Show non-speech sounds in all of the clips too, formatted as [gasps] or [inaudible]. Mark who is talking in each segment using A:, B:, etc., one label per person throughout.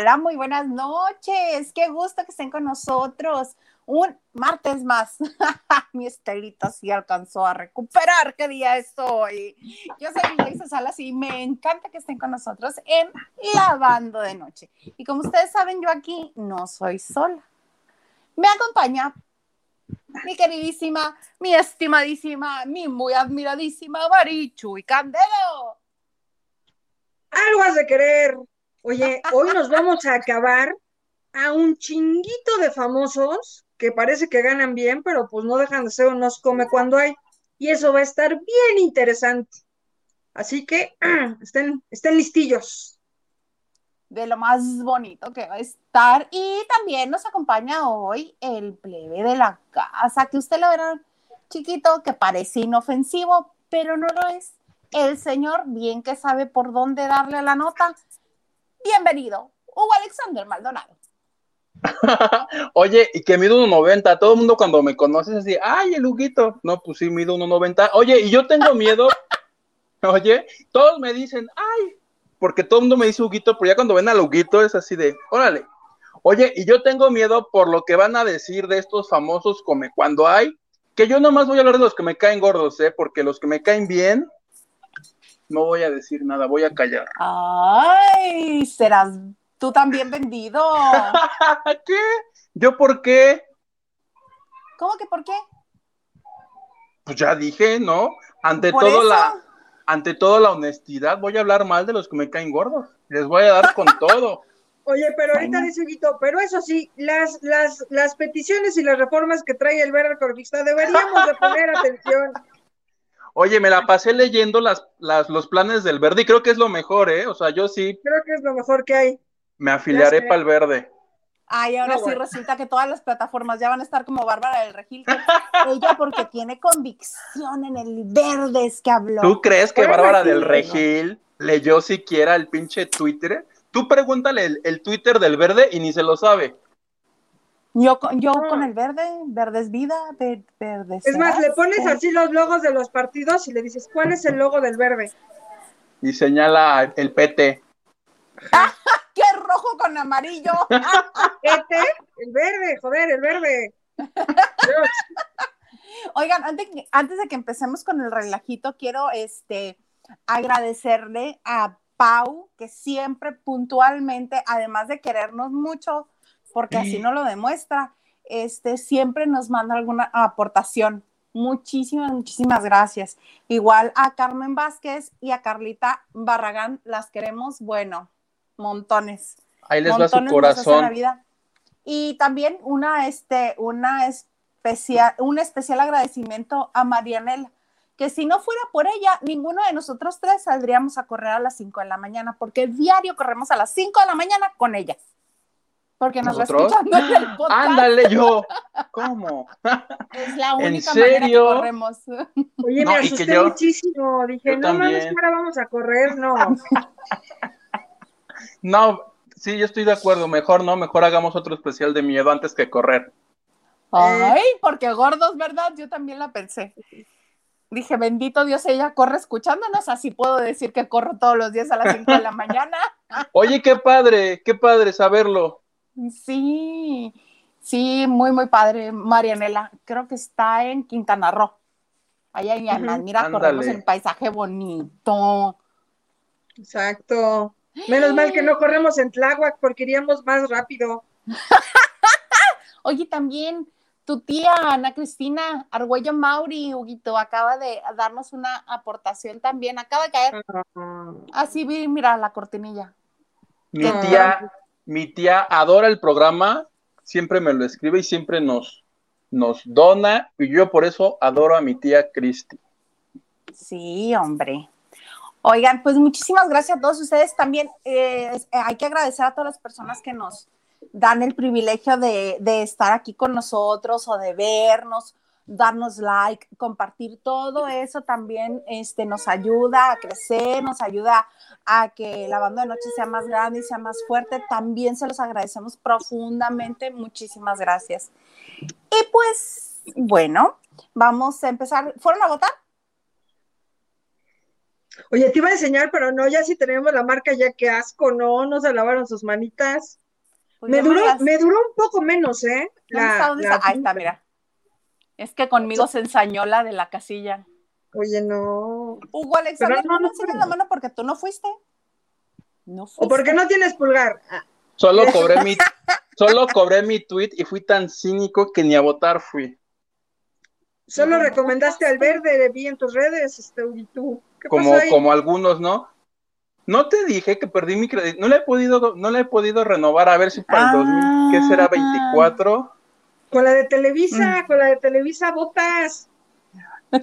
A: Hola, muy buenas noches. Qué gusto que estén con nosotros. Un martes más. [laughs] Mi estelita sí alcanzó a recuperar. ¿Qué día es hoy? Yo soy Luisa Salas y me encanta que estén con nosotros en Lavando de Noche. Y como ustedes saben, yo aquí no soy sola. Me acompaña mi queridísima, mi estimadísima, mi muy admiradísima Marichu y Candelo.
B: Algo has de querer. Oye, hoy nos vamos a acabar a un chinguito de famosos que parece que ganan bien, pero pues no dejan de ser unos come cuando hay. Y eso va a estar bien interesante. Así que [clears throat] estén, estén listillos.
A: De lo más bonito que va a estar. Y también nos acompaña hoy el plebe de la casa, que usted lo verá chiquito, que parece inofensivo, pero no lo es. El señor bien que sabe por dónde darle la nota Bienvenido, Hugo Alexander Maldonado. [laughs]
C: Oye, y que mido 1.90. Todo el mundo cuando me conoces así, ay, el Huguito. No, pues sí, mido 1.90. Oye, y yo tengo miedo. [laughs] Oye, todos me dicen, ay, porque todo el mundo me dice Huguito, pero ya cuando ven al Huguito es así de, órale. Oye, y yo tengo miedo por lo que van a decir de estos famosos come cuando hay, que yo nomás voy a hablar de los que me caen gordos, ¿eh? Porque los que me caen bien, no voy a decir nada, voy a callar.
A: Ay, serás tú también vendido. [laughs]
C: ¿Qué? ¿Yo por qué?
A: ¿Cómo que por qué?
C: Pues ya dije, ¿no? Ante todo la ante todo la honestidad, voy a hablar mal de los que me caen gordos. Les voy a dar con [laughs] todo.
B: Oye, pero ahorita dice Guito, pero eso sí, las, las, las peticiones y las reformas que trae el verde corvista deberíamos de poner atención.
C: Oye, me la pasé leyendo las, las, los planes del verde y creo que es lo mejor, ¿eh? O sea, yo sí.
B: Creo que es lo mejor que hay.
C: Me afiliaré para el verde.
A: Ay, ahora sí resulta que todas las plataformas ya van a estar como Bárbara del Regil. Ella porque tiene convicción en el verde es que habló.
C: ¿Tú crees que Bárbara del Regil leyó siquiera el pinche Twitter? Tú pregúntale el, el Twitter del verde y ni se lo sabe.
A: Yo, yo con el verde, verde es vida, verde,
B: es más, le pones así los logos de los partidos y le dices, ¿cuál es el logo del verde?
C: Y señala el PT. [laughs]
A: ¡Qué rojo con amarillo!
B: ¿PT? El verde, joder, el verde. [laughs]
A: Oigan, antes, antes de que empecemos con el relajito, quiero este, agradecerle a Pau, que siempre puntualmente, además de querernos mucho, porque así no lo demuestra, este, siempre nos manda alguna aportación. Muchísimas, muchísimas gracias. Igual a Carmen Vázquez y a Carlita Barragán, las queremos, bueno, montones.
C: Ahí les va su corazón.
A: Y también una, este, una especial, un especial agradecimiento a Marianela, que si no fuera por ella, ninguno de nosotros tres saldríamos a correr a las 5 de la mañana, porque diario corremos a las 5 de la mañana con ella. Porque nos ¿Nosotros? va escuchando en el [gasps] podcast.
C: Ándale yo. [laughs] ¿Cómo?
A: Es la única manera que corremos. [laughs]
B: Oye, me asusté muchísimo. Dije, no mames, ahora vamos a correr, no. [laughs]
C: no, sí, yo estoy de acuerdo. Mejor no, mejor hagamos otro especial de miedo antes que correr.
A: Ay, porque gordos, ¿verdad? Yo también la pensé. Dije, bendito Dios, ella corre escuchándonos, así puedo decir que corro todos los días a las 5 de la mañana.
C: Oye, qué padre, qué padre saberlo.
A: Sí, sí, muy, muy padre, Marianela. Creo que está en Quintana Roo. Allá en uh mira, corremos el paisaje bonito.
B: Exacto. Menos mal que no corremos en Tláhuac porque iríamos más rápido. [laughs]
A: Oye, también tu tía Ana Cristina Argüello Mauri, Huguito, acaba de darnos una aportación también. Acaba de caer. Ah. Así vi, mira la cortinilla.
C: Mi tía, mi tía adora el programa, siempre me lo escribe y siempre nos, nos dona, y yo por eso adoro a mi tía Cristi.
A: Sí, hombre. Oigan, pues muchísimas gracias a todos ustedes. También eh, eh, hay que agradecer a todas las personas que nos dan el privilegio de, de estar aquí con nosotros o de vernos darnos like, compartir todo eso también este, nos ayuda a crecer, nos ayuda a que la banda de noche sea más grande y sea más fuerte. También se los agradecemos profundamente. Muchísimas gracias. Y pues, bueno, vamos a empezar. ¿Fueron a votar?
B: Oye, te iba a enseñar, pero no, ya si tenemos la marca, ya qué asco, no, no se lavaron sus manitas.
A: Pues
B: Me duró,
A: las-
B: me duró un poco menos, ¿eh?
A: ¿Dónde está? ¿Dónde
B: la-
A: está? Ahí está, mira. Es que conmigo se ensañó la de la casilla.
B: Oye, no.
A: Hugo Alex, a
B: Pero
A: ver,
B: no,
A: no,
B: no
A: la mano porque tú no fuiste. No fuiste.
B: ¿O por qué no tienes pulgar? Ah,
C: Solo [laughs] cobré mi, solo cobré mi tweet y fui tan cínico que ni a votar fui.
B: Solo
A: No,
B: recomendaste
A: no,
B: al verde, vi en tus redes, este, y tú. ¿Qué
C: Como,
B: pasó ahí?
C: como algunos, ¿no? No te dije que perdí mi crédito, no le he podido, no le he podido renovar a ver si para el 2000, ¿qué será?
A: Ah.
C: 24.
B: Con la de
A: Mm.
B: Televisa, con la de Televisa votas. Pues,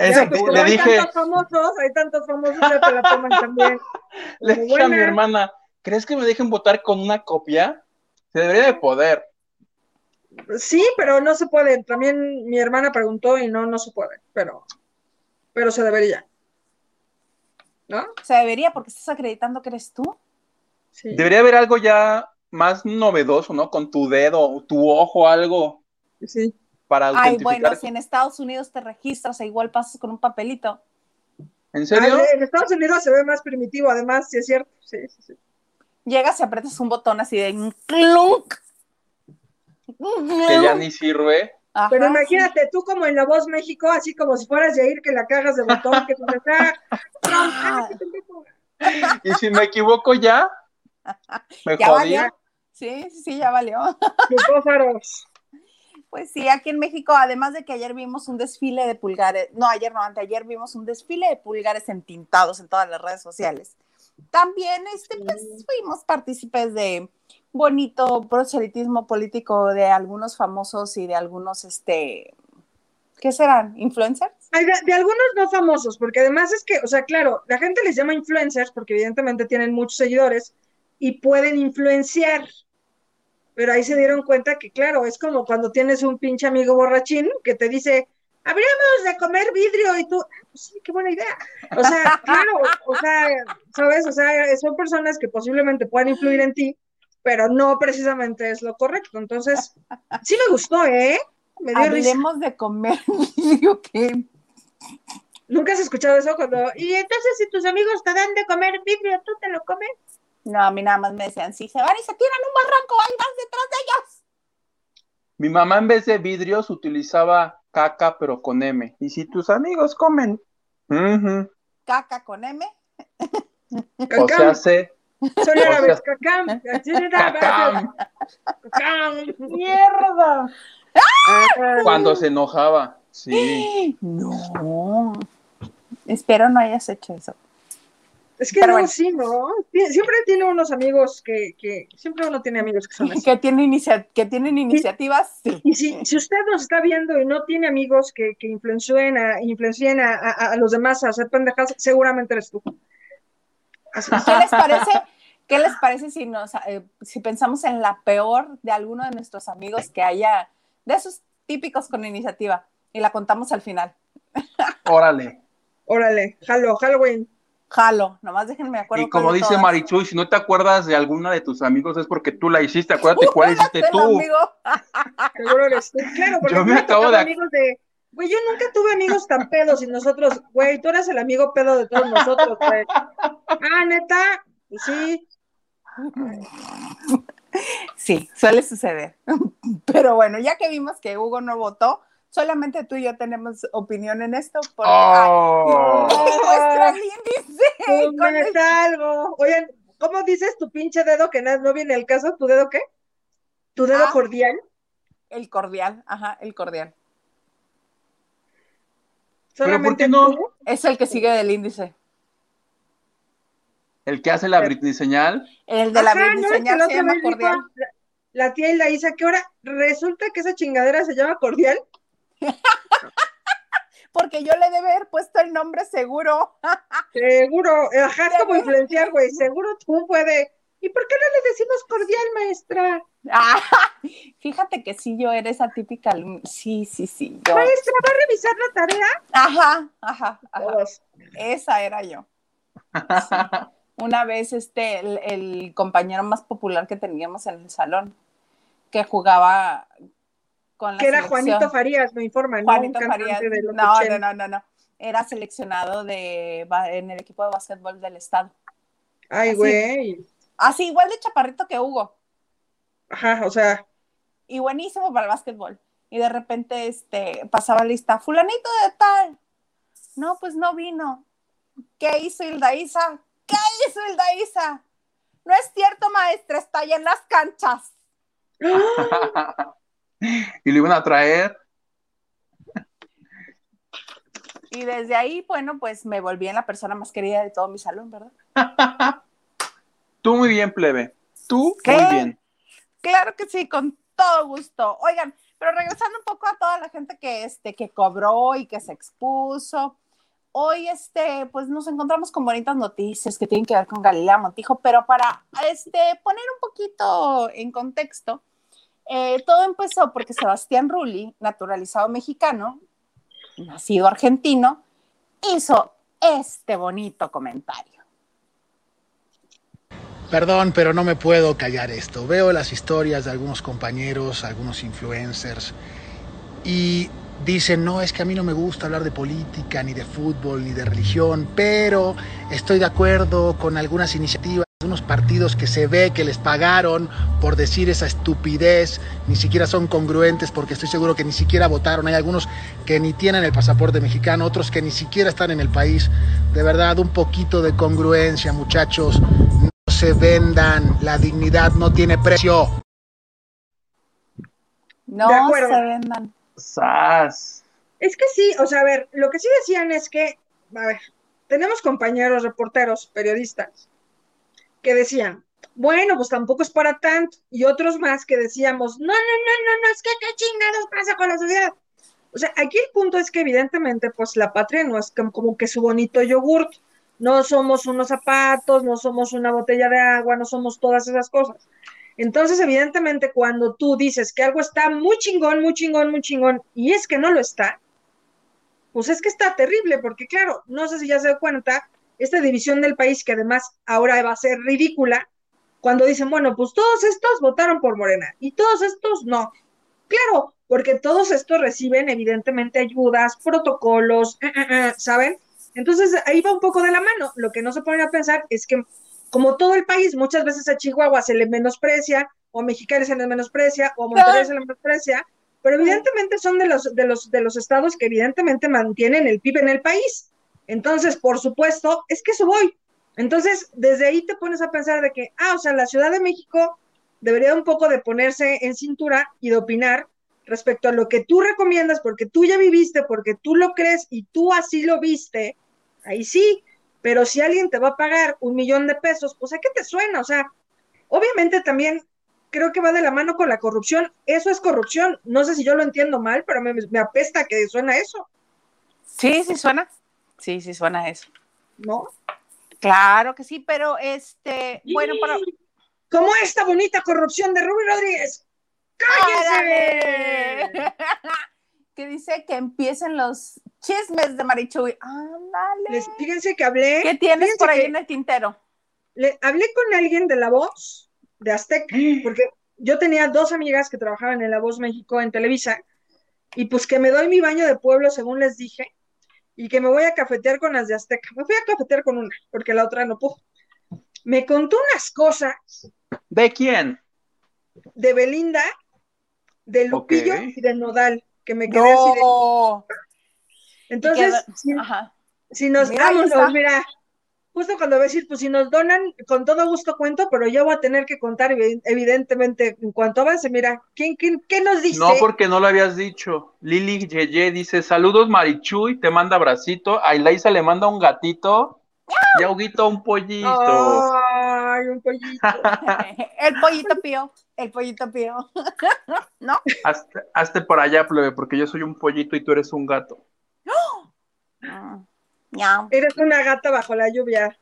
C: le
B: hay
C: dije,
B: tantos famosos, hay tantos famosos, ya te la toman también. [laughs]
C: le
B: Como
C: dije a mi hermana, ¿crees que me dejen votar con una copia? Se debería de poder.
B: Sí, pero no se puede. También mi hermana preguntó y no, no se puede, pero, pero se debería. ¿No?
A: Se debería porque estás acreditando que eres tú.
B: Sí.
C: Debería haber algo ya más novedoso, ¿no? Con tu dedo, tu ojo, algo
B: Sí.
C: para
A: Ay, bueno, si en Estados Unidos te registras e igual pasas con un papelito.
C: ¿En serio?
B: En Estados Unidos se ve más primitivo, además, sí es cierto. Sí, sí, sí.
A: Llegas y aprietas un botón así de clunk.
C: Que ya ni sirve.
A: Ajá,
B: Pero
A: sí.
B: imagínate, tú como en La Voz México, así como si fueras Yair, que la cagas de botón, que te está...
A: Ah,
C: Y si me equivoco ya, [laughs] me
A: ya
C: jodí.
A: valió. Sí, sí, sí, ya valió.
B: Chupófaros.
A: Pues sí, aquí en México, además de que ayer vimos un desfile de pulgares, no, ayer no, anteayer vimos un desfile de pulgares entintados en todas las redes sociales. También, este, pues, fuimos partícipes de bonito proselitismo político de algunos famosos y de algunos, este, ¿qué serán? ¿Influencers?
B: De, de algunos no famosos, porque además es que, o sea, claro, la gente les llama influencers porque evidentemente tienen muchos seguidores y pueden influenciar. Pero ahí se dieron cuenta que, claro, es como cuando tienes un pinche amigo borrachín que te dice, habríamos de comer vidrio y tú, "Ah, pues sí, qué buena idea. O sea, [laughs] claro, o sea, ¿sabes? O sea, son personas que posiblemente puedan influir en ti, pero no precisamente es lo correcto. Entonces, sí me gustó, ¿eh? Me dio risa.
A: Hablemos de comer [laughs] vidrio, que
B: ¿Nunca has escuchado eso cuando... Y entonces si tus amigos te dan de comer vidrio, ¿tú te lo comes?
A: No, a mí nada más me decían, si se van y se tiran un barranco, ahí vas detrás de ellos.
C: Mi mamá en vez de vidrios utilizaba caca, pero con M. Y si tus amigos comen, ujú,
A: Caca con M.
C: o sea, se
B: son árabes, cacam.
C: cacam,
B: Cacam.
C: mierda.
B: Ah,
C: Cuando se enojaba, sí. [gasps]
A: No. Espero no hayas hecho eso.
B: Es que
A: Pero
B: no,
A: bueno.
B: sí, ¿no? Siempre tiene unos amigos que, que... Siempre uno tiene amigos que son así. [laughs]
A: Que, tiene inicia- que tienen iniciativas, sí.
B: Y si, si usted nos está viendo y no tiene amigos que, que influencien, a, influencien a, a- a los demás a hacer pendejas, seguramente eres tú. Así.
A: ¿Qué les [laughs] parece? ¿Qué les parece si nos eh, si pensamos en la peor de alguno de nuestros amigos que haya de esos típicos con iniciativa y la contamos al final?
C: Órale.
B: Órale, jalo, Halloween.
A: Jalo, nomás déjenme me acuerdo.
C: Y como dice
A: todas.
C: Marichuy, si no te acuerdas de alguna de tus amigos es porque tú la hiciste. Acuérdate [laughs] cuál hiciste tú.
A: amigo. [laughs]
B: Seguro eres tú. Claro, porque
C: Yo me acabo de-
B: amigos de, güey, yo nunca tuve amigos tan pedos y nosotros, güey, tú eres el amigo pedo de todos nosotros, güey. Ah, neta, pues sí.
A: Sí, suele suceder. [laughs] Pero bueno, ya que vimos que Hugo no votó, solamente tú y yo tenemos opinión en esto. Porque,
C: Oh.
A: ¡Ay,
B: me
A: el-
B: salgo. Oigan, ¿cómo dices tu pinche dedo que no, no viene al caso? ¿Tu dedo qué? ¿Tu dedo
A: Ah.
B: cordial?
A: El cordial, ajá, el cordial.
C: ¿Pero por
B: ¿Solamente
C: qué no?
A: Es el que sigue del índice.
C: El que hace la Britney señal.
A: El de la
B: Ajá,
A: Britney
B: ¿no?
A: Señal
B: la
A: se llama
B: dijo
A: cordial.
B: La, la tía y la Isa, que ahora resulta que esa chingadera se llama cordial. [laughs]
A: Porque yo le debe haber puesto el nombre seguro. [laughs]
B: Seguro, ajá, es como influenciar, güey, seguro tú puede. ¿Y por qué no le decimos cordial, maestra?
A: Ah, fíjate que sí, yo era esa típica alumna. Sí, sí, sí. Yo.
B: Maestra, ¿va a revisar la tarea?
A: Ajá, ajá, ajá. Esa era yo. Sí. Una vez este, el, el compañero más popular que teníamos en el salón, que jugaba con la
B: Que era
A: selección.
B: Juanito Farías, me informan, ¿no?
A: Juanito Farías.
B: de los
A: No,
B: 80.
A: no, no, no, no. era seleccionado de, en el equipo de básquetbol del estado.
B: Ay,
A: Así.
B: güey.
A: Así, igual de chaparrito que Hugo.
B: Ajá, o sea,
A: y buenísimo para el básquetbol. Y de repente este, pasaba lista, fulanito de tal. No, pues no vino. ¿Qué hizo Hilda Isa? ¿Qué hizo Hilda Isa? No es cierto, maestra, está allá en las canchas. [gasps] [laughs]
C: y lo iban a traer.
A: Y desde ahí, bueno, pues me volví en la persona más querida de todo mi salón, ¿verdad? [laughs]
C: Tú muy bien, plebe. Tú
A: ¿Qué?
C: muy bien.
A: Claro que sí, con todo gusto. Oigan, pero regresando un poco a toda la gente que, este, que cobró y que se expuso. Hoy, este, pues nos encontramos con bonitas noticias que tienen que ver con Galilea Montijo, pero para este, poner un poquito en contexto, eh, todo empezó porque Sebastián Rulli, naturalizado mexicano, nacido argentino, hizo este bonito comentario.
D: Perdón, pero no me puedo callar esto. Veo las historias de algunos compañeros, algunos influencers, y dicen, no, es que a mí no me gusta hablar de política, ni de fútbol, ni de religión, pero estoy de acuerdo con algunas iniciativas unos partidos que se ve que les pagaron por decir esa estupidez, ni siquiera son congruentes porque estoy seguro que ni siquiera votaron. Hay algunos que ni tienen el pasaporte mexicano, otros que ni siquiera están en el país. De verdad, un poquito de congruencia, muchachos no se vendan, la dignidad no tiene precio.
A: No
B: De acuerdo.
A: se vendan.
C: ¡Sas!
B: es que sí, o sea, a ver, lo que sí decían es que, a ver, tenemos compañeros reporteros, periodistas, que decían, bueno, pues tampoco es para tanto, y otros más que decíamos, no, no, no, no, no, es que qué chingados pasa con la sociedad. O sea, aquí el punto es que evidentemente, pues la patria no es como, que su bonito yogurt, no somos unos zapatos, no somos una botella de agua, no somos todas esas cosas. Entonces, evidentemente, cuando tú dices que algo está muy chingón, muy chingón, muy chingón, y es que no lo está, pues es que está terrible, porque claro, no sé si ya se da cuenta, esta división del país que además ahora va a ser ridícula, cuando dicen, bueno, pues todos estos votaron por Morena y todos estos no. Claro, porque todos estos reciben evidentemente ayudas, protocolos, eh, eh, eh, ¿saben? Entonces ahí va un poco de la mano. Lo que no se ponen a pensar es que como todo el país, muchas veces a Chihuahua se le menosprecia, o a Mexicali se le menosprecia, o a Monterrey se le menosprecia, pero evidentemente son de los, de los, de los estados que evidentemente mantienen el PIB en el país. Entonces, por supuesto, es que eso voy. Entonces, desde ahí te pones a pensar de que, ah, o sea, la Ciudad de México debería un poco de ponerse en cintura y de opinar respecto a lo que tú recomiendas, porque tú ya viviste, porque tú lo crees y tú así lo viste, ahí sí, pero si alguien te va a pagar un millón de pesos, pues ¿a qué te suena? O sea, obviamente también creo que va de la mano con la corrupción, eso es corrupción, no sé si yo lo entiendo mal, pero me, me apesta que suena eso,
A: Sí, sí suena. Sí, sí suena eso.
B: ¿no?
A: Claro que sí, pero este, bueno, para...
B: Como esta bonita corrupción de Rubí Rodríguez. ¡Cállese! [laughs]
A: Que dice que empiecen los chismes de Marichuy. Ándale.
B: Les, fíjense que hablé.
A: ¿Qué tienes por ahí en el tintero?
B: le- hablé con alguien de La Voz, de Azteca, [gasps] porque yo tenía dos amigas que trabajaban en La Voz México en Televisa, y pues que me doy mi baño de pueblo, según les dije, y que me voy a cafetear con las de Azteca. Me fui a cafetear con una, porque la otra no pudo. Me contó unas cosas
C: ¿De quién?
B: de Belinda, de Lupillo y de Nodal, que me quedé así de... Entonces, si,
A: Ajá.
B: si nos
A: Mira, ahí
B: vámonos,
A: está.
B: mira, justo cuando decir, pues si nos donan, con todo gusto cuento, pero yo voy a tener que contar, evi- evidentemente, en cuanto avance, mira, ¿quién, quién, qué nos dice?
C: No, porque no lo habías dicho. Lili Yeye dice, saludos Marichuy, te manda bracito. A Ilaisa le manda un gatito. Y a Huguito un pollito.
B: Ay, un pollito. [laughs]
A: el pollito pío, el pollito pío. [laughs] ¿No?
C: Hazte, hazte para allá, plebe, porque yo soy un pollito y tú eres un gato.
A: Mm.
B: Eres una gata bajo la lluvia.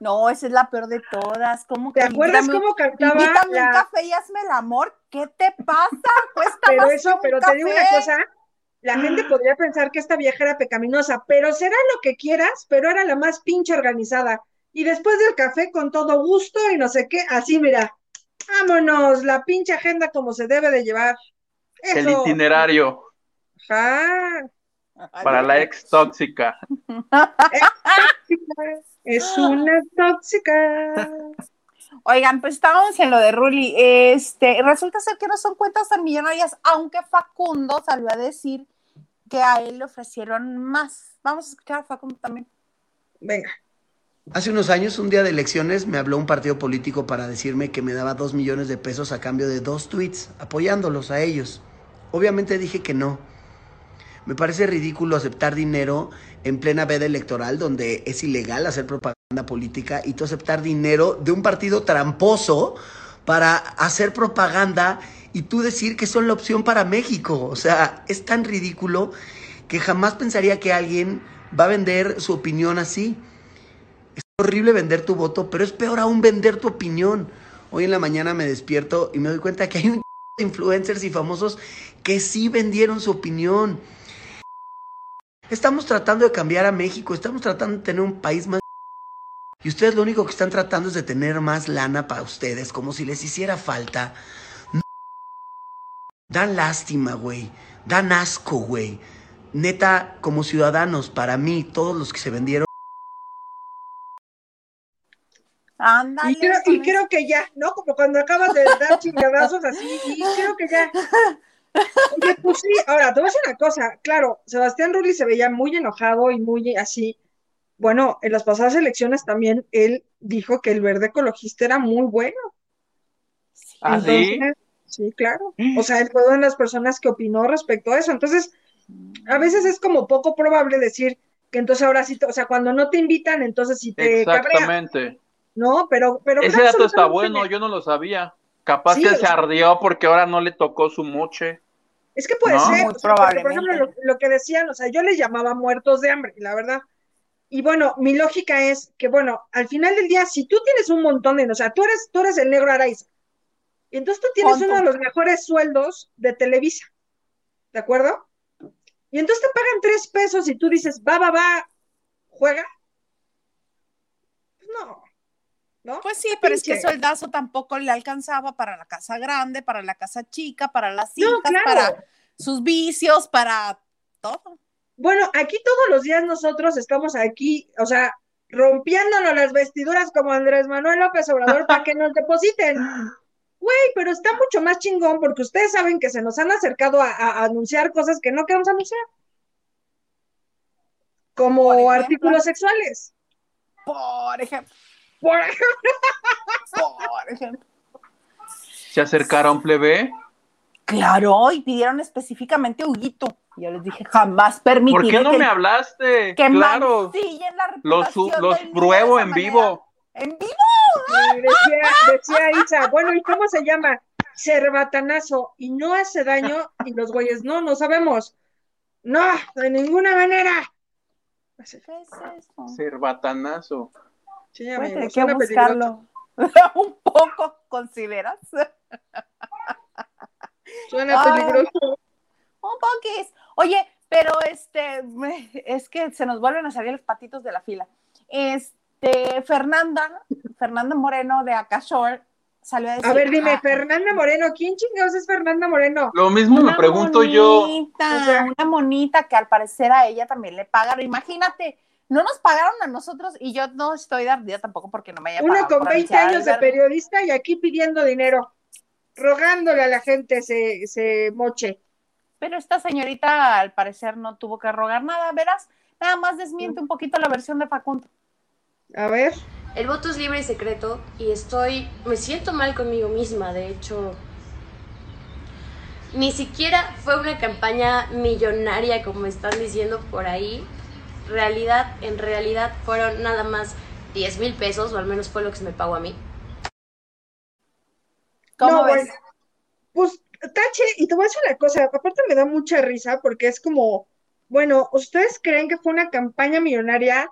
A: No, esa es la peor de todas. ¿Cómo que
B: ¿Te acuerdas
A: invítame-
B: cómo cantaba
A: Invítame un
B: la...
A: café y hazme el amor. ¿Qué te pasa? Cuesta
B: Pero
A: más
B: eso,
A: que un
B: pero te digo una cosa, la gente podría pensar que esta vieja era pecaminosa, pero será lo que quieras, pero era la más pinche organizada. Y después del café, con todo gusto y no sé qué, así mira, vámonos, la pinche agenda como se debe de llevar.
C: El itinerario.
B: Ajá.
C: Para la ex tóxica. [laughs]
B: Es una tóxica.
A: Oigan, pues estábamos en lo de Ruli. Este, resulta ser que no son cuentas tan millonarias, aunque Facundo salió a decir que a él le ofrecieron más. Vamos a escuchar a Facundo también.
B: Venga.
E: Hace unos años, un día de elecciones, me habló un partido político para decirme que me daba dos millones de pesos a cambio de dos tweets, apoyándolos a ellos. Obviamente dije que no. Me parece ridículo aceptar dinero en plena veda electoral, donde es ilegal hacer propaganda política, y tú aceptar dinero de un partido tramposo para hacer propaganda y tú decir que son la opción para México. O sea, es tan ridículo que jamás pensaría que alguien va a vender su opinión así. Es horrible vender tu voto, pero es peor aún vender tu opinión. Hoy en la mañana me despierto y me doy cuenta que hay un [laughs] de influencers y famosos que sí vendieron su opinión. Estamos tratando de cambiar a México, estamos tratando de tener un país más... Y ustedes lo único que están tratando es de tener más lana para ustedes, como si les hiciera falta. Dan lástima, güey. Dan asco, güey. Neta, como ciudadanos, para mí, todos los que se vendieron...
B: Y creo, y creo que ya, ¿no? Como cuando acabas de dar chingadazos así, y creo que ya. [laughs] Oye, pues sí, ahora, te voy a decir una cosa, claro, Sebastián Rulli se veía muy enojado y muy así. Bueno, en las pasadas elecciones también él dijo que el verde ecologista era muy bueno.
C: ¿Ah, sí?
B: Entonces, sí, claro. O sea, él fue una de las personas que opinó respecto a eso. Entonces, a veces es como poco probable decir que entonces ahora sí, te- o sea, cuando no te invitan, entonces sí te cabrea,
C: Exactamente.
B: ¿no? Pero, pero
C: Ese dato está bueno, yo no lo sabía. Capaz
B: Sí,
C: que se ardió porque ahora no le tocó su moche.
B: Es que puede
C: No,
B: ser,
A: muy
B: o sea, porque, por ejemplo, lo, lo que decían, o sea, yo les llamaba muertos de hambre, la verdad. Y bueno, mi lógica es que, bueno, al final del día, si tú tienes un montón de, o sea, tú eres, tú eres el negro Araiza, y entonces tú tienes uno de los mejores sueldos de Televisa, ¿de acuerdo? Y entonces te pagan tres pesos y tú dices, va, va, va, juega. Pues no, ¿no?
A: Pues sí, pero es que soldazo tampoco le alcanzaba para la casa grande, para la casa chica, para las hijas,
B: No, claro.
A: para sus vicios, para todo.
B: Bueno, aquí todos los días nosotros estamos aquí, o sea, rompiéndonos las vestiduras como Andrés Manuel López Obrador para que nos depositen. Güey, pero está mucho más chingón porque ustedes saben que se nos han acercado a, a anunciar cosas que no queremos anunciar. Como
A: ejemplo.
B: artículos sexuales.
A: Por ejemplo,
B: Por ejemplo,
A: por ejemplo.
C: Se acercaron plebe.
A: Claro, y pidieron específicamente Huguito. Yo les dije, jamás
C: ¿Por
A: permitiré
C: qué no
A: que,
C: me hablaste?
A: que
C: claro,
A: la
C: los, pruebo en vivo.
A: ¿En vivo?
B: y decía, decía Isa, bueno, ¿y cómo se llama? Cerbatanazo. Y no hace daño. Y los güeyes, no, no sabemos. No, de ninguna manera.
A: ¿Qué es eso?
C: Cerbatanazo.
B: Sí,
A: Voy a tener
B: amigos,
A: que buscarlo. [laughs] Un poco, ¿consideras? [laughs]
B: Suena
A: Ay.
B: peligroso.
A: Un poquis. Oye, pero este, me- es que se nos vuelven a salir los patitos de la fila. Este, Fernanda, Fernanda Moreno de Acashore salió a decir.
B: A ver, dime,
A: ah,
B: Fernanda Moreno, ¿quién chingados es Fernanda Moreno?
C: Lo mismo me pregunto yo.
A: monita,
B: O sea-
A: una monita que al parecer a ella también le pagaron. Imagínate, no nos pagaron a nosotros y yo no estoy de ardida tampoco porque no me haya
B: Una con
A: por
B: 20
A: anunciar
B: años de periodista y aquí pidiendo dinero, rogándole a la gente se, se moche.
A: Pero esta señorita al parecer no tuvo que rogar nada, verás, nada más desmiente un poquito la versión de Facundo.
B: A ver,
F: El voto es libre y secreto y estoy, me siento mal conmigo misma, de hecho, ni siquiera fue una campaña millonaria como están diciendo por ahí. Realidad, en realidad fueron nada más 10 mil pesos, o al menos fue lo que se me pagó a mí.
A: ¿Cómo
B: no,
A: ves?
B: bueno, pues tache, y te voy a decir una cosa, aparte me da mucha risa porque es como, bueno, ¿ustedes creen que fue una campaña millonaria?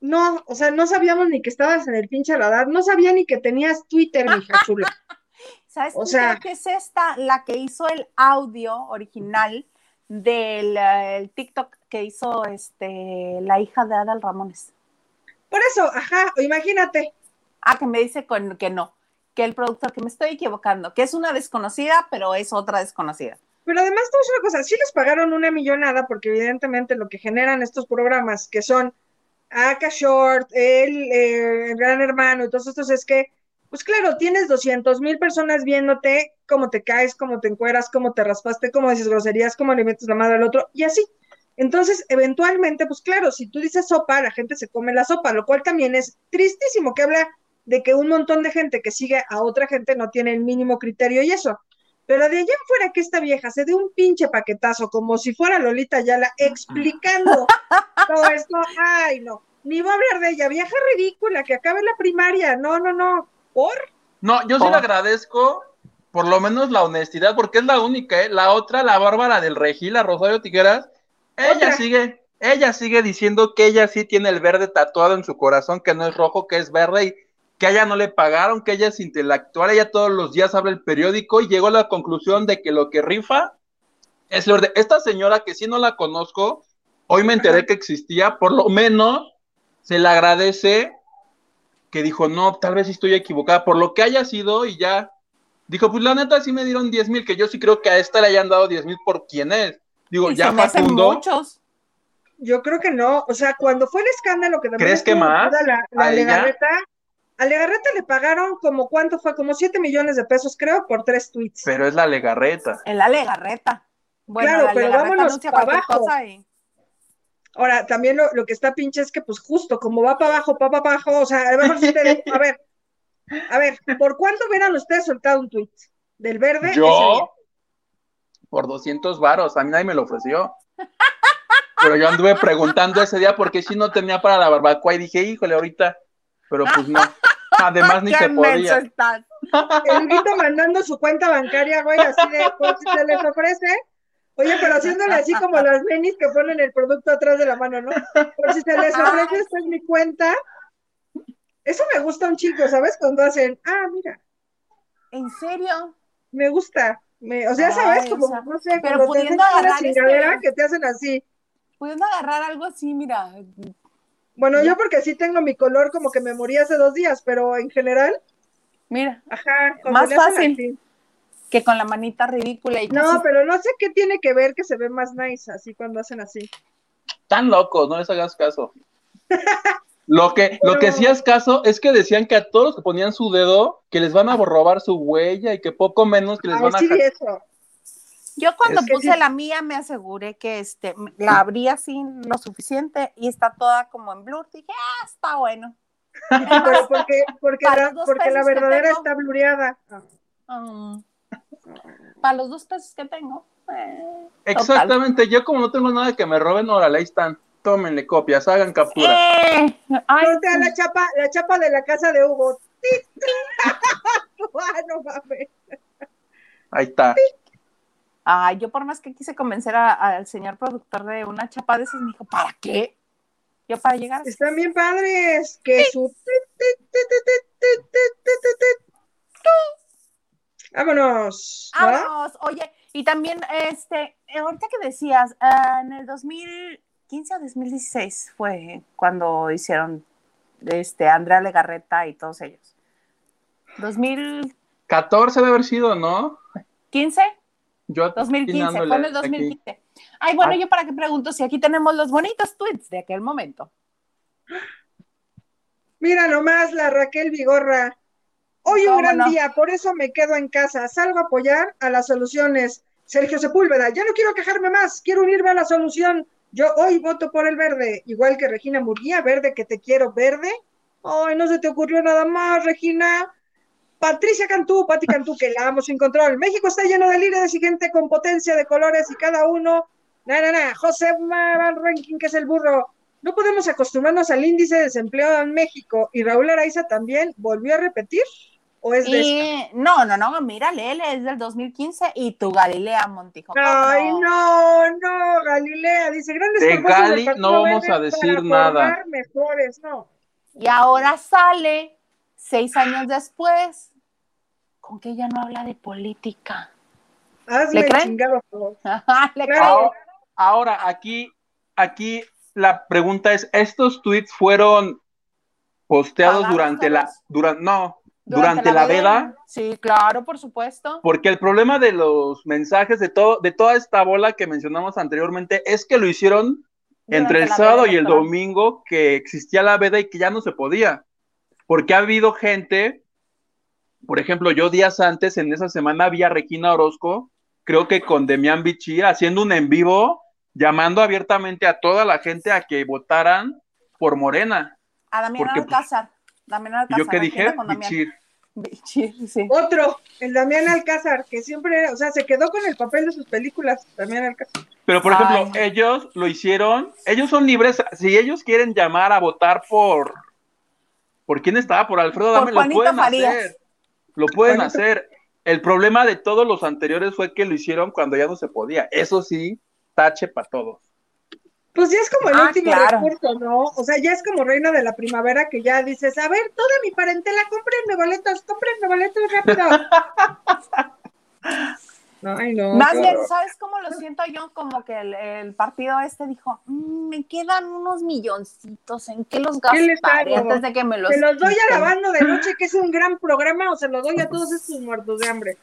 B: No, o sea, no sabíamos ni que estabas en el pinche radar, no sabía ni que tenías Twitter, mija chula. [laughs]
A: ¿Sabes
B: O
A: qué
B: sea-
A: que es esta? La que hizo el audio original del eh, el TikTok que hizo este la hija de Adal Ramones.
B: Por eso, ajá, imagínate.
A: Ah, que me dice con, que no, que el productor, que me estoy equivocando, que es una desconocida, pero es otra desconocida.
B: Pero además, es una cosa, sí les pagaron una millonada, porque evidentemente lo que generan estos programas, que son Aka Short, el, eh, el Gran Hermano y todos estos, es que, pues claro, tienes 200 mil personas viéndote cómo te caes, cómo te encueras, cómo te raspaste, cómo dices groserías, cómo le metes la madre al otro, y así. Entonces, eventualmente, pues claro, si tú dices sopa, la gente se come la sopa, lo cual también es tristísimo, que habla de que un montón de gente que sigue a otra gente no tiene el mínimo criterio y eso. Pero de allá en fuera que esta vieja se dé un pinche paquetazo, como si fuera Lolita Yala, explicando [laughs] todo esto, ay no, ni voy a hablar de ella, vieja ridícula, que acabe la primaria, no, no, no, ¿por?
C: No, yo sí le agradezco por lo menos la honestidad, porque es la única, ¿eh? La otra, la Bárbara del Regil, la Rosario Tijeras, ella
B: Otra.
C: sigue, ella sigue diciendo que ella sí tiene el verde tatuado en su corazón, que no es rojo, que es verde y que a ella no le pagaron, que ella es intelectual, ella todos los días abre el periódico y llegó a la conclusión de que lo que rifa es el verde. Esta señora que sí no la conozco, hoy me enteré que existía, por lo menos se le agradece que dijo, no, tal vez estoy equivocada, por lo que haya sido y ya dijo, pues la neta sí me dieron 10 mil, que yo sí creo que a esta le hayan dado 10 mil por quién es. Digo,
A: Y
C: ya Facundo.
A: muchos.
B: Yo creo que no, o sea, cuando fue el escándalo que también
C: ¿Crees que más?
B: la, la
C: ¿A ella?
B: Legarreta, a Legarreta le pagaron como cuánto fue, como 7 millones de pesos, creo, por tres tweets.
C: Pero es la legarreta.
A: En la legarreta. Bueno,
B: Claro,
A: la
B: pero
A: legarreta
B: vámonos
A: anuncia
B: pa'
A: cualquier
B: abajo.
A: cosa y-
B: Ahora, también lo, lo que está pinche es que, pues justo, como va para abajo, va para abajo, o sea, a lo mejor si te- a ver, a ver, ¿por cuánto hubieran ustedes soltado un tweet? Del verde.
C: Yo, por 200 varos, a mí nadie me lo ofreció. Pero yo anduve preguntando ese día porque si no tenía para la barbacoa y dije, híjole, ahorita, pero pues no. Además ni [laughs]
A: ¡Qué
C: se podía.
A: estás!
B: El grito mandando su cuenta bancaria, güey, así de, por si se les ofrece. Oye, pero haciéndole así como las nenis que ponen el producto atrás de la mano, ¿no? Por si se les ofrece, esta es mi cuenta. Eso me gusta un chico, ¿sabes? Cuando hacen, ah, mira,
A: ¿En serio?
B: me gusta. Me, o sea, ¿sabes? Como,
A: o sea,
B: no sé,
A: pero pudiendo agarrar este-
B: que te hacen así.
A: Pudiendo agarrar algo así, mira.
B: Bueno, yo porque sí tengo mi color como que me morí hace dos días, pero en general,
A: Mira,
B: ajá,
A: Más fácil.
B: así.
A: que con la manita ridícula y
B: No,
A: casi-
B: pero no sé qué tiene que ver que se ve más nice así cuando hacen así.
C: Tan locos, no les hagas caso. [laughs] Lo que, lo que sí es caso es que decían que a todos los que ponían su dedo, que les van a robar su huella y que poco menos que les
B: Ay,
C: van a
B: sí,
C: hack-
B: eso.
A: Yo cuando
C: Es
A: puse
B: sí.
A: la mía me aseguré que este la abrí así lo suficiente y está toda como en blur. Dije, ah, está bueno.
B: Pero porque, porque, la, porque la verdadera
A: tengo.
B: está blureada.
A: Mm. Para los dos pesos que tengo. eh,
C: Exactamente, yo como no tengo nada que me roben, órale, ahí están. Tómenle copias, hagan captura.
A: Eh, ay,
B: Ponte a la chapa, la chapa de la casa de Hugo. Ah, no mames.
C: Ahí está.
A: ay, yo por más que quise convencer al señor productor de una chapa de esas, me dijo, ¿para qué? Yo para llegar.
B: Están bien padres. Que su. Vámonos.
A: Vámonos, oye, y también, este, eh, ahorita que decías, ah, en el 2015 o 2016 fue cuando hicieron, este, Andrea Legarreta y todos ellos. 2015,
C: 14 debe haber sido, ¿no? Yo
A: 2015, fue en el
C: aquí.
A: 2015. Ay, bueno,
C: Ah.
A: yo para qué pregunto si aquí tenemos los bonitos tweets de aquel momento.
B: Mira nomás la Raquel Vigorra. Hoy un
A: ¿Cómo
B: gran
A: no?
B: día, por eso me quedo en casa. Salgo a apoyar a las soluciones. Sergio Sepúlveda, ya no quiero quejarme más, quiero unirme a la solución. Yo hoy voto por el verde, igual que Regina Murguía, verde que te quiero, verde. Ay, no se te ocurrió nada más, Regina. Patricia Cantú, Pati Cantú, que la amo sin control. México está lleno de líderes y gente con potencia de colores y cada uno. Na, na, na. José Van Ranking, que es el burro. No podemos acostumbrarnos al índice de desempleo en México. Y Raúl Araiza también volvió a repetir. ¿O es de esta?
A: Y no, no, no, mira, Lele es del 2015 y tu Galilea Montijo.
B: Ay, no, no, Galilea, dice grandes
C: De Gali no vamos a decir nada.
B: mejores, no.
A: Y ahora sale, seis años después, con que ella no habla de política.
B: Hazme
A: ¿Le creen?
B: chingado favor. [laughs]
A: Le.
C: Ahora, ahora, aquí, aquí la pregunta es, ¿estos tweets fueron posteados
A: ¿Pagados
C: durante la, durante, no, durante, la veda.
A: Sí, claro, por supuesto.
C: Porque el problema de los mensajes de todo, de toda esta bola que mencionamos anteriormente, es que lo hicieron entre el sábado
A: veda
C: y el domingo que existía la veda y que ya no se podía. Porque ha habido gente, por ejemplo, yo días antes, en esa semana, vi a Regina Orozco, creo que con Demian Bichir, haciendo un en vivo, llamando abiertamente a toda la gente a que votaran por Morena.
A: A Damián
C: porque,
A: Alcázar. Damián
C: ¿Y
A: Alcázar.
C: yo qué dije?
A: Damián.
C: Bichir.
A: Bichir, sí.
B: Otro, el Damián Alcázar, que siempre, o sea, se quedó con el papel de sus películas, Damián Alcázar.
C: Pero, por
A: Ay.
C: ejemplo, ellos lo hicieron, ellos son libres, si ellos quieren llamar a votar por, ¿por quién estaba? Por Alfredo Dame, lo pueden
A: Farías.
C: hacer, lo pueden
B: Juanito.
C: hacer. El problema de todos los anteriores fue que lo hicieron cuando ya no se podía. Eso sí, tache para todos.
B: Pues ya es como el
A: Ah,
B: último
A: claro.
B: recurso, ¿no? O sea, ya es como reina de la primavera que ya dices, a ver, toda mi parentela, cómprenme boletos, cómprenme boletos rápido. No, [laughs] ay, no.
A: Más bien. ¿sabes cómo lo siento yo? Como que el, el partido este dijo, "Mm, me quedan unos milloncitos, ¿en qué los
B: ¿Qué les
A: gastaré antes de que me los
B: ¿Se los doy a
A: quiten?"
B: Lavando de Noche, que es un gran programa, o se los doy a todos estos muertos de hambre?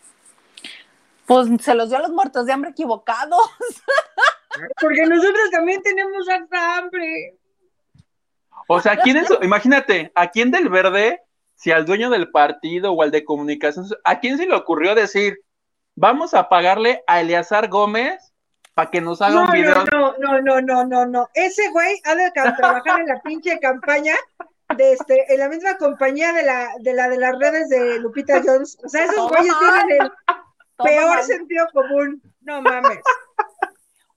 A: Pues se los dio a los muertos de hambre equivocados. [laughs]
B: Porque nosotros también tenemos harta hambre.
C: O sea, ¿quién es, imagínate, ¿a quién del verde, si al dueño del partido o al de comunicaciones, ¿a quién se le ocurrió decir, vamos a pagarle a Eleazar Gómez para que nos haga
B: No,
C: un video?
B: no, no, no, no, no, no. Ese güey ha de trabajar en la pinche campaña de este, en la misma compañía de la, de la de las redes de Lupita Jones. O sea, esos güeyes tienen el peor sentido común. No mames.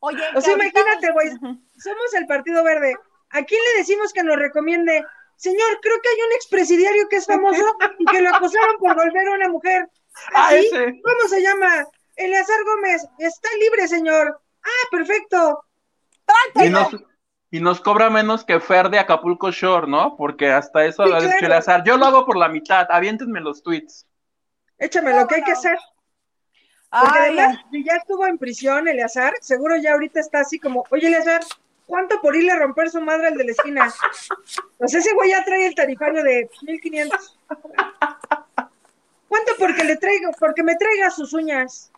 A: Oye,
B: O sea, imagínate, güey. Somos el Partido Verde. ¿A quién le decimos que nos recomiende? Señor, creo que hay un expresidiario que es famoso y que lo acosaron por volver a una mujer. [laughs]
C: Ah.
B: ¿Cómo se llama? Eleazar Gómez. Está libre, señor. Ah, perfecto.
C: Y nos, y nos cobra menos que Fer de Acapulco Shore, ¿no? Porque hasta eso
B: Sí,
C: lo ha dicho
B: claro.
C: Eleazar. Yo lo hago por la mitad, aviéntenme los tweets.
B: Échame lo que hay que hacer. Porque
A: Ay,
B: además, si ya estuvo en prisión Eleazar, seguro ya ahorita está así como, oye Eleazar, ¿cuánto por irle a romper su madre al de la esquina? Pues ese güey ya trae el tarifario de 1500. ¿Cuánto porque le traigo, porque me traiga sus uñas?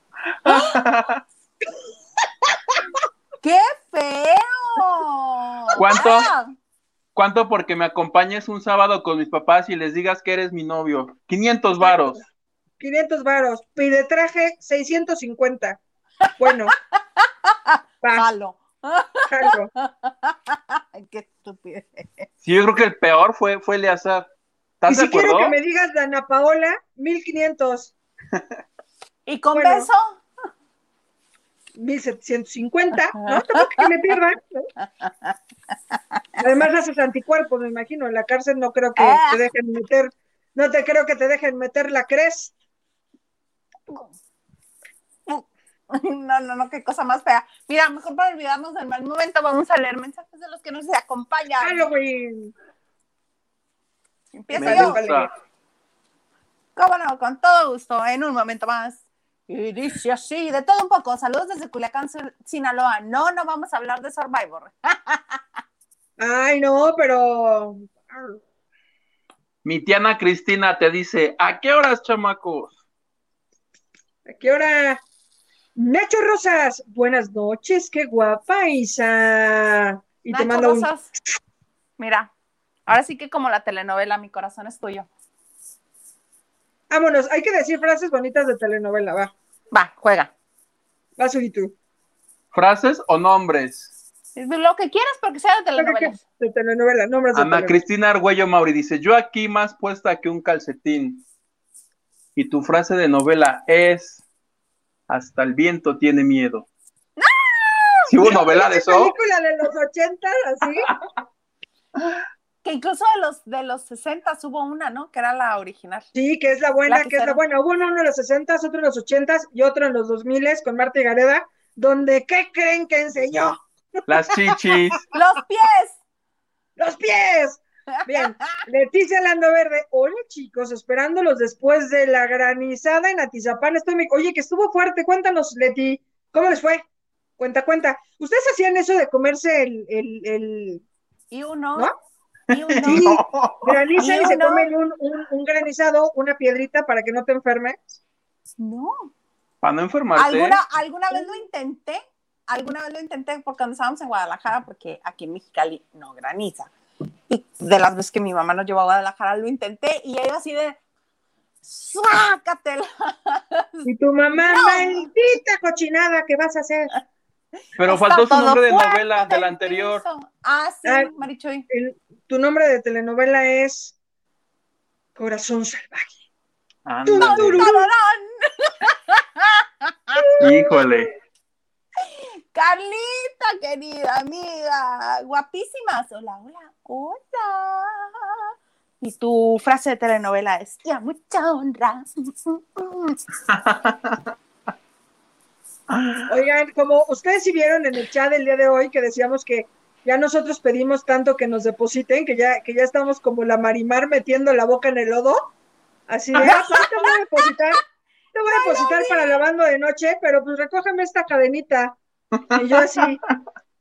A: ¡Qué feo!
C: ¿Cuánto?
A: Ah,
C: ¿Cuánto porque me acompañes un sábado con mis papás y les digas que eres mi novio? 500 varos.
B: 500 varos. Pide traje 650. Bueno. [laughs] Va,
A: Jalo. [laughs] qué estúpido.
C: Sí, yo creo que el peor fue, fue Eleazar.
B: Y
C: ¿Estás de
B: si quiero que me digas Dana Paola, 1500. [laughs]
A: ¿Y con
B: Bueno.
A: beso?
B: 1750, ¿no? Tampoco que me pierdan. ¿no? Además haces anticuerpos, me imagino. En la cárcel no creo que
A: Ah.
B: te dejen meter, no te creo que te dejen meter la cres. [laughs]
A: No, no, no, qué cosa más fea. Mira, mejor para olvidarnos del mal momento, vamos a leer mensajes de los que nos acompañan.
B: Halloween.
A: Empiezo yo.
C: gusta.
A: Cómo no, con todo gusto, en un momento más. Y dice así, de todo un poco. Saludos desde Culiacán, Sin- Sinaloa. No, no vamos a hablar de Survivor. [laughs]
B: Ay, no, pero.
C: Mi tiana Cristina te dice, ¿a qué horas, chamacos?
B: ¿A qué hora? Nacho Rosas, buenas noches, qué guapa, Isa. Y te
A: Nacho
B: manda un.
A: Rosas, Mira, ahora sí que como la telenovela, mi corazón es tuyo.
B: Vámonos, hay que decir frases bonitas de telenovela, va.
A: Va, juega.
B: Va, y tú.
C: ¿Frases o nombres?
A: Lo que quieras, porque sea de telenovelas.
B: De telenovela, nombres de
C: Ana
B: telenovela.
C: Cristina Argüello Mauri dice, yo aquí más puesta que un calcetín. Y tu frase de novela es, hasta el viento tiene miedo. ¿Sí hubo novela de eso?
B: película de los 80, así. [laughs]
A: Que incluso de los, de los 60 hubo una, ¿no? Que era la original.
B: Sí, que es la buena,
A: La
B: que es la buena. Hubo uno en los 60, otro en los 80 y otro en los 2000 con Marta y Gareda, donde ¿qué creen que enseñó?
C: Las chichis. [laughs]
A: ¡Los pies!
B: ¡Los pies! Bien, Leticia Lando Verde. Hola chicos, esperándolos después de la granizada en Atizapán. Estoy muy... Oye, que estuvo fuerte. Cuéntanos, Leti, ¿cómo les fue? Cuenta, cuenta. ¿Ustedes hacían eso de comerse el, el, el...
A: Y uno,
B: ¿No?
A: Y uno,
B: Sí, granizan y
A: Y
B: se comen un, un, un granizado, una piedrita para que no te enfermes.
A: no.
C: Para no enfermarte.
A: ¿Alguna, alguna vez lo intenté, alguna vez lo intenté porque cuando estábamos en Guadalajara, porque aquí en Mexicali no graniza. Y de las veces que mi mamá nos llevó a Guadalajara lo intenté y ella así de, sácatela.
B: Y tu mamá,
A: No.
B: maldita cochinada, ¿qué vas a hacer?
C: Pero
A: Está
C: faltó su nombre de novela
A: del
C: del anterior.
A: piso. Ah, sí,
B: Ay.
A: Marichuy.
B: El- tu nombre de telenovela es Corazón Salvaje.
A: ¡Tararán!
C: Híjole.
A: Carlita, querida amiga, guapísimas. Hola, hola, hola. Y tu frase de telenovela es, y a mucha honra. [laughs]
B: Oigan, como ustedes sí vieron en el chat el día de hoy que decíamos que ya nosotros pedimos tanto que nos depositen, que ya, que ya estamos como la Marimar metiendo la boca en el lodo. Así pues [laughs] te voy a depositar, te voy a depositar para lavando de noche, pero pues recógeme esta cadenita. Y yo así,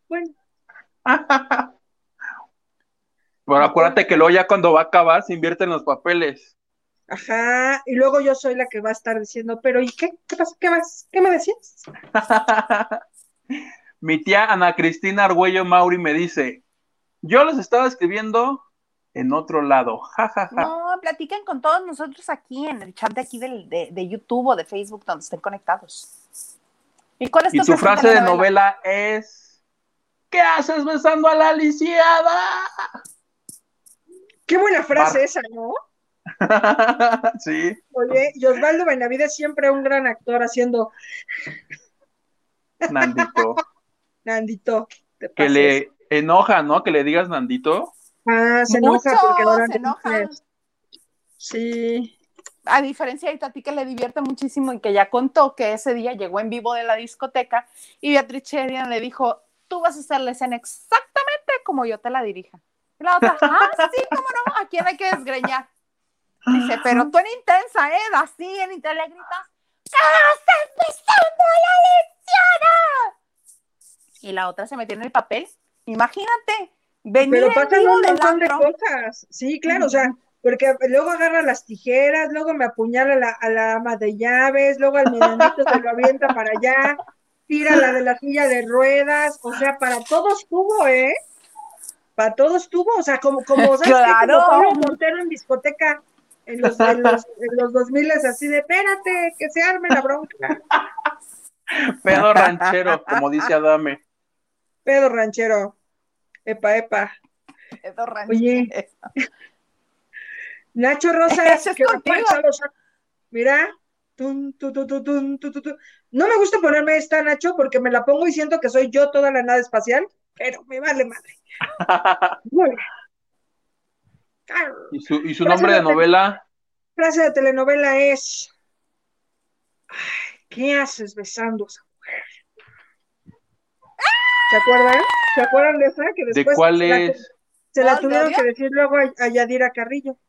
B: bueno,
C: Pero acuérdate que luego ya cuando va a acabar se invierten los papeles.
B: ajá, y luego yo soy la que va a estar diciendo, pero ¿y qué? ¿Qué pasa? ¿Qué más? ¿Qué me decías? [laughs]
C: Mi tía Ana Cristina Argüello Mauri me dice, yo los estaba escribiendo en otro lado. [laughs] Ja, ja, ja.
A: No, platiquen con todos nosotros aquí en el chat de aquí del- de, de YouTube o de Facebook donde estén conectados. ¿Y cuál es
C: Y
A: tu
C: tu frase de novela es, ¿qué haces besando a la lisiada?
B: Qué buena frase
C: Bar-
B: esa, ¿no? [laughs]
C: sí.
B: Oye, y Osvaldo Benavides siempre un gran actor haciendo [laughs]
C: Nandito.
B: Nandito. te
C: Que le enoja, ¿no? Que le digas Nandito.
B: Ah, se
A: Mucho,
B: enoja porque ahora
A: se enoja.
B: Sí.
A: A diferencia de Tati que le divierte muchísimo y que ya contó que ese día llegó en vivo de la discoteca y Beatriz Sheridan le dijo, tú vas a hacer la escena exactamente como yo te la dirija. Y la otra, ah, sí, cómo no, ¿a quién hay que desgreñar? Dice, pero tú en intensa, ¿eh? Así en intensa le gritas, ¿qué estás a la lesiana? Y la otra se metió en el papel. Imagínate, venir
B: Pero
A: en
B: pasan
A: vivo
B: un montón de cosas. Sí, claro, o sea, porque luego agarra las tijeras, luego me apuñala a la, a la ama de llaves, luego al medianito se lo avienta para allá, tira la de la silla de ruedas, o sea, para todos estuvo, ¿eh? Para todos estuvo, o sea, como, como, ¿sabes qué?
A: Claro.
B: Como Pablo Montero en discoteca en los, en los, en los 2000 así de, espérate, que se arme la bronca.
C: Pedo ranchero, como dice Adame.
B: Pedo ranchero. Epa, epa.
A: Esto ranchero.
B: Oye. Nacho Rosas, [laughs]
A: Ese es
B: que. Mira. Tun, tu, tu, tu, tun, tu, tu, tu. No me gusta ponerme esta, Nacho, porque me la pongo y siento que soy yo toda la nave espacial, pero me vale madre. [laughs]
C: ¿Y su, y su nombre de novela?
B: Frase de telenovela es: Ay, ¿Qué haces besando a esa mujer? ¿Se acuerdan? ¿Se acuerdan de esa? Que
C: ¿De
B: después
C: cuál
B: se la-
C: es?
B: Se la
A: ¿Cuál,
B: tuvieron que decir luego a, a Yadira Carrillo.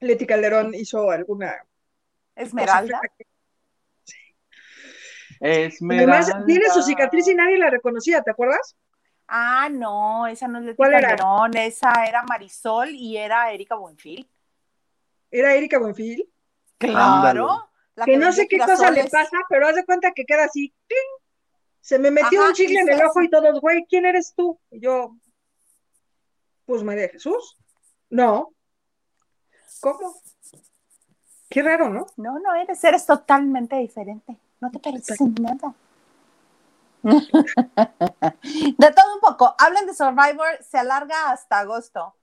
B: Leti Calderón hizo alguna
A: Esmeralda.
C: Esmeralda.
B: Además, tiene su cicatriz y nadie la reconocía, ¿te acuerdas?
A: Ah, no, esa no es Leti
B: ¿Cuál era?
A: Calderón, esa era Marisol y era Erika Buenfil.
B: Era Erika Buenfil.
A: Claro. la
B: Que no sé qué cosa le pasa, pero haz de cuenta que queda así. ¡cling! Se me metió
A: Ajá,
B: un chicle en el ojo y todos, güey, ¿quién eres tú? Y yo, pues María Jesús. No. ¿Cómo? Qué raro, ¿no?
A: No, no eres, eres totalmente diferente. No te pareces en nada. [laughs] De todo un poco. Hablen de Survivor, se alarga hasta agosto.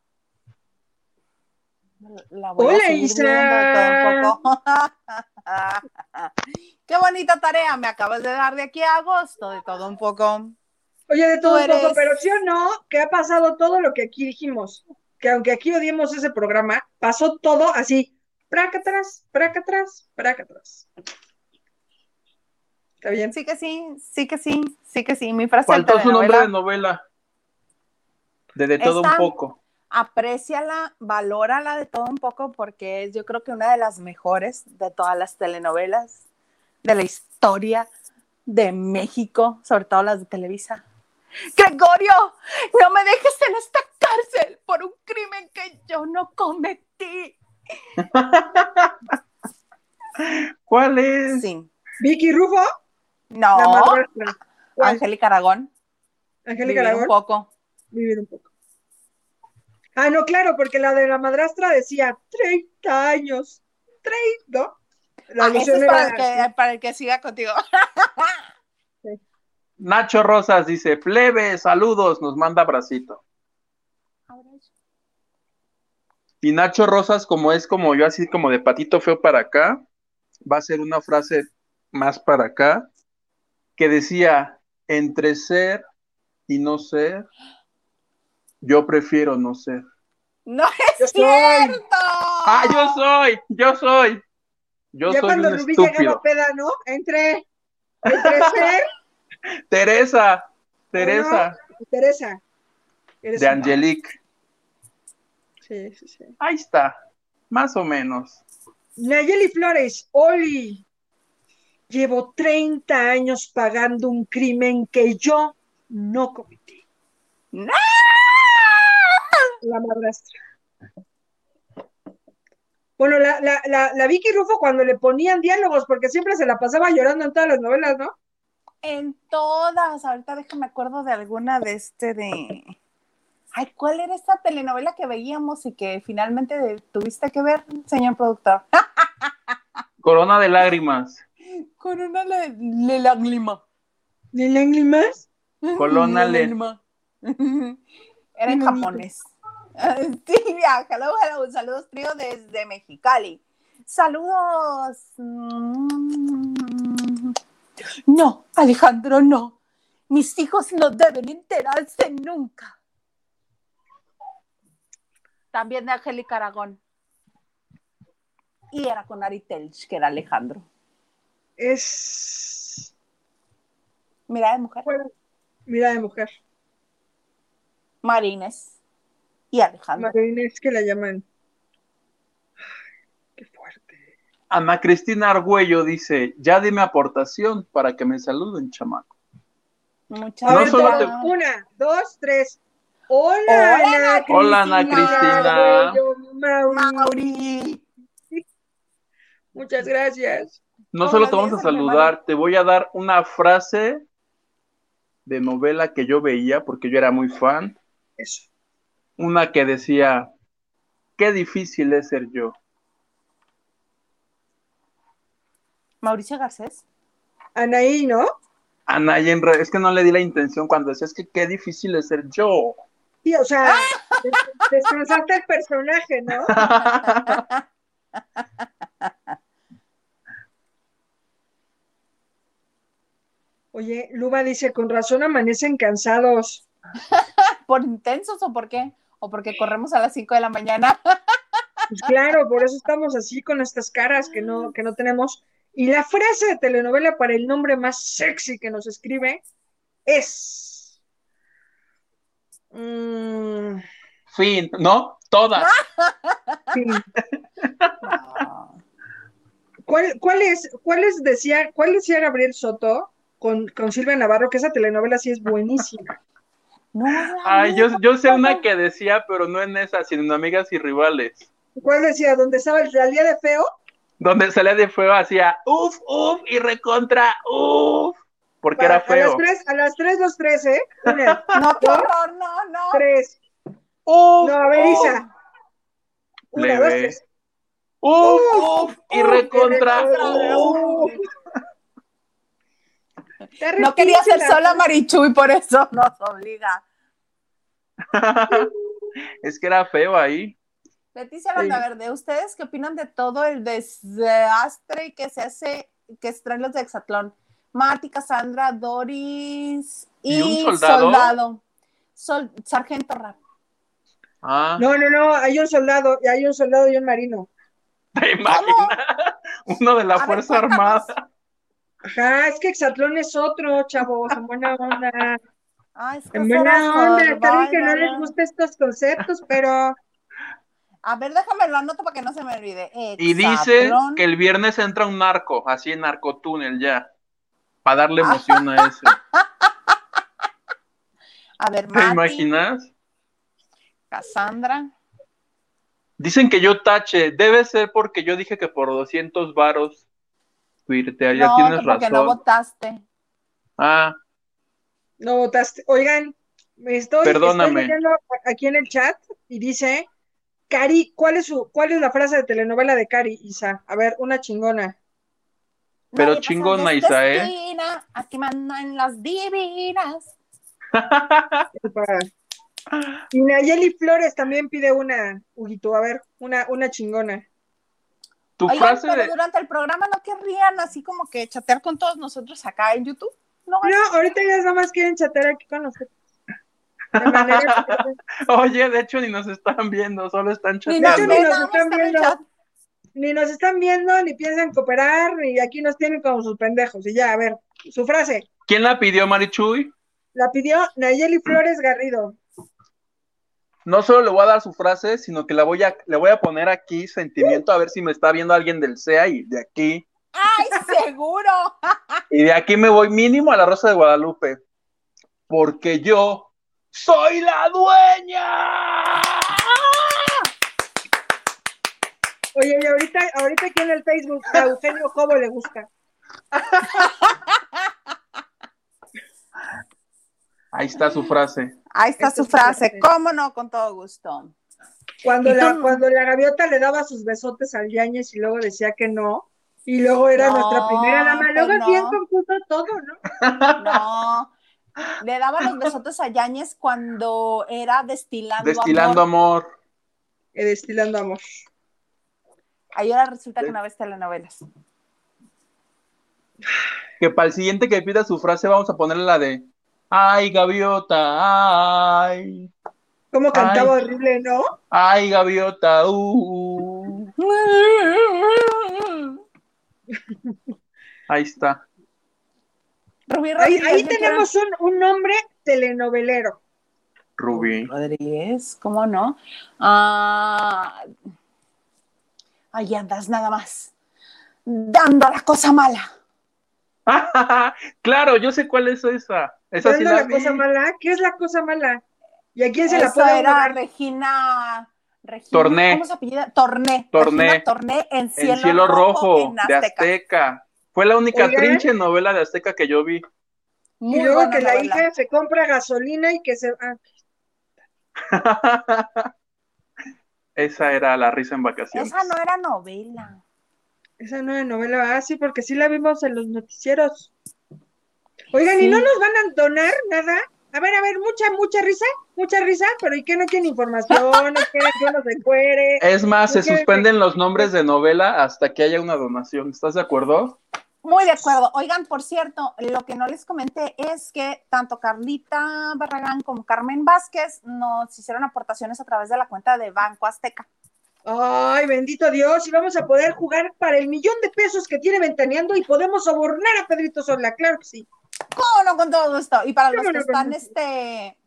A: La voy
B: Hola,
A: seguir
B: Isa.
A: viendo de todo un poco. [laughs] Qué bonita tarea me acabas de dar de aquí a agosto, de todo un poco.
B: Oye, de todo
A: Tú
B: un poco, pero sí o no, que ha pasado todo lo que aquí dijimos. Que aunque aquí odiemos ese programa, pasó todo así. Praca atrás, praca atrás, praca atrás. ¿Está bien?
A: Sí que sí, sí que sí, sí que sí. Mi frase
C: Faltó su nombre de novela. De de todo
A: Esta-
C: un poco.
A: apréciala, valórala de todo un poco porque es yo creo que una de las mejores de todas las telenovelas de la historia de México, sobre todo las de Televisa. Gregorio, no me dejes en esta cárcel por un crimen que yo no cometí. [laughs]
C: ¿Cuál es?
A: Sí.
B: Vicky Rufo,
A: No. Angélica Aragón.
B: Angélica
A: Vivir un
B: Aragón.
A: poco.
B: Vivir un poco. Ah, no, claro, porque la de la madrastra decía 30 años. 30, ¿no? La
A: Ah, es para el, que, para el que siga contigo.
C: Nacho Rosas dice, plebe, saludos, nos manda abracito. Y Nacho Rosas, como es como yo, así como de patito feo para acá, va a ser una frase más para acá, que decía, entre ser y no ser, yo prefiero no ser.
A: No
B: Yo
A: es
B: soy.
A: cierto.
C: Ah, yo soy, yo soy. Yo
B: ya
C: soy
B: cuando
C: un
B: Rubí
C: estúpido.
B: llegaba peda, ¿no? Entre, entre [laughs] ser
C: Teresa, Teresa,
B: Teresa. Eres
C: de Angelique.
B: Sí, sí, sí.
C: Ahí está, más o menos.
B: Nayeli Flores, Oli. Llevo 30 años pagando un crimen que yo no cometí.
A: ¡No!
B: La madrastra. Bueno, la, la, la, la Vicky Rufo cuando le ponían diálogos, porque siempre se la pasaba llorando en todas las novelas, ¿no?
A: En todas. Ahorita déjame acuerdo de alguna de este de. Ay, ¿cuál era esta telenovela que veíamos y que finalmente de- tuviste que ver, señor productor? [laughs]
C: Corona de lágrimas.
A: Con una le, le lágrima.
B: ¿Ni lágrimas?
C: Colonna
A: Le
C: le-
A: lágrima. [laughs] Era en japonés. [laughs] Silvia, hello, hello. Saludos, trío desde Mexicali. Saludos. Mm. No, Alejandro, no. Mis hijos no deben enterarse nunca. También de Angélica Aragón. Y era con Ari Telch, que era Alejandro.
B: Es.
A: Mira de mujer.
B: bueno, Mira de mujer.
A: Marines y Alejandro.
B: Marines que la llaman. Ay, qué fuerte.
C: Ana Cristina Argüello dice, ya dime aportación para que me saluden, chamaco.
A: Muchas
C: No
A: gracias.
B: una, dos, tres. Hola,
A: Hola,
B: Ana
C: Hola, Ana Cristina.
B: Yo, Mauri. Muchas gracias.
C: No
A: Hola,
C: solo te vamos a saludar, te voy a dar una frase de novela que yo veía porque yo era muy fan.
B: Eso.
C: Una que decía, qué difícil es ser yo.
A: Mauricio Garcés.
B: Anaí, ¿no?
C: Ana, y en re- es que no le di la intención cuando decía, es que qué difícil es ser yo.
B: O sea, [laughs] des- descansaste el personaje, ¿no? Oye, Luba dice, con razón amanecen cansados. [laughs]
A: ¿Por intensos o por qué? ¿O porque corremos a las 5 de la mañana? [laughs]
B: Pues claro, por eso estamos así con estas caras que no, que no tenemos. Y la frase de telenovela para el nombre más sexy que nos escribe es. Mm,
C: Fin, ¿no? Todas. [laughs]
B: sí. [laughs] ¿Cuál, cuál es, cuál es decía, cuál decía Gabriel Soto con, con Silvia Navarro? Que esa telenovela sí es buenísima.
A: No,
C: Ay, yo, yo sé una que decía, pero no en esa, sino en Amigas y Rivales.
B: ¿Cuál decía? ¿Dónde estaba el realidad de feo?
C: Donde salía de feo hacía uf, uf y recontra uf, porque era
B: A las
C: feo.
B: tres, a las tres los tres, ¿eh? Una, [laughs]
A: No, horror, no, no.
B: tres.
C: Uf,
B: No, a ver,
C: uf,
B: Isa. Una,
C: Leve.
B: dos, tres.
C: uf, uf y
B: uf,
C: recontra
B: y recontra,
C: uf.
A: No quería ser sola Marichu y por eso [laughs] nos obliga. [laughs]
C: es que era feo ahí.
A: Leticia Landaverde, ¿ustedes qué opinan de todo el desastre que se hace, que se traen los de Hexatlón? Mati, Cassandra, Doris y,
C: ¿Y un soldado?
A: Sol- Sargento Rap.
C: Ah,
B: No, no, no, hay un soldado, y hay un soldado y un marino.
C: ¿te imaginas? Uno de la
A: A
C: Fuerza. Armada.
B: Ajá, es que Exatlón es otro, chavos, en buena onda.
A: Ay, es que
B: En buena onda, está bien que no les gusten estos conceptos, pero
A: A ver, déjame lo anoto para que no se me olvide.
C: Y dice que el viernes entra un narco, así en narcotúnel ya. para darle emoción a eso. [laughs]
A: A ver,
C: ¿Te
A: Mati,
C: imaginas?
A: Cassandra.
C: Dicen que yo tache, debe ser porque yo dije que por 200 varos tuitearía,
A: No,
C: tienes
A: que porque
C: razón.
A: no votaste.
C: ah,
B: No votaste. Oigan, me estoy,
C: Perdóname.
B: estoy leyendo aquí en el chat y dice, Cari, ¿cuál es su, cuál es la frase de telenovela de Cari, Isa? A ver, una chingona.
C: Pero
A: Nadie
C: chingona, Isa, ¿eh?
A: esquina, Aquí mandan las divinas. [laughs]
B: Y Nayeli Flores también pide una, Huguito, a ver, una, una chingona.
C: tu
A: Oigan,
C: frase
A: pero
C: de...
A: durante el programa no querrían así como que chatear con todos nosotros acá en YouTube. No,
B: No, ahorita ya nada más quieren chatear aquí con nosotros. De [laughs]
C: Oye, de hecho ni nos están viendo, solo están
A: ni nos
C: chateando.
B: ni
A: ven,
B: nos
A: nada más
B: están
A: están en el
B: viendo.
A: chat.
B: ni nos están viendo, ni piensan cooperar, y aquí nos tienen como sus pendejos. Y ya, a ver, su frase.
C: ¿Quién la pidió, Marichuy?
B: La pidió Nayeli Flores Garrido.
C: No solo le voy a dar su frase, sino que la voy a, le voy a poner aquí sentimiento a ver si me está viendo alguien del CEA y de aquí.
A: ¡Ay, seguro! [laughs]
C: Y de aquí me voy mínimo a la Rosa de Guadalupe. Porque yo soy la dueña.
B: Oye, y ahorita, ahorita aquí en el Facebook a Eugenio Cobo le gusta. [laughs]
C: Ahí está su frase.
A: Ahí está su frase. ¿Cómo no? Con todo gusto.
B: Cuando
A: ¿Y
B: la, cuando la gaviota le daba sus besotes al Yañez y luego decía que no, y luego era
A: No,
B: nuestra primera dama,
A: que
B: luego
A: no.
B: bien confuso todo, ¿no? [laughs]
A: No. Le daba los besotes a Yáñez cuando era destilando,
C: Destilando
A: amor.
C: amor.
B: Eh, destilando amor.
A: Ahí ahora resulta que no ves telenovelas.
C: Que para el siguiente que pida su frase vamos a ponerle la de Ay, gaviota, ay,
B: Cómo cantaba
C: Ay.
B: horrible, ¿no?
C: ay, gaviota, uh. Ahí está.
A: Rubí
B: Ahí,
A: Rodríguez,
B: ahí tenemos un, un nombre telenovelero.
C: Rubí.
A: Rodríguez, ¿cómo no? Ah, ahí andas nada más, dando la cosa mala. [laughs]
C: claro, yo sé cuál es esa. Esa sí
B: ¿Dando
C: la vi.
B: cosa mala? ¿Qué es la cosa mala? ¿Y a quién se la puede
A: era
B: dar?
A: Regina, Regina
C: Torné.
A: ¿Cómo se apellida? Torné.
C: Torné.
A: Regina Torné en cielo,
C: En cielo rojo,
A: en
C: de
A: Azteca.
C: Azteca. Fue la única
B: Oigan.
C: trinche novela de Azteca que yo vi.
A: Muy
B: y luego que la hija se compra gasolina y que se... ah, [laughs]
C: Esa era la risa en vacaciones.
A: Esa no era novela.
B: esa no es novela, ah, sí, porque sí la vimos en los noticieros. Oigan, ¿y no nos van a donar nada? A ver, a ver, mucha, mucha risa, mucha risa, pero ¿y qué no quieren información? ¿No quieren que uno se?
C: Es más, se
B: ¿No quieren
C: suspenden los nombres de novela hasta que haya una donación. ¿Estás de acuerdo?
A: Muy de acuerdo. Oigan, por cierto, lo que no les comenté es que tanto Carlita Barragán como Carmen Vázquez nos hicieron aportaciones a través de la cuenta de Banco Azteca.
B: Ay, bendito Dios, y vamos a poder jugar para el millón de pesos que tiene Ventaneando y podemos sobornar a Pedrito Sola, claro que sí.
A: ¿Cómo no? Con todo gusto. Y para los
B: ¿Cómo
A: que están este,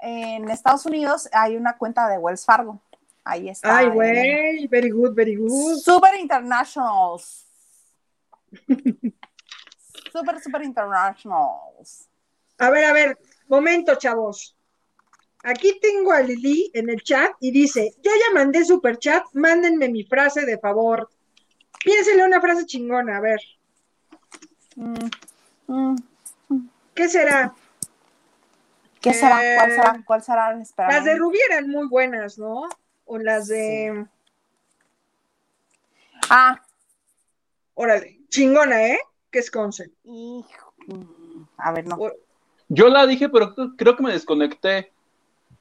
A: en Estados Unidos, hay una cuenta de Wells Fargo. Ahí está.
B: Ay, güey, very good, very good.
A: Super Internationals. [laughs] super, super Internationals.
B: A ver, a ver, momento, chavos. Aquí tengo a Lili en el chat y dice, yo ya mandé super chat, mándenme mi frase de favor. Piénsele una frase chingona, a ver,
A: Mm, mm.
B: ¿Qué será?
A: ¿Qué será? ¿Cuál
B: Eh,
A: será? ¿Cuál será? Espérame.
B: Las de Rubí eran muy buenas, ¿no? O las de,
A: Ah,
B: órale, chingona, ¿eh? Que es Conce.
A: hijo. A ver, no.
B: O-
C: Yo la dije, pero creo que me desconecté.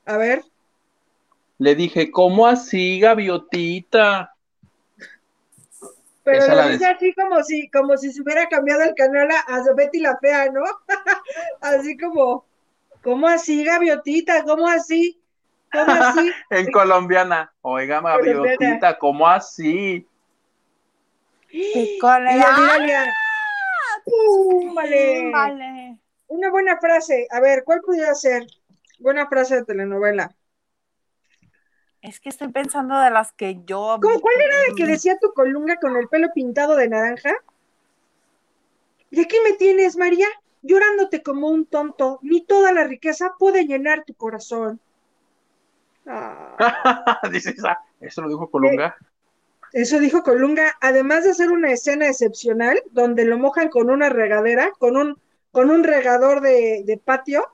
B: A ver,
C: Le dije, ¿cómo así, gaviotita?
B: Pero
C: Esa
B: lo dice así como si, como si se hubiera cambiado el canal a, a Betty la Fea, ¿no? [laughs] así como, ¿cómo así, gaviotita? ¿Cómo así? ¿Cómo así? [laughs]
C: En colombiana. Oiga, gaviotita, ¿cómo así?
B: Miralia, ¡pum! Vale.
A: Vale.
B: Una buena frase. A ver, ¿cuál pudiera ser? Buena frase de telenovela.
A: Es que estoy pensando de las que yo.
B: ¿Cómo, ¿Cuál era la que decía tu colunga con el pelo pintado de naranja? Y aquí me tienes, María, llorándote como un tonto. Ni toda la riqueza puede llenar tu corazón. Ah, [laughs]
C: Dice esa, eso lo dijo Colunga.
B: eso dijo Colunga, además de hacer una escena excepcional donde lo mojan con una regadera, con un, con un regador de, de patio.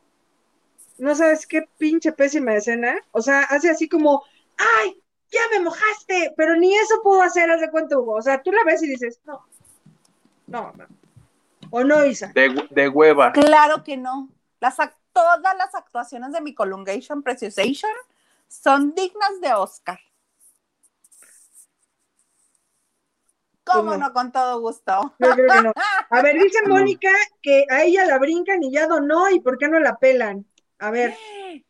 B: No sabes qué pinche pésima escena. O sea, hace así como, ¡ay! Ya me mojaste, pero ni eso puedo hacer, haz de cuenta, Hugo. O sea, tú la ves y dices, no, no, no. O no, Isa.
C: De, de hueva.
A: Claro que no. Las, todas las actuaciones de mi Colungation Preciosation son dignas de Oscar. ¿Cómo
B: no.
A: no? Con todo gusto.
B: Yo creo que no. A ver, dice [laughs] Mónica que a ella la brincan y ya donó, ¿y por qué no la pelan? A ver,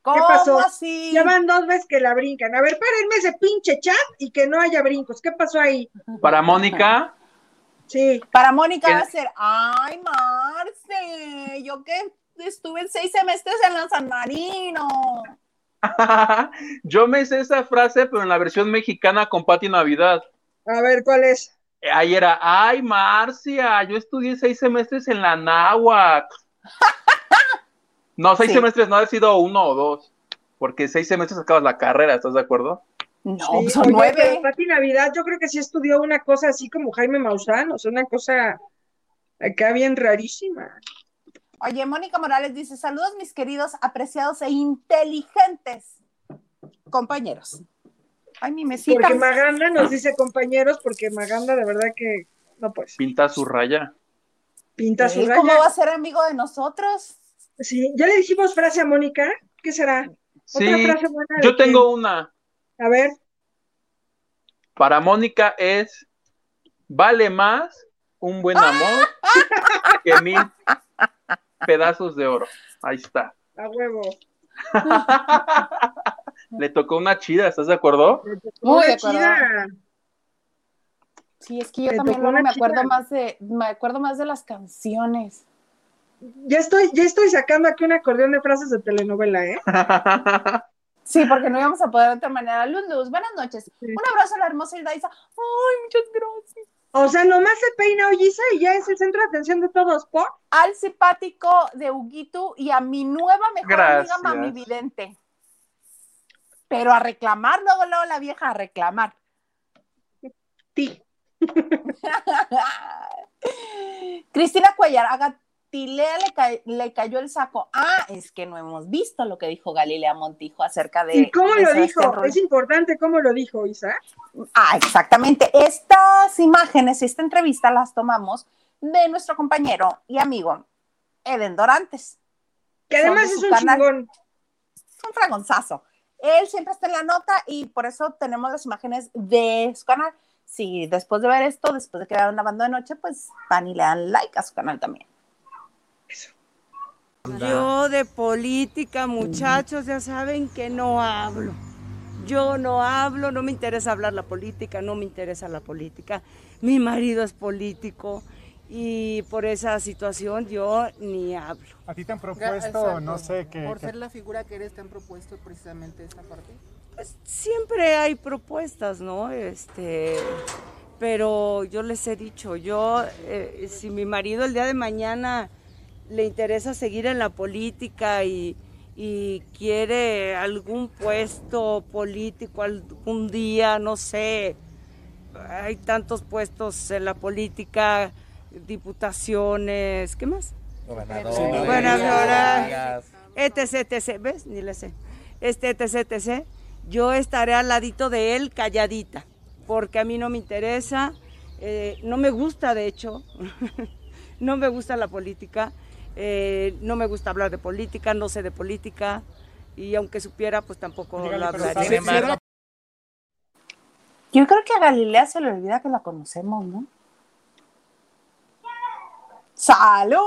A: ¿Cómo
B: pasó?
A: así?
B: ya van dos veces que la brincan. A ver, párenme ese pinche chat y que no haya brincos. ¿Qué pasó ahí?
C: Para Mónica,
B: Sí.
A: Para Mónica
C: ¿Qué?
A: va a ser, ay, Marce, yo que estuve en seis semestres en la San Marino. [laughs]
C: yo me sé esa frase, pero en la versión mexicana con Pati Navidad.
B: A ver, ¿cuál es?
C: Ahí era, ay, Marcia, yo estudié seis semestres en la náhuac. [laughs] No, seis
A: Sí.
C: semestres, no ha sido uno o dos, porque seis semestres acabas la carrera, ¿estás de acuerdo?
A: No,
B: Sí,
A: son
B: oye,
A: nueve.
B: Pati Navidad, yo creo que sí estudió una cosa así como Jaime Maussan, o sea, una cosa acá bien rarísima.
A: Oye, Mónica Morales dice, saludos mis queridos, apreciados e inteligentes compañeros. Ay, mi mesita.
B: Porque Maganda nos dice compañeros, porque Maganda de verdad que no pues
C: Pinta su raya.
B: pinta su raya.
A: ¿Cómo va a ser amigo de nosotros?
B: Sí, ya le dijimos frase a Mónica, ¿qué será? Otra
C: Sí,
B: frase buena de
C: yo
B: quién?
C: tengo una.
B: A ver,
C: Para Mónica es, vale más un buen amor [laughs] que mil pedazos de oro. Ahí está.
B: a huevo. [laughs]
C: Le tocó una chida, ¿estás de acuerdo?
A: Muy de
B: Una
A: acuerdo.
B: chida.
A: Sí, es que yo también luego me acuerdo
B: chida.
A: más de, me acuerdo más de las canciones.
B: Ya estoy, ya estoy sacando aquí un acordeón de frases de telenovela, ¿eh? [laughs]
A: Sí, porque no íbamos a poder de otra manera. Luz, Luz, buenas noches.
B: Sí.
A: Un abrazo a la hermosa Hilda Isa. Ay, muchas gracias.
B: O sea, nomás se peina Ollisa y ya es el centro de atención de todos, ¿por?
A: Al simpático de Huguito y a mi nueva mejor
C: Gracias.
A: amiga Mami Vidente. Pero a reclamar, luego, luego la vieja a reclamar.
B: Ti. [laughs]
A: Cristina Cuellar, a Galilea le, ca- le cayó el saco. Ah, es que no hemos visto lo que dijo Galilea Montijo acerca de.
B: ¿Y cómo
A: de
B: lo dijo?
A: Rulli.
B: Es importante cómo lo dijo, Isa.
A: Ah, exactamente. Estas imágenes, esta entrevista las tomamos de nuestro compañero y amigo Eden Dorantes.
B: Que además
A: de
B: es un
A: canal.
B: chingón.
A: Es un fragonzazo. Él siempre está en la nota y por eso tenemos las imágenes de su canal. Si después de ver esto, después de que vean lavando de noche, pues van y le dan like a su canal también.
G: Yo de política, muchachos, ya saben que no hablo. Yo no hablo, no me interesa hablar la política, no me interesa la política. Mi marido es político y por esa situación yo ni hablo.
H: ¿A ti te han propuesto,
I: exacto.
H: no sé, qué?
I: Por ser la figura que eres, te han propuesto precisamente esta parte.
G: Pues siempre hay propuestas, ¿no? Este, pero yo les he dicho, yo, eh, si mi marido el día de mañana le interesa seguir en la política y, y quiere algún puesto político algún día, no sé, hay tantos puestos en la política, diputaciones, ¿qué más? Gobernadora, etc, etc, ¿ves? Ni le sé. Este, etc, etc. Yo estaré al ladito de él calladita, porque a mí no me interesa, eh, no me gusta de hecho, [laughs] no me gusta la política, eh, no me gusta hablar de política, no sé de política, y aunque supiera, pues tampoco
H: Dígale,
G: lo
H: pero
G: hablaría.
H: ¿sabes si era-
A: Yo creo que a Galilea se le olvida que la conocemos, ¿no? ¡Salud!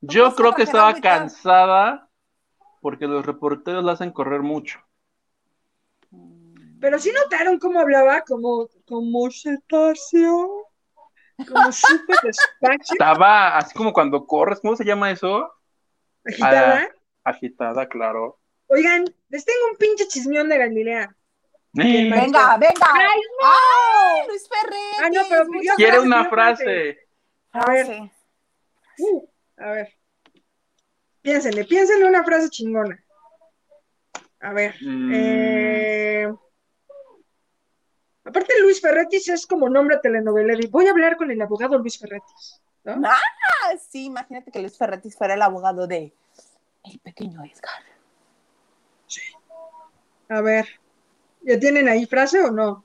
C: Yo creo que estaba cansada porque los reporteros la hacen correr mucho.
B: Pero sí notaron cómo hablaba, como, como cetáceo, como súper despacio,
C: Estaba así como cuando corres, ¿cómo se llama eso?
B: agitada.
C: Agitada, claro.
B: Oigan, les tengo un pinche chismeón de Galilea.
A: Venga, venga.
B: ¡Ay,
A: ¡Ay, Luis Ferrer!
B: Ah, no, pero
C: Quiere una frase.
B: A ver. Uh, a ver. Piénsenle, piénsenle una frase chingona. A ver.
C: Mm.
B: eh, Aparte, Luis Ferretis es como nombre telenovela. y Voy a hablar con el abogado Luis Ferretis. ¿no?
A: Ah, sí, imagínate que Luis Ferretis fuera el abogado de el pequeño Edgar.
B: A ver. ¿Ya tienen ahí frase o no?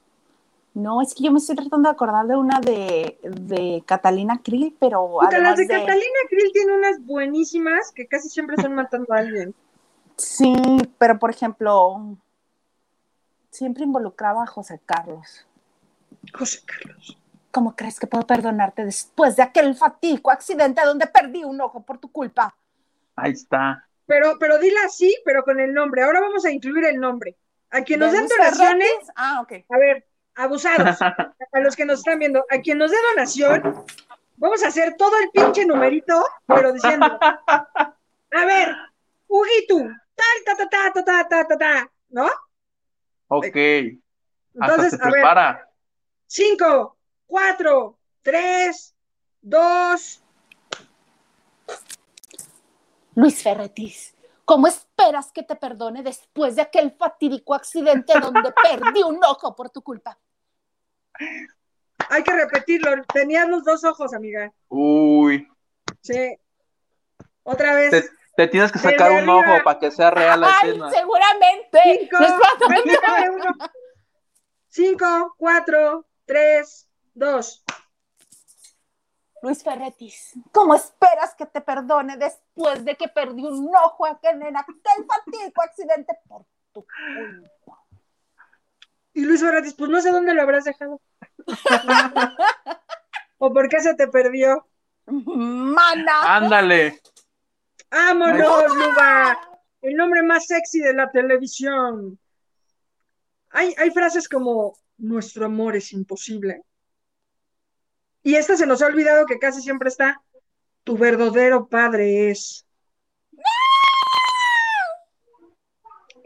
A: No, es que yo me estoy tratando de acordar de una de, de Catalina Krill, pero
B: Puta, las
A: además
B: de
A: de...
B: Catalina Krill tiene unas buenísimas que casi siempre están matando a alguien. [laughs]
A: Sí, pero por ejemplo, siempre involucraba a José Carlos.
B: José Carlos.
A: ¿Cómo crees que puedo perdonarte después de aquel fatídico accidente donde perdí un ojo por tu culpa?
C: Ahí está.
B: Pero, pero dila así, pero con el nombre. Ahora vamos a incluir el nombre. A quien nos
A: ¿De
B: den donaciones?
A: Ah, ok.
B: a ver, abusados, [laughs] a los que nos están viendo, a quien nos dé donación, vamos a hacer todo el pinche numerito, pero diciendo, [laughs] a ver, Huguito, tal, ta, ta, ta, ta, ta, ta, ta, ta, ¿no?
C: Ok. Hasta
B: Entonces,
C: se
B: a ver, cinco, cuatro, tres, dos,
A: Luis Ferretis, ¿cómo esperas que te perdone después de aquel fatídico accidente donde [laughs] perdí un ojo por tu culpa?
B: hay que repetirlo, tenías los dos ojos, amiga,
C: Uy.
B: sí, otra vez,
C: Te, te tienes que sacar un ojo para que sea real la
A: Ay,
C: escena.
A: seguramente.
B: cinco, uno. cinco, cuatro, tres, dos,
A: Luis Ferretis, ¿cómo esperas que te perdone después de que perdí un ojo aquel- en aquel fatídico accidente por tu culpa?
B: y Luis Ferretis, pues no sé dónde lo habrás dejado, [laughs] o por qué se te perdió,
A: Mana.
C: Ándale.
B: ¡Vámonos, Luba! El nombre más sexy de la televisión. Hay, hay frases como nuestro amor es imposible. Y esta se nos ha olvidado que casi siempre está tu verdadero padre es.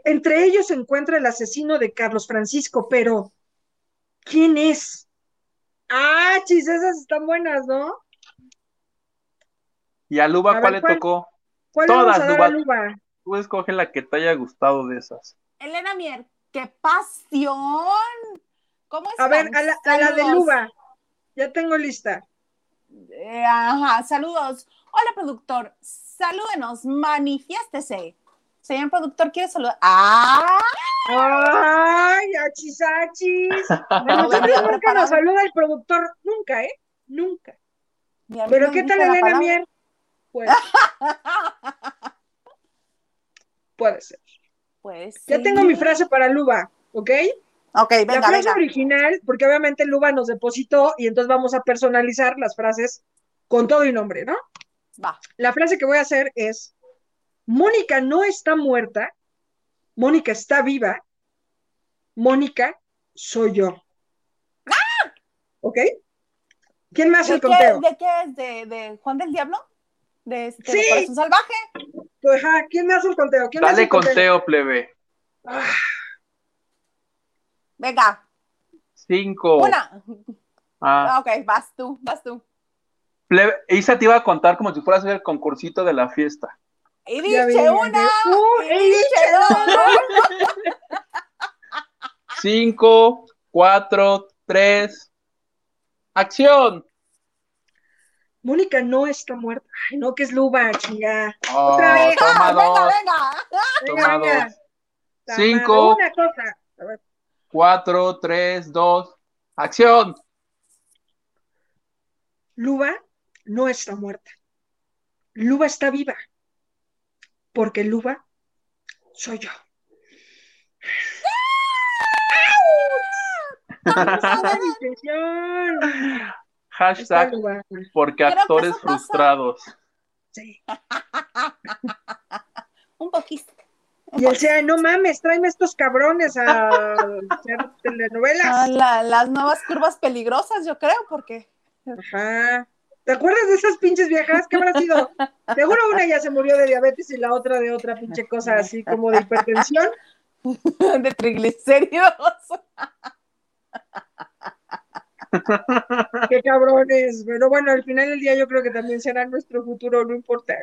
B: Entre ellos se encuentra el asesino de Carlos Francisco, pero ¿quién es? Ah, chis, esas están buenas, ¿no?
C: ¿Y a Luba
B: A
C: cuál
B: ver,
C: le
B: ¿cuál?
C: tocó?
B: ¿Cuál le vamos
C: Todas,
B: a dar
C: Luba.
B: a Luba?
C: Tú escoge la que te haya gustado de esas.
A: Elena Mier, qué pasión. ¿Cómo
B: A ver,
A: están?
B: a la, a la de. Luba. Ya tengo lista.
A: Eh, ajá, saludos. Hola, productor. Salúdenos, manifiéstese. Señor productor, ¿quiere saludar? ¡Ah!
B: ¡Ay, achis, achis! [laughs] A
A: Bueno,
B: nosotros nunca nos saluda el productor, nunca, ¿eh? Nunca. Pero ¿qué tal Elena. Mier? Pues, [laughs] puede ser.
A: Pues
B: Ya
A: sí.
B: tengo mi frase para Luba, ¿ok?
A: Ok,
B: La
A: venga,
B: frase
A: venga.
B: original, porque obviamente Luba nos depositó y entonces vamos a personalizar las frases con todo y nombre, ¿no?
A: Va.
B: La frase que voy a hacer es, Mónica no está muerta, Mónica está viva, Mónica soy yo. ¿Ok? ¿Quién me hace
A: ¿De
B: el
A: qué,
B: conteo?
A: de qué es? ¿De, de Juan del Diablo? ¿De, este, de
B: Sí.
A: Corazón Salvaje?
B: Pues, ajá, ¿quién me hace el conteo? ¿Quién me hace
C: Dale
B: el conteo?
C: conteo, plebe.
B: Ah,
A: Venga,
C: Cinco.
A: una.
C: Ah,
A: Ah, Ok, vas tú, vas tú.
C: plebe. Isa te iba a contar como si fuera a ser el concursito de la fiesta.
A: Y
B: ya
A: una.
B: Uh,
A: y dice dos.
C: Cinco, cuatro, tres. ¡Acción!
B: Mónica no está muerta. Ay, no, que es Luba, chinga.
C: Oh,
B: Otra vez.
C: Toma
A: Ah, venga,
C: dos,
A: venga.
B: Venga,
C: toma
B: venga.
C: dos.
B: Ta
C: Cinco.
B: madre, Una cosa. A ver,
C: Cuatro, tres, dos. ¡Acción!
B: Luba no está muerta. Luba está viva. Porque Luba soy yo. Mi intención. [laughs]
C: Hashtag porque
A: Creo
C: actores frustrados.
B: Sí. [laughs]
A: Un poquito.
B: Y él sea, no mames, tráeme estos cabrones a [laughs] hacer telenovelas.
A: Ah, la- las nuevas curvas peligrosas, yo creo, porque
B: Ajá. ¿Te acuerdas de esas pinches viejas? ¿Qué habrá sido? Seguro una ya se murió de diabetes y la otra de otra pinche cosa así como de hipertensión. [laughs]
A: de triglicéridos.
B: Qué cabrones. Pero bueno, al final del día yo creo que también será nuestro futuro, no importa.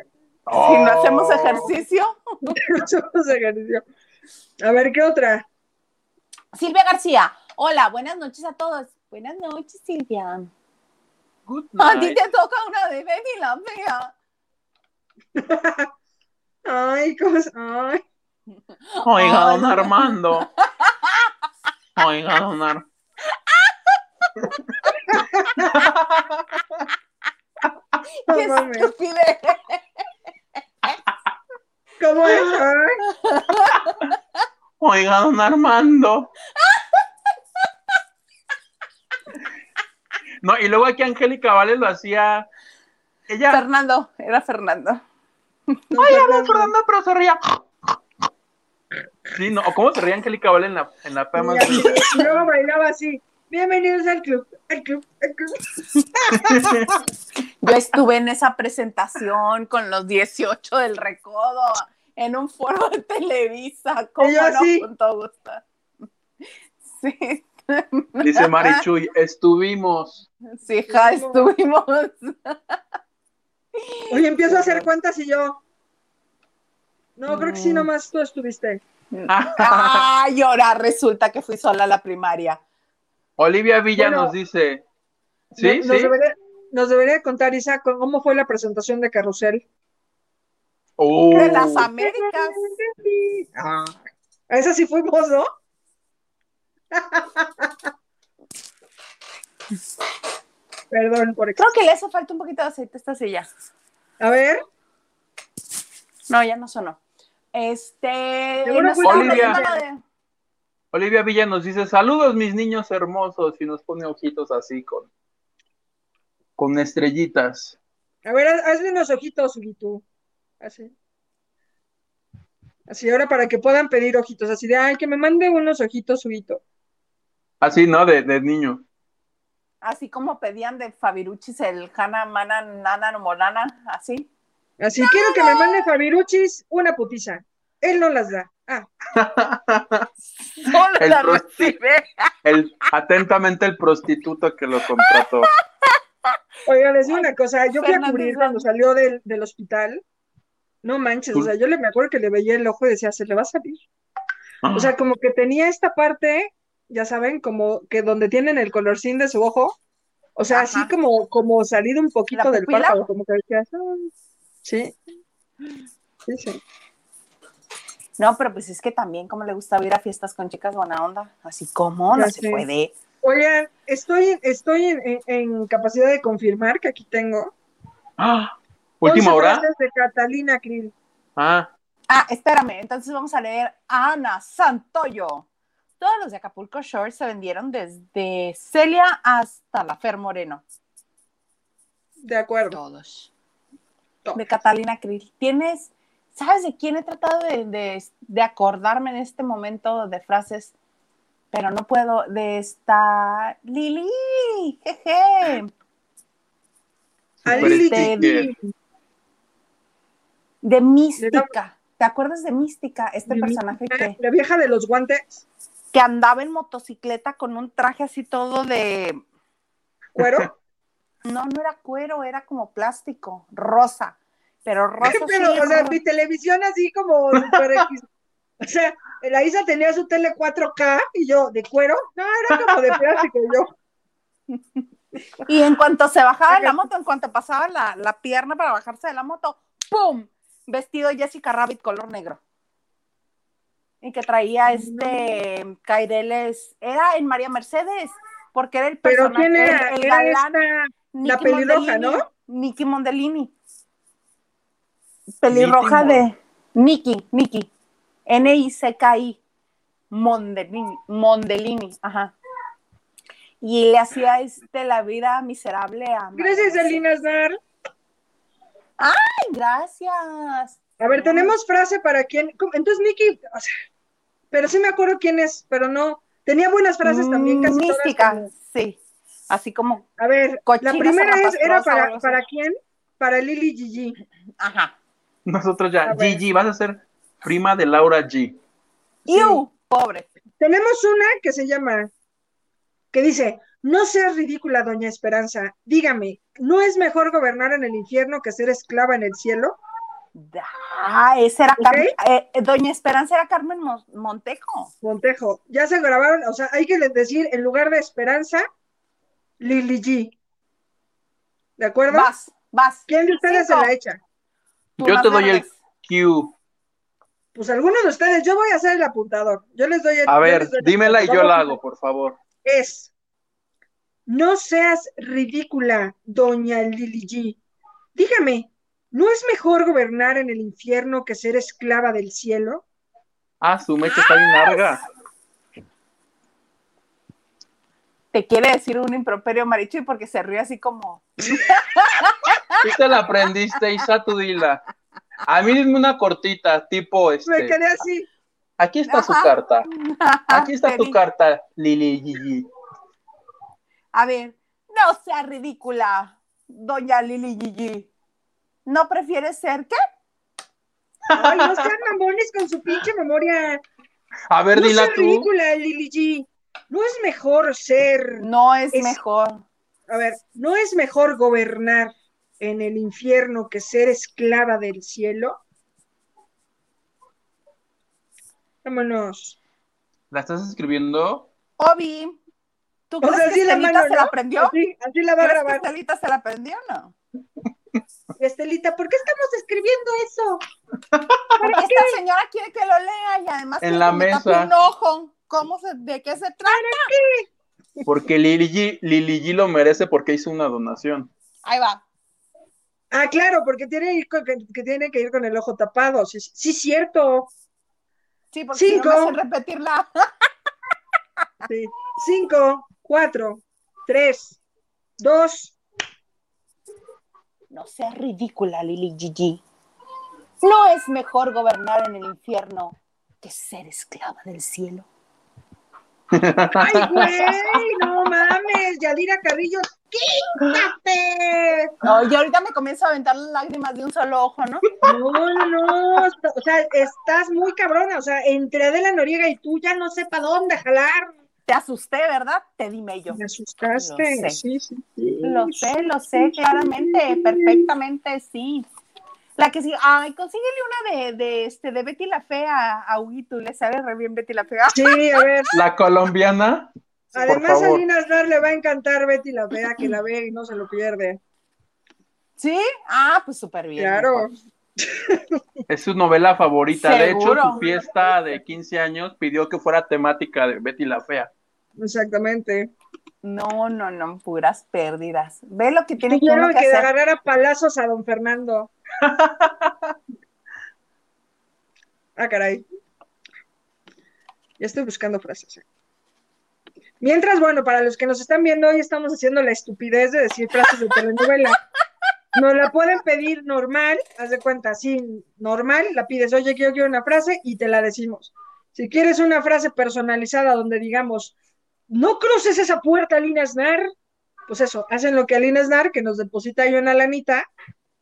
A: Si no hacemos
C: Oh.
A: ejercicio. [laughs]
B: No hacemos ejercicio. A ver, ¿qué otra?
A: Silvia García. Hola, buenas noches a todos. Buenas noches, Silvia.
C: Good [laughs]
A: A ti te toca una de Betty la fea. [laughs]
B: Ay, ¿cómo es? Ay.
C: Oiga,
A: Ay,
C: don. Armando. Oiga, don Armando.
B: No
A: Qué estupidez.
B: ¿Cómo es?
C: Oiga, don Armando. No, y luego aquí Angélica Vale lo hacía. Ella.
A: Fernando, era Fernando.
B: No,
C: Ay,
B: Fernando.
C: pero se ría. Sí, no, o cómo se ría Angélica Vale en la, en la
B: así, y luego bailaba así. Bienvenidos al club, al club, al club. [laughs]
A: Yo estuve en esa presentación con los 18 del Recodo en un foro de Televisa. ¿Cómo
B: yo
A: no?
B: así.
A: Con todo gusto. [laughs] Sí,
C: Dice Marichuy, estuvimos.
A: sí, hija, estuvimos.
B: Oye, empiezo a hacer cuentas y yo. No, creo que sí, nomás tú estuviste.
A: Ay, ahora resulta que fui sola a la primaria.
C: Olivia Villa
B: Bueno.
C: nos dice. ¿Sí?
B: nos,
C: ¿Sí?
B: debería, nos debería contar, Isa, cómo fue la presentación de Carrusel.
C: Oh.
A: De las Américas.
B: Ah, a esa sí fuimos, ¿no? Perdón por
A: Creo que le hace falta un poquito de aceite a esta silla.
B: A ver,
A: No, ya no sonó. Este.
C: Olivia.
A: de-
C: Olivia Villa nos dice, saludos mis niños hermosos, y nos pone ojitos así con, con estrellitas.
B: a ver, haz- hazle unos ojitos, Huguito. Así. Así, ahora para que puedan pedir ojitos, así de, ay, que me mande unos ojitos, Huguito.
C: Así, ¿no? De, de niño.
A: Así como pedían de Fabiruchis el Hana Mana Nana Morana, así.
B: Así, quiero que me mande Fabiruchis una putiza. Él no las da. Ah,
A: Solo
C: El
A: la recibe.
C: El, atentamente el prostituto que lo contrató.
B: Oiga, les digo una cosa, yo fui a cubrir cuando salió del, del hospital. No manches, o sea, yo le me acuerdo que le veía el ojo y decía, se le va a salir. O sea, como que tenía esta parte, ya saben, como que donde tienen el colorcín de su ojo, o sea, así como, como salido un poquito
A: ¿La
B: del párpado, como que decías, "Ay". sí, sí, sí.
A: No, pero pues es que también como le gustaba ir a fiestas con chicas buena onda, así como no se puede.
B: Oigan, estoy, estoy en, en- en capacidad de confirmar que aquí tengo
C: Ah, Última
B: 11
C: hora.
B: de Catalina Krill.
C: Ah,
A: Ah, espérame, entonces vamos a leer a Ana Santoyo. Todos los de Acapulco Shore se vendieron desde Celia hasta la Fer Moreno.
B: De acuerdo.
A: Todos.
B: Todos.
A: De Catalina Krill. ¿Tienes, sabes de quién he tratado de, de- de acordarme en este momento de frases? Pero no puedo. De esta Lili. Jeje.
B: A
C: Super
B: Lili.
A: De Mística. ¿Te acuerdas de Mística? Este
B: De
A: personaje que,
B: La vieja de los guantes,
A: que andaba en motocicleta con un traje así todo de.
B: cuero. [laughs]
A: No, no era cuero, era como plástico, rosa. Pero [laughs] rosa.
B: Pero,
A: así,
B: o sea, mi televisión así como super X. O sea, la Isa tenía su tele 4K y yo, ¿de cuero? No, era como de plástico yo.
A: Y en cuanto se bajaba de la moto, en cuanto pasaba la, la pierna para bajarse de la moto, ¡pum! Vestido Jessica Rabbit color negro. Y que traía este Caireles, era en María Mercedes, porque era el
B: Pero
A: personaje,
B: ¿quién era?
A: el, el
B: Era
A: galán,
B: esta, la pelirroja, ¿no?
A: Nicky Mondellini. Pelirroja de Nicky, Nicky. N-I-C-K-I. Mondellini, Mondellini, ajá. Y le hacía este la vida miserable a
B: Gracias. Alina Aznar.
A: Ay, gracias.
B: A ver, tenemos frase para quién. Entonces, Nicky, o sea, pero sí me acuerdo quién es, pero no. Tenía buenas frases también, casi todas
A: Mm, Mística,
B: como-
A: sí. Así como,
B: A ver, la primera es, era para. ¿para quién? Para Lili Gigi.
A: ajá. [laughs]
C: nosotros ya. Gigi, vas a ser prima de Laura G.
A: ¡Iu! Pobre.
B: Tenemos una que se llama, que dice, No seas ridícula, doña Esperanza. Dígame, ¿no es mejor gobernar en el infierno que ser esclava en el cielo?
A: Ah, esa era
B: Ok.
A: Carmen, eh, eh, Doña Esperanza era Carmen Mon- Montejo.
B: Montejo, ya se grabaron, o sea, hay que decir en lugar de Esperanza, Lili G. ¿De acuerdo?
A: Vas, vas.
B: ¿Quién de ustedes se la echa?
C: Yo te doy el. Q.
B: Pues alguno de ustedes, yo voy a ser el apuntador. Yo les doy el.
C: A ver,
B: el
C: dímela y yo la hago, por favor.
B: Es. No seas ridícula, doña Lili G. Dígame, ¿no es mejor gobernar en el infierno que ser esclava del cielo?
C: Ah, su mecha está bien larga.
A: Te quiere decir un improperio Marichuy porque se ríe así como. [laughs]
C: Sí te la aprendiste, Isa, tú dila. A mí dime una cortita, tipo
B: Me
C: este.
B: quedé así.
C: Aquí está su carta. [laughs] Aquí está tu carta, Lili Gigi.
A: A ver, no sea ridícula, Doña Lili Gigi. ¿No prefieres ser qué? [laughs]
B: Ay, no sean mamones con su pinche memoria.
C: A ver,
B: No
C: dila
B: seas
C: tú.
B: ridícula, Lili G. No es mejor ser.
A: No es,
B: Es-
A: mejor.
B: A ver, ¿no es mejor gobernar en el infierno que ser esclava del cielo? Vámonos.
C: ¿La estás escribiendo?
A: Obi, ¿tú
B: O
A: crees
B: sea,
A: que Estelita
B: mano,
A: se la
B: ¿no?
A: aprendió?
B: Así, así la va a
A: ¿Crees que
B: grabar.
A: Estelita se la aprendió o no? [laughs]
B: Estelita, ¿por qué estamos escribiendo eso?
A: Porque esta señora quiere que lo lea y además
C: En la mesa.
A: un ojo. ¿Cómo se, ¿De qué se trata?
C: Porque Lili G, Lili G lo merece porque hizo una donación.
A: Ahí va.
B: Ah, claro, porque tiene, que, que tiene que ir con el ojo tapado. Sí, sí, cierto.
A: Sí, porque no
B: Cinco.
A: me hacen repetirla. [laughs]
B: Sí. Cinco, cuatro, tres, dos.
A: No seas ridícula, Lili Gigi. ¿No es mejor gobernar en el infierno que ser esclava del cielo?
B: ¡Ay, [laughs] güey! ¡No mames! Yadira Carrillo, ¡quítate!
A: No, y ahorita me comienzo a aventar las lágrimas de un solo ojo, ¿no?
B: No, no. O sea, estás muy cabrona. O sea, entre Adela Noriega y tú ya no sé para dónde jalar.
A: Te asusté, ¿verdad? Te dime yo.
B: Me asustaste.
A: Lo sé.
B: Sí, sí, sí.
A: Lo sé, lo sé claramente, perfectamente, sí. La que sí, ay, consíguele una de, de, este, de Betty la Fea a Huguito, le sabe re bien Betty la Fea.
B: Sí, a ver.
C: La colombiana. por
B: Además, a. Lina Aznar le va a encantar Betty la vea que la ve y no se lo pierde.
A: ¿Sí? Ah, pues súper bien.
B: Claro.
C: Es su novela favorita. De hecho, su fiesta de 15 años pidió que fuera temática de Betty la Fea.
B: Exactamente.
A: No, no, no, puras pérdidas. Ve lo que tiene que
B: Pidieron
A: uno que
B: que
A: hacer.
B: agarrara palazos a don Fernando. Ah, caray. Ya estoy buscando frases. eh. Mientras, bueno, para los que nos están viendo, hoy estamos haciendo la estupidez de decir frases de telenovela. Nos la pueden pedir normal, haz de cuenta, así, normal, la pides, oye, yo quiero una frase y te la decimos. Si quieres una frase personalizada donde digamos, no cruces esa puerta, Lina Snar, pues eso, hacen lo que Alina Snar, que nos deposita ahí una lanita,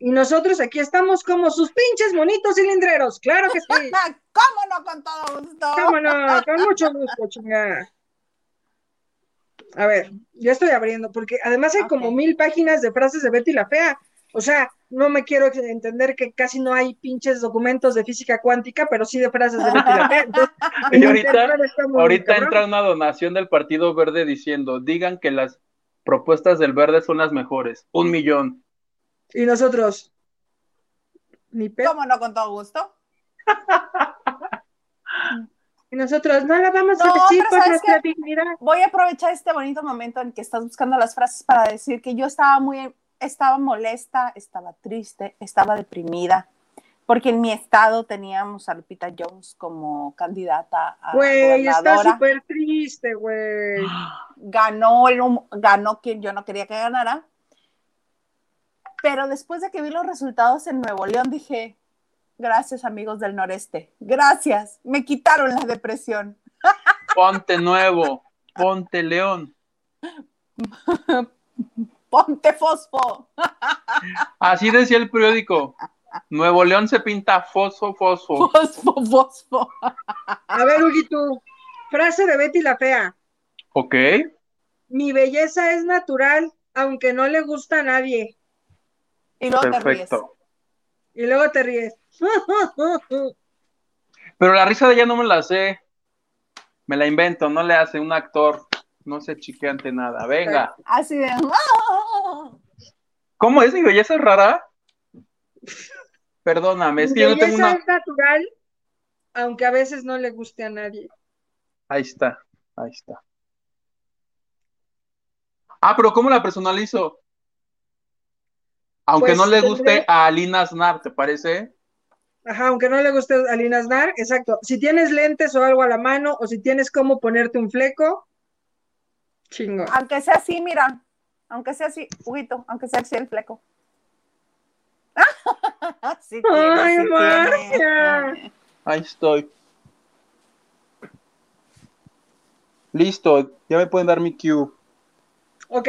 B: y nosotros aquí estamos como sus pinches monitos cilindreros, claro que sí. [laughs]
A: ¿Cómo no con todo gusto?
B: ¿Cómo no? Con mucho gusto, chingada. A ver, ya estoy abriendo, porque además hay como mil páginas de frases de Betty la Fea. O sea, no me quiero entender que casi no hay pinches documentos de física cuántica, pero sí de frases de Betty la Fea. [laughs] Entonces,
C: Y ahorita, ahorita
B: cabrón.
C: entra una donación del Partido Verde diciendo, digan que las propuestas del Verde son las mejores. Un millón.
B: Y nosotros, ni pedo.
A: ¿Cómo no con todo gusto?
B: Y nosotros, no la vamos a decir por
A: ¿sabes
B: nuestra dignidad.
A: Voy a aprovechar este bonito momento en que estás buscando las frases para decir que yo estaba muy, estaba molesta, estaba triste, estaba deprimida, porque en mi estado teníamos a Lupita Jones como candidata a
B: Güey, está súper triste, güey. [gasps]
A: ganó, el, ganó quien yo no quería que ganara. Pero después de que vi los resultados en Nuevo León, dije, gracias amigos del noreste, gracias, me quitaron la depresión. [laughs]
C: Ponte nuevo. Ponte león. [laughs]
A: Ponte fosfo. [laughs]
C: Así decía el periódico. Nuevo León se pinta fosfo, fosfo.
A: Fosfo, fosfo.
B: A ver, Huguito, frase de Betty la Fea.
C: Ok.
B: mi belleza es natural, aunque no le gusta a nadie.
A: Y luego te ríes.
C: Perfecto.
B: Y luego te ríes. [laughs]
C: Pero la risa de ella no me la sé. Me la invento, no le hace un actor. No se chique ante nada. Venga.
A: Así de. ¡ah!
C: ¿Cómo es? ¿Mi belleza es rara? Perdóname, es que yo no tengo una.
B: es natural, aunque a veces no le guste a nadie.
C: Ahí está, ahí está. Ah, pero ¿cómo la personalizo? Aunque
B: Pues
C: no le
B: tendré-
C: guste a Alina Aznar, ¿te parece?
B: Ajá, aunque no le guste a Lina Aznar, exacto. Si tienes lentes o algo a la mano, o si tienes cómo ponerte un fleco, chingo.
A: Aunque sea así, mira. Aunque sea así, Huguito, aunque sea así el fleco. [laughs] sí tiene,
B: Ay,
A: sí tiene.
B: Marcia.
C: Ahí estoy. Listo, ya me pueden dar mi cue.
B: Ok.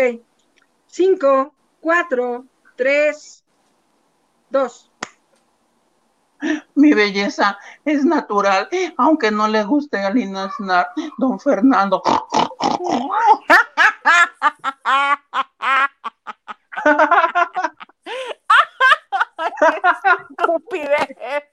B: Cinco, cuatro, tres, dos.
C: Mi belleza es natural, aunque no le guste a Alina Aznar, don Fernando.
A: Estupidez.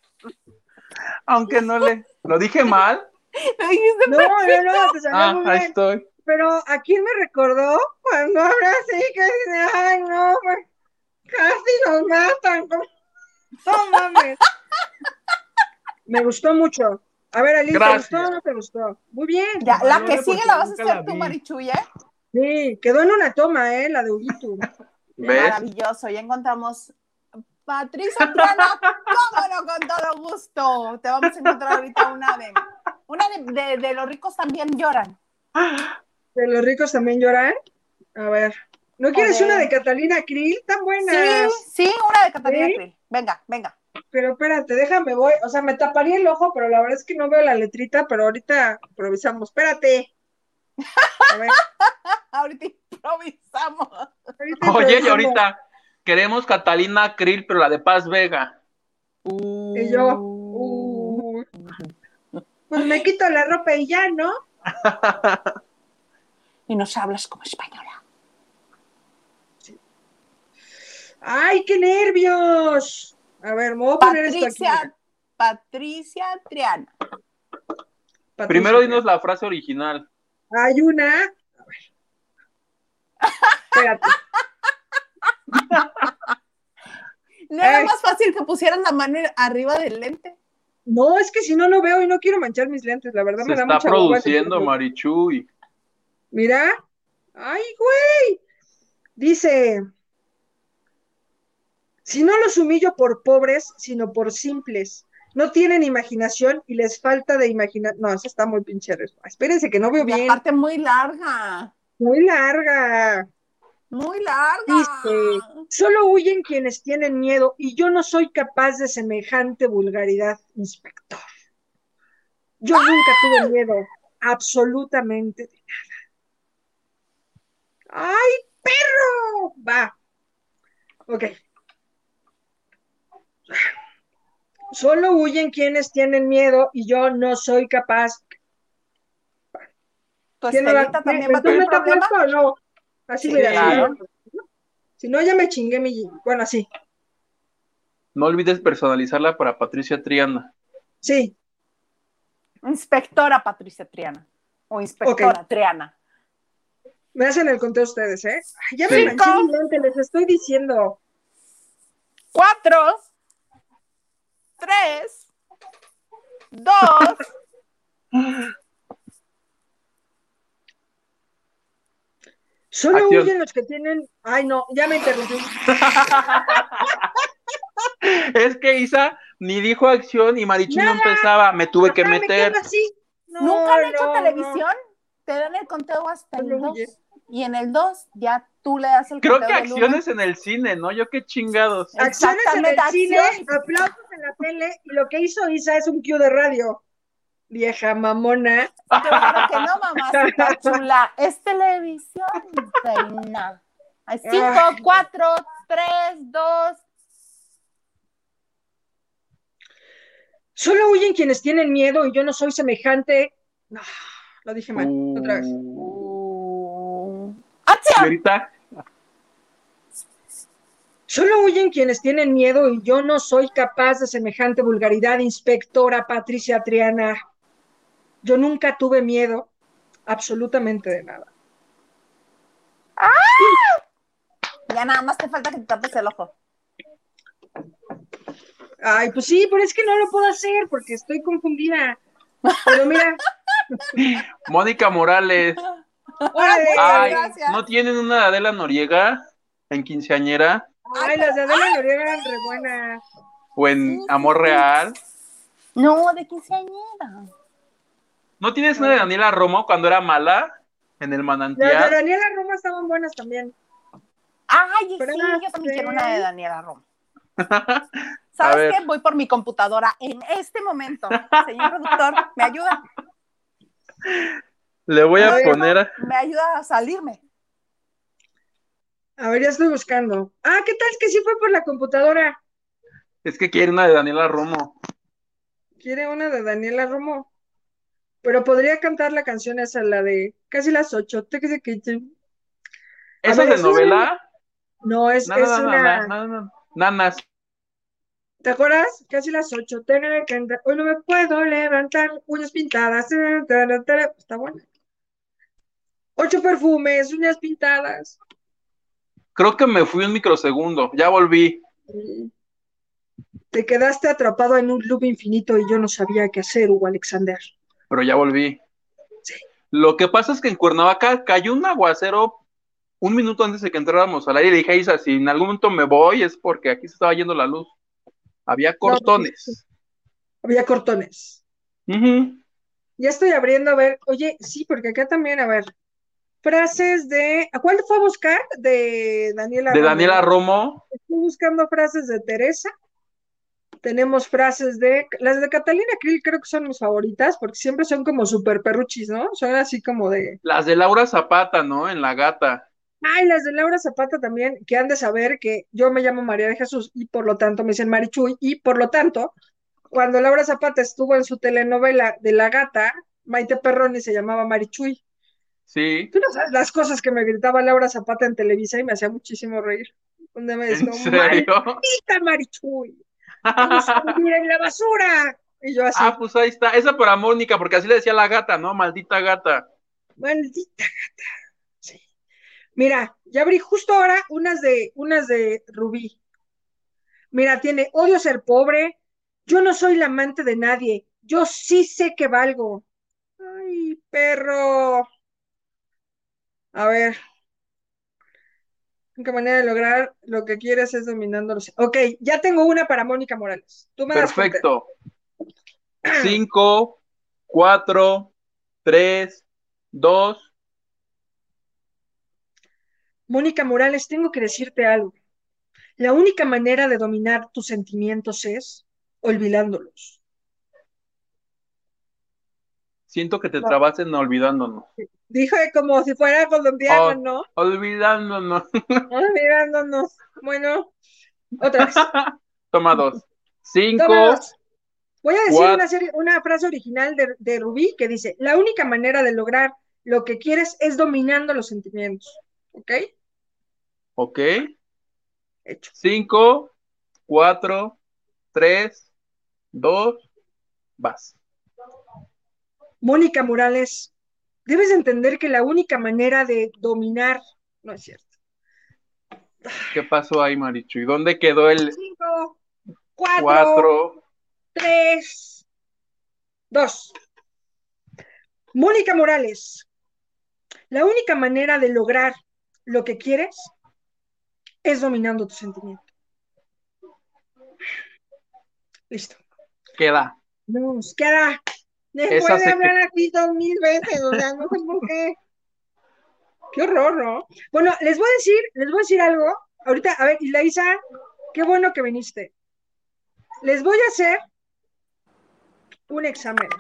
C: Aunque no le... ¿Lo dije mal? [laughs]
A: Lo dijiste
B: No, no, no, te salió
C: Ah,
B: muy
C: ahí
B: bien.
C: estoy.
B: Pero ¿a quién me recordó? Cuando ahora sí que dice, ay, no, pues, casi nos matan. No mames. Me gustó mucho. A ver, Ali, ¿te gustó o no te gustó? Muy bien.
A: Ya, la
I: No,
A: que sigue la vas a hacer tú. Marichuy, ¿eh?
B: Sí, quedó en una toma, ¿eh? La de Huguito.
C: ¿Ves?
A: Maravilloso. Ya encontramos Patricia Triana, cómo no, con todo gusto. Te vamos a encontrar ahorita una de, una de, de- de los ricos también lloran.
B: ¿De los ricos también lloran? A ver. ¿No quieres una de Catalina Krill? Tan
A: Sí,
B: buenas.
A: sí, una de Catalina
B: ¿Sí?
A: Krill. Venga, venga.
B: Pero espérate, déjame, voy. O sea, me taparía el ojo, pero la verdad es que no veo la letrita, pero ahorita improvisamos. Espérate. A ver, [laughs]
A: Ahorita improvisamos.
C: Oye, y ahorita queremos Catalina Krill, pero la de Paz Vega.
B: Y yo, uh, pues me quito la ropa y ya, ¿no?
A: Y nos hablas como española.
B: ¡Ay, qué nervios! A ver, me voy a poner esto aquí.
A: Patricia, Patricia Triana.
B: Patricia.
C: Primero dinos la frase original.
B: Hay una. A ver. Espérate. [laughs]
A: ¿No era más fácil que pusieran la mano arriba del lente?
B: No, es que si no, no veo y no quiero manchar mis lentes. La verdad
C: Se
B: me da
C: está
B: mucha
C: produciendo, Marichuy.
B: Mira. ¡Ay, güey! Dice. Si no los humillo por pobres, sino por simples. No tienen imaginación y les falta de imaginación. No, eso está muy pinche. Espérense que no veo bien.
A: aparte muy larga.
B: Muy larga.
A: Muy larga.
B: Dice, solo huyen quienes tienen miedo y yo no soy capaz de semejante vulgaridad, inspector. Yo nunca tuve miedo, absolutamente de nada. ¡Ay, perro! Va. Ok. Solo huyen quienes tienen miedo y yo no soy capaz.
A: ¿Tu
B: ¿Quién
A: Estelita también
B: ¿Me-
A: va a tener
B: o no? Así
A: Sí,
B: mira,
A: claro.
B: sí. Si no, ya me chingué mi. Bueno, así.
C: No olvides personalizarla para Patricia Triana.
B: Sí.
A: Inspectora Patricia Triana. O inspectora Triana.
B: Me hacen el conteo ustedes, ¿eh? Ay, ya me
C: Sí.
B: manché les estoy diciendo.
A: Cuatro. Tres. Dos.
B: Solo
C: Acción.
B: huyen los que tienen. Ay, no, ya me interrumpí. [laughs]
C: Es que Isa ni dijo acción y Marichuy no empezaba. Me tuve que
B: me
C: meter.
B: quedo así. No,
A: ¿Nunca han hecho
B: no,
A: televisión? Te dan el conteo hasta el
B: Solo
A: 2.
B: huye.
A: Y en el 2 ya tú le das el
C: Creo que acciones en el cine, ¿no? Yo qué chingados.
B: Acciones en el cine, aplausos en la tele, y lo que hizo Isa es un cue de radio. Vieja mamona.
A: Claro que no, mamacita [laughs] chula. Es televisión, reina. Cinco, cuatro, tres, dos.
B: Solo huyen quienes tienen miedo y yo no soy semejante. No, lo dije mal. Otra vez.
C: Uh,
A: Uh, ¡Acción!
B: Solo huyen quienes tienen miedo y yo no soy capaz de semejante vulgaridad, inspectora Patricia Triana. Yo nunca tuve miedo absolutamente de nada.
A: Ya nada más te falta que te tapes el ojo.
B: Ay, pues sí, pero es que no lo puedo hacer porque estoy confundida. Pero mira, [laughs]
C: Mónica Morales. Ay,
A: gracias.
C: ¿no tienen una de Adela Noriega en quinceañera
B: Ay, las de Adela Noriega eran re buenas.
C: o en Amor Real?
A: No, de quinceañera.
C: ¿No tienes una de Daniela Romo cuando era mala en el
B: Las de
C: manantial?
B: Daniela Roma estaban buenas también.
A: Ay,
B: Pero
A: sí,
B: no
A: yo también
B: sé.
A: quiero una de Daniela Romo. [laughs] ¿Sabes qué? Voy por mi computadora en este momento. Señor productor, ¿me ayuda?
C: Le voy a
B: A ver.
C: poner.
A: ¿Me ayuda a salirme?
B: A ver, ya estoy buscando. Ah, ¿qué tal? Es que sí fue por la computadora.
C: Es que quiere una de Daniela Romo.
B: Quiere una de Daniela Romo. Pero podría cantar la canción esa, la de casi las ocho.
C: ¿Esa
B: ver,
C: es de novela?
B: No, es, es una.
C: Nanas.
B: ¿Te acuerdas? Casi las ocho. Tengo que cantar. Hoy no me puedo levantar. Uñas pintadas. Está buena. Ocho perfumes, uñas pintadas.
C: Creo que me fui un microsegundo. Ya volví.
B: Te quedaste atrapado en un loop infinito y yo no sabía qué hacer, Hugo Alexander.
C: pero ya volví. Lo que pasa es que en Cuernavaca cayó un aguacero un minuto antes de que entráramos al aire y le dije, Isa, si en algún momento me voy es porque aquí se estaba yendo la luz. Había cortones.
B: Había cortones.
C: Ujú.
B: Ya estoy abriendo a ver. Oye, sí, porque acá también, a ver. Frases de. ¿A cuál fue a buscar? De Daniela
C: De
B: Romo.
C: Daniela Romo.
B: Estoy buscando frases de Teresa. Tenemos frases de. Las de Catalina Krill creo que son mis favoritas porque siempre son como super perruchis, ¿no? Son así como de.
C: Las de Laura Zapata, ¿no? En La Gata.
B: Ay, las de Laura Zapata también, que han de saber que yo me llamo María de Jesús y por lo tanto me dicen Marichuy y por lo tanto, cuando Laura Zapata estuvo en su telenovela de La Gata, Maite Perroni se llamaba Marichuy.
C: Sí.
B: Tú no sabes las cosas que me gritaba Laura Zapata en Televisa y me hacía muchísimo reír. Donde me decía,
C: ¿En serio?
B: ¡Maldita Marichuy! ¡Vamos a vivir en la basura! Y yo así,
C: Ah, pues ahí está. Esa para Mónica, porque así le decía la gata, ¿no? Maldita gata.
B: Maldita gata. Sí. Mira, ya abrí justo ahora unas de, unas de Rubí. Mira, tiene odio ser pobre. Yo no soy la amante de nadie. Yo sí sé que valgo. Ay, perro. A ver. ¿Qué manera de lograr lo que quieres es dominando los... Ok, ya tengo una para Mónica Morales. Tú me das
C: Perfecto. [clears throat] Cinco, cuatro, tres, dos.
B: Mónica Morales, tengo que decirte algo. La única manera de dominar tus sentimientos es olvidándolos.
C: Siento que te
B: No.
C: trabaste en olvidándonos.
B: Dije como si fuera colombiano,
C: Oh.
B: ¿no?
C: Olvidándonos. [laughs]
B: Olvidándonos. Bueno, otra vez. [laughs]
C: Toma dos. Cinco,
B: Toma dos. Voy a decir
C: Cuatro.
B: una, serie, una frase original de, de Rubí que dice, la única manera de lograr lo que quieres es dominando los sentimientos. ¿Ok?
C: ok.
B: Hecho.
C: Cinco, cuatro, tres, dos, vas.
B: Mónica Morales, debes entender que la única manera de dominar, no es cierto.
C: ¿Qué pasó ahí, Marichu? ¿Y dónde quedó el
B: Cinco, cuatro,
C: cuatro?
B: tres, dos. Mónica Morales, la única manera de lograr lo que quieres es dominando tu sentimiento. Listo.
C: Queda.
B: Nos queda. Después
C: Esa
B: de
C: se
B: hablar aquí dos mil veces, o sea, no sé por qué. Qué horror, ¿no? Bueno, les voy a decir, les voy a decir algo. Ahorita, a ver, Ilaisa, qué bueno que viniste. Les voy a hacer un examen,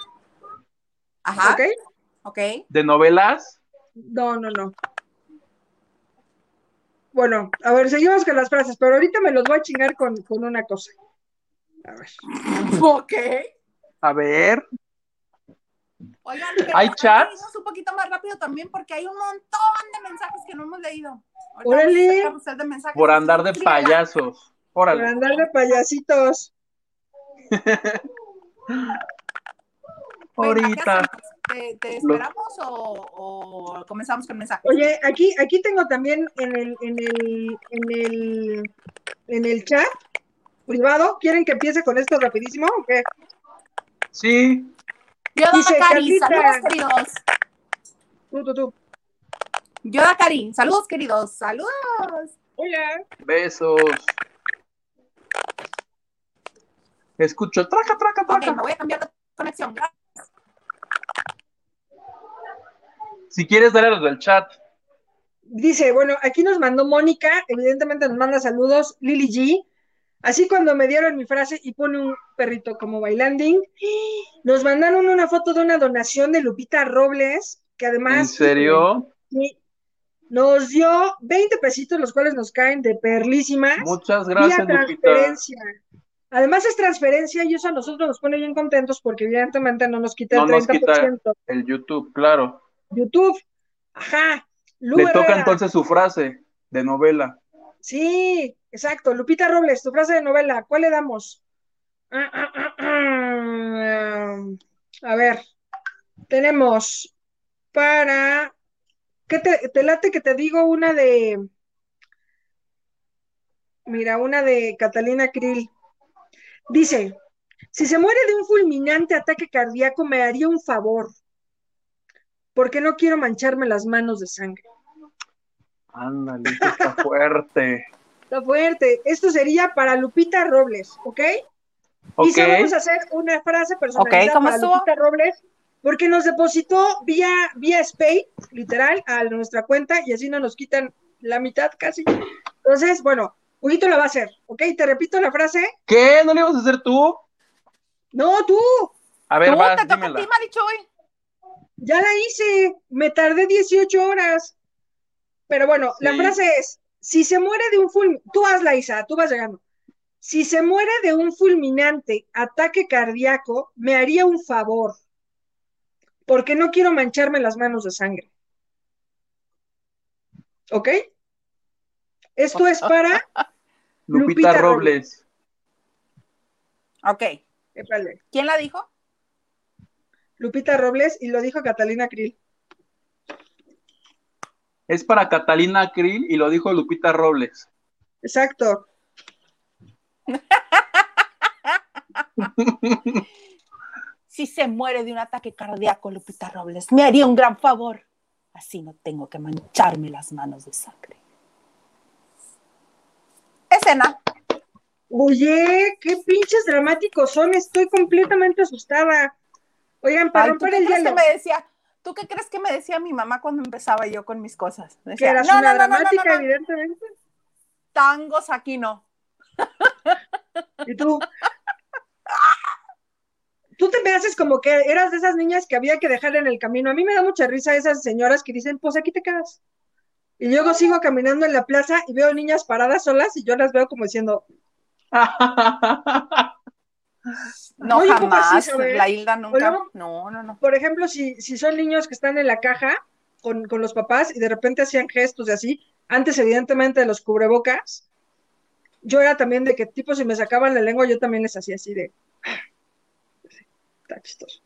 A: Ajá.
B: ¿ok?
A: Ok.
C: ¿De novelas?
B: No, no, no. Bueno, a ver, seguimos con las frases, pero ahorita me los voy a chingar con, con una cosa. A ver.
A: Ok.
C: A ver.
A: Oigan, pero
C: ¿Hay chats?
A: un poquito más rápido también porque hay un montón de mensajes que no hemos leído. Ahorita
B: Órale.
A: de mensajes.
C: Por andar de payasos.
B: Por
C: Órale.
B: andar de payasitos. [laughs]
A: Venga, ¿qué
C: Ahorita.
A: ¿Te, te esperamos o, o comenzamos con mensajes?
B: Oye, aquí, aquí tengo también en el, en el, en el, en el chat privado. ¿Quieren que empiece con esto rapidísimo o qué?
C: Sí.
A: Yoda
B: dice
A: Cari, saludos queridos.
B: Tú, tú, tú.
A: Yoda Cari, saludos queridos, saludos.
B: Hola.
C: Besos. Escucho, traca, traca,
A: Ok,
C: traca.
A: me voy a cambiar de conexión. Gracias.
C: Si quieres, dale a los del chat.
B: Dice, bueno, aquí nos mandó Mónica, evidentemente nos manda saludos, Lily G. Así cuando me dieron mi frase y pone un perrito como bailanding, nos mandaron una foto de una donación de Lupita Robles, que además
C: ¿En serio?
B: sí, nos dio 20 pesitos, los cuales nos caen de perlísimas,
C: Muchas
B: vía
C: gracias, Lupita.
B: transferencia. Además es transferencia y eso a nosotros nos pone bien contentos porque evidentemente no nos quita el
C: No nos quita
B: 30%.
C: el YouTube, claro.
B: YouTube, ajá. Lu
C: Le toca
B: Herrera.
C: entonces su frase de novela.
B: Sí, exacto. Lupita Robles, tu frase de novela, ¿cuál le damos? A ver, tenemos para... ¿Qué te, te late que te digo una de... Mira, una de Catalina Krill. Dice, si se muere de un fulminante ataque cardíaco, me haría un favor, porque no quiero mancharme las manos de sangre.
C: Ándale, está fuerte. [laughs]
B: Está fuerte. Esto sería para Lupita Robles, ¿ok?
C: Ok.
B: Y se vamos a hacer una frase personalizada
A: Ok, ¿cómo
B: para Robles, porque nos depositó vía, vía Spay, literal, a nuestra cuenta, y así no nos quitan la mitad casi. Entonces, bueno, Huguito la va a hacer, ¿ok? Te repito la frase.
C: ¿Qué? ¿No le ibas a hacer tú?
B: No, tú,
C: A ver,
A: Tú,
C: vas,
A: te toca a ti, Marichuy.
B: ya la hice, me tardé 18 horas. Pero bueno, la frase es, si se muere de un fulminante, tú hazla, Isa, tú vas llegando. Si se muere de un fulminante ataque cardíaco, me haría un favor, porque no quiero mancharme las manos de sangre. ¿Ok? Esto es para, [laughs]
C: Lupita,
B: Lupita
C: Robles.
A: Ok,
B: épale,
A: ¿quién la dijo?
B: Lupita Robles y lo dijo Catalina Krill.
C: Es para Catalina Krill y lo dijo Lupita Robles.
B: Exacto.
A: Si se muere de un ataque cardíaco, Lupita Robles, me haría un gran favor. Así no tengo que mancharme las manos de sangre. Escena.
B: Oye, qué pinches dramáticos son, estoy completamente asustada. Oigan, para
A: Ay, ¿tú
B: romper
A: qué
B: el
A: crees que
B: hielo.
A: me decía? ¿Tú qué crees que me decía mi mamá cuando empezaba yo con mis cosas?
B: Que
A: Decía,
B: eras
A: no,
B: una
A: no,
B: dramática,
A: no,
B: evidentemente.
A: tangos aquí no.
B: Y tú. Tú te me haces como que eras de esas niñas que había que dejar en el camino. A mí me da mucha risa esas señoras que dicen, pues aquí te quedas. Y luego sigo caminando en la plaza y veo niñas paradas solas y yo las veo como diciendo, [laughs]
A: No,
B: Oye, ¿cómo así,
A: jamás. La Hilda nunca.
B: luego-
A: No, no, no.
B: por ejemplo, si, si son niños que están en la caja con, con los papás y de repente hacían gestos y así, antes evidentemente de los cubrebocas, yo era también de que tipo si me sacaban la lengua, yo también les hacía así de... Está chistoso.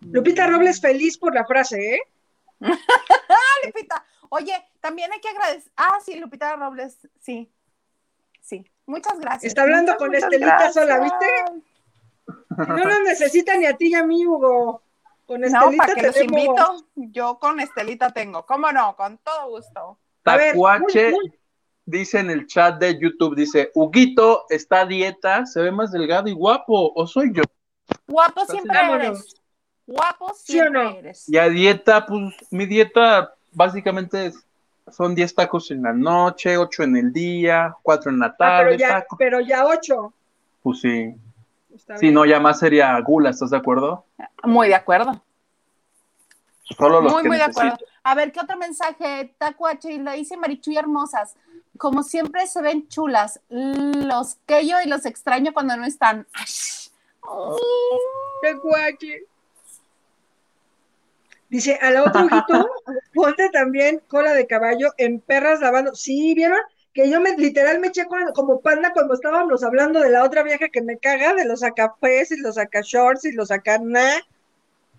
B: Lupita Robles feliz por la frase, ¿eh? [laughs]
A: Lupita. Oye, también hay que agradecer. Ah, sí, Lupita Robles, sí. Sí. Muchas gracias.
B: Está hablando
A: Muchas,
B: con
A: muchas
B: Estelita sola,
A: gracias.
B: No nos necesita ni a ti ni a mí, Hugo. Con
A: No,
B: Estelita
A: para que los
B: tenemos-
A: invito, yo con Estelita tengo. ¿Cómo no? Con todo gusto.
B: A ver,
C: Tacuache
B: muy- muy-
C: dice en el chat de YouTube, dice, Huguito está a dieta, se ve más delgado y guapo, o soy yo.
A: Guapo siempre eres. Guapo
B: ¿Sí o
A: siempre
B: no?
A: eres.
C: Y a dieta, pues mi dieta básicamente es- son 10 tacos en la noche, 8 en el día, 4 en la
B: Ah, pero
C: tarde,
B: ya, pero ya ocho.
C: Pues sí.
B: Está bien.
C: no, ya más sería gula, ¿estás de acuerdo?
A: Muy de acuerdo.
C: Solo los
A: Muy,
C: que
A: muy de
C: necesito.
A: acuerdo. A ver, ¿qué otro mensaje? Tacuache, y lo dice Marichuy hermosas. Como siempre se ven chulas. Los que yo y los extraño cuando no están.
B: Qué guache. Dice, a la otro ojito, [laughs] ponte también cola de caballo en perras lavando. Sí, ¿vieron? Que yo me literal me eché como panda cuando estábamos hablando de la otra vieja que me caga, de los acafés y los acá shorts y los acá na.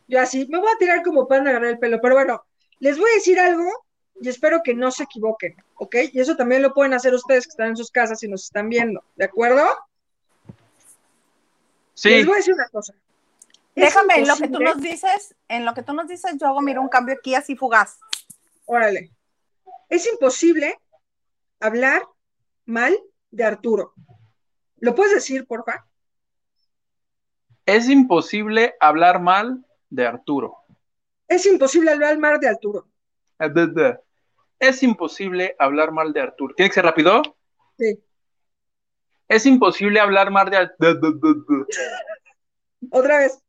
B: Yo así, me voy a tirar como panda a agarrar el pelo. Pero bueno, les voy a decir algo y espero que no se equivoquen, ¿ok? Y eso también lo pueden hacer ustedes que están en sus casas y nos están viendo, ¿de acuerdo?
C: Sí,
B: Les voy a decir una cosa.
A: Déjame, en lo que tú nos dices, en lo que tú nos dices, yo hago, mira, un cambio aquí así fugaz.
B: Órale. Es imposible hablar mal de Arturo. ¿Lo puedes decir, porfa?
C: es imposible hablar mal de Arturo.
B: Es imposible hablar mal de Arturo.
C: Es imposible hablar mal de Arturo. ¿Tiene que ser rápido?
B: Sí.
C: Es imposible hablar mal de Arturo.
B: Otra vez.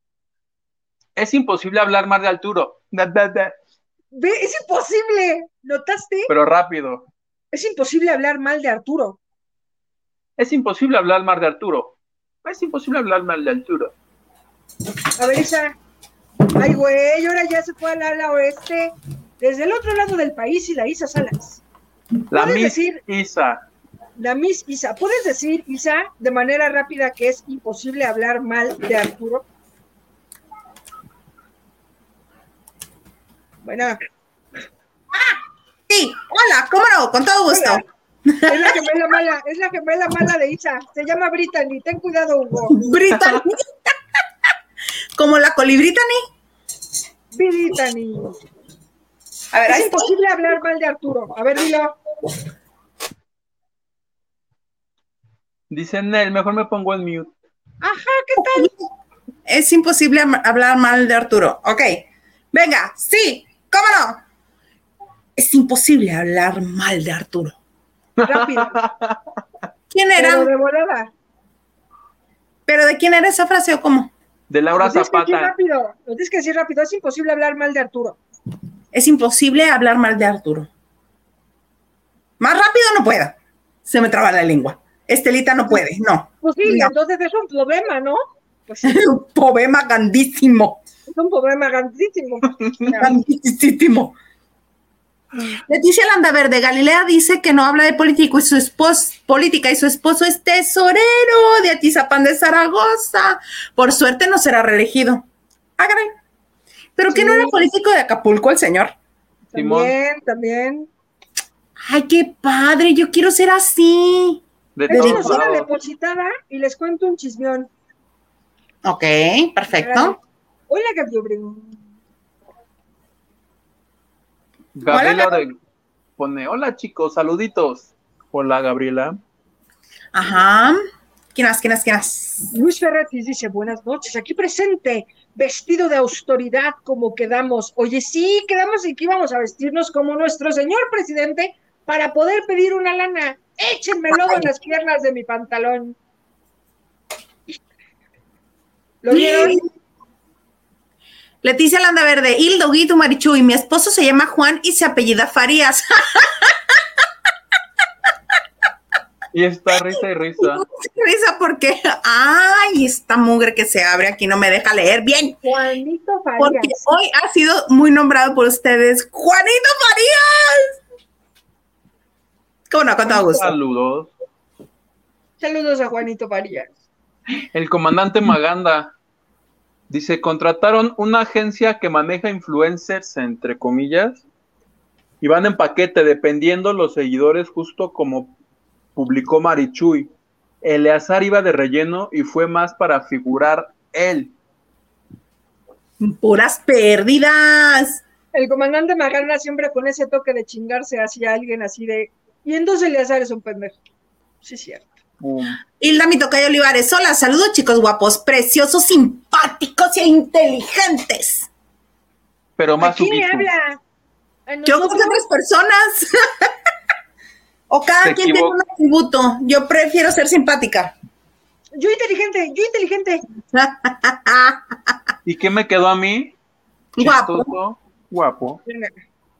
C: Es imposible hablar mal de Arturo.
B: Ve, es imposible. ¿Notaste?
C: Pero rápido.
B: Es imposible hablar mal de Arturo.
C: Es imposible hablar mal de Arturo. Es imposible hablar mal de Arturo.
B: A ver, Isa. Ay, güey, ahora ya se fue al ala oeste. Desde el otro lado del país y la Isa Salas.
C: La
B: ¿Puedes
C: Miss
B: decir-
C: Isa.
B: La Miss Isa. ¿Puedes decir, Isa, de manera rápida que es imposible hablar mal de Arturo? Bueno,
A: Sí, hola, ¿cómo no? Con todo gusto.
B: Hola. es la gemela mala, es la gemela mala de Isa. Se llama Brittany. Ten cuidado, Hugo.
A: Brittany. [laughs] Como la colibritany.
B: Brittany.
A: A ver,
B: Es
A: ahí
B: imposible hablar mal de Arturo. A ver, dilo.
C: Dice Nel, mejor me pongo en mute.
B: Ajá, ¿qué tal?
A: es imposible hablar mal de Arturo. Ok, venga, sí, ¿cómo no? Es imposible hablar mal de Arturo.
B: Rápido.
A: ¿Quién era?
B: Pero
A: ¿Pero
B: de volada.
A: de quién era esa frase o cómo?
C: De Laura
B: Lo tienes que decir
C: Zapata.
B: rápido. Lo tienes que decir rápido. Es imposible hablar mal de Arturo.
A: Es imposible hablar mal de Arturo. Más rápido no puedo. Se me traba la lengua. Estelita no puede, no.
B: Pues sí,
A: No.
B: entonces es un problema, ¿no? Pues [laughs]
A: Un problema grandísimo.
B: es un problema grandísimo.
A: Grandísimo. Leticia Landaverde, Galilea dice que no habla de político y su esposo, política y su esposo es tesorero de Atizapán de Zaragoza. Por suerte no será reelegido. Ah, Pero que no
B: Sí.
A: era político de Acapulco el señor.
C: Simón.
B: También, también.
A: Ay, qué padre, yo quiero ser así.
C: De todos
B: una depositada y les cuento un chismeón.
A: Ok, perfecto.
B: Hola, Gabriel.
C: Gabriela
A: Hola,
C: pone, hola chicos, saluditos. Hola Gabriela.
A: Ajá. ¿Quién más? ¿Quién más? ¿Quién más?
B: Luis Ferretis dice, buenas noches, aquí presente, vestido de austeridad como quedamos. Oye, sí, quedamos en que íbamos a vestirnos como nuestro señor presidente para poder pedir una lana. Échenme lodo en las piernas de mi pantalón. ¿Lo vieron?
A: Leticia Landaverde, Hildo Guido Marichu y mi esposo se llama Juan y se apellida Farías. [laughs]
C: Y está risa y risa. [laughs]
A: risa porque, ay, esta mugre que se abre aquí no me deja leer bien.
B: Juanito
A: Porque
B: Farías.
A: hoy ha sido muy nombrado por ustedes, Juanito Farías. ¿Cómo no? Con todo gusto.
C: Saludos.
B: Saludos a Juanito Farías.
C: El comandante Maganda dice, contrataron una agencia que maneja influencers, entre comillas, y van en paquete, dependiendo los seguidores, justo como publicó Marichuy. Eleazar iba de relleno y fue más para figurar él.
A: Puras pérdidas.
B: El comandante Magana siempre con ese toque de chingarse hacia alguien así de... Y entonces Eleazar es un pendejo. Sí, es cierto.
C: Boom.
A: Hilda Mitocayo Olivares, hola, saludos chicos guapos, preciosos, simpáticos e inteligentes.
C: Pero
B: ¿A
C: más
B: quién le habla? ¿A
A: Yo con otras personas. [laughs] o cada
C: Se
A: quien tiene un atributo. Yo prefiero ser simpática.
B: Yo inteligente, yo inteligente. [laughs]
C: ¿Y qué me quedó a mí?
A: Guapo.
C: Chistoso, guapo.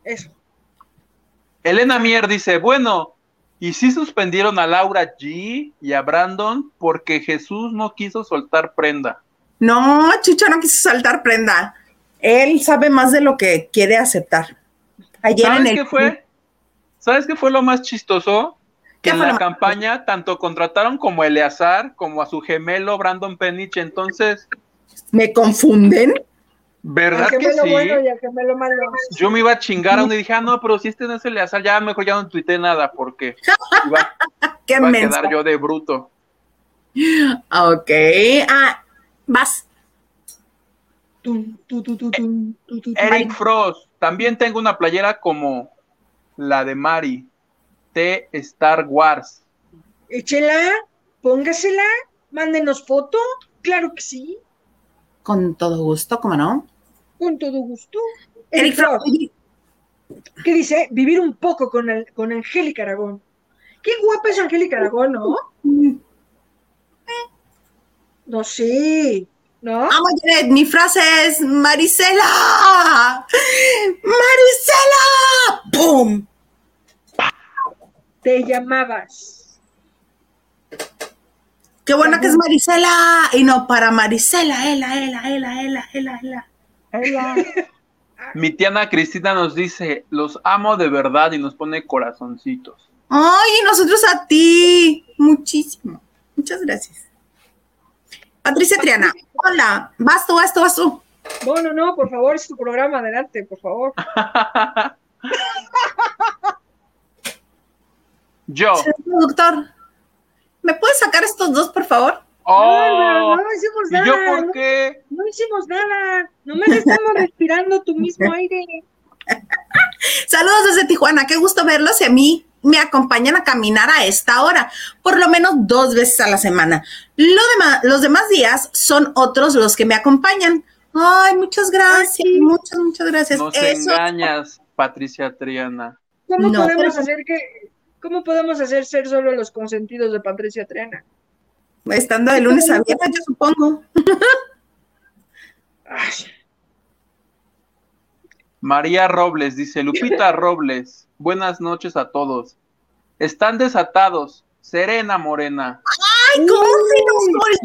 B: Eso.
C: Elena Mier dice, bueno, ¿y si suspendieron a Laura G y a Brandon porque Jesús no quiso soltar prenda?
A: No, Chucho no quiso saltar prenda. Él sabe más de lo que quiere aceptar. Ayer en
C: ¿Sabes
A: el
C: qué fue? ¿Sabes qué fue lo más chistoso?
A: ¿Qué
C: Que en la
A: más
C: campaña tanto contrataron como a Eleazar como a su gemelo Brandon Penich, entonces,
A: me confunden.
C: ¿verdad que sí?
B: bueno y al gemelo malo.
C: Yo me iba a chingar a uno y dije, ah, no, pero si este no es Eleazar, ya mejor ya no tuité nada porque iba, [laughs]
A: Qué
C: iba a quedar yo de bruto.
A: Ok. Ah, vas.
C: Eric Frost, también tengo una playera como la de Mari, de Star Wars.
B: Échela, póngasela, mándenos foto. Claro que sí,
A: Con todo gusto, ¿cómo no?
B: con todo gusto.
A: Eric.
B: ¿qué dice? Vivir un poco con, el, con Angélica Aragón. Qué guapa es Angélica Aragón, ¿no? No sé, ¿no?
A: Amo Janet, mi frase es Marisela. Marisela. ¡Pum!
B: Te llamabas.
A: Qué buena que es Marisela. Y no para Marisela, ela, ela, ela, ela, ela, ela. [laughs]
C: Mi tiana Cristina nos dice, los amo de verdad y nos pone corazoncitos.
A: Ay, y nosotros a ti. Muchísimo. Muchas gracias. Patricia Triana, hola. Vas tú, vas tú, vas tú.
B: No, no, no, por favor, es tu programa, adelante, por favor. [laughs]
C: Yo.
A: Señor productor, ¿me puedes sacar estos dos, por favor?
C: Oh,
B: no, no hicimos
C: ¿Y yo
B: nada.
C: por
B: no,
C: qué?
B: no hicimos nada. Nomás estamos respirando tu mismo aire. [laughs]
A: Saludos desde Tijuana, qué gusto verlos y a mí me acompañan a caminar a esta hora, por lo menos dos veces a la semana. Lo dema- los demás días son otros los que me acompañan. Ay, muchas gracias, muchas, muchas gracias.
C: Nos
A: Eso,
C: engañas, Patricia Triana.
B: ¿Cómo
A: No,
B: podemos
A: pero-
B: hacer que, cómo podemos hacer ser solo los consentidos de Patricia Triana?
A: estando de lunes a viernes, yo supongo. [laughs]
B: Ay,
C: María Robles dice, Lupita [laughs] Robles, buenas noches a todos. Están desatados. Serena Morena.
A: Ay, ¿cómo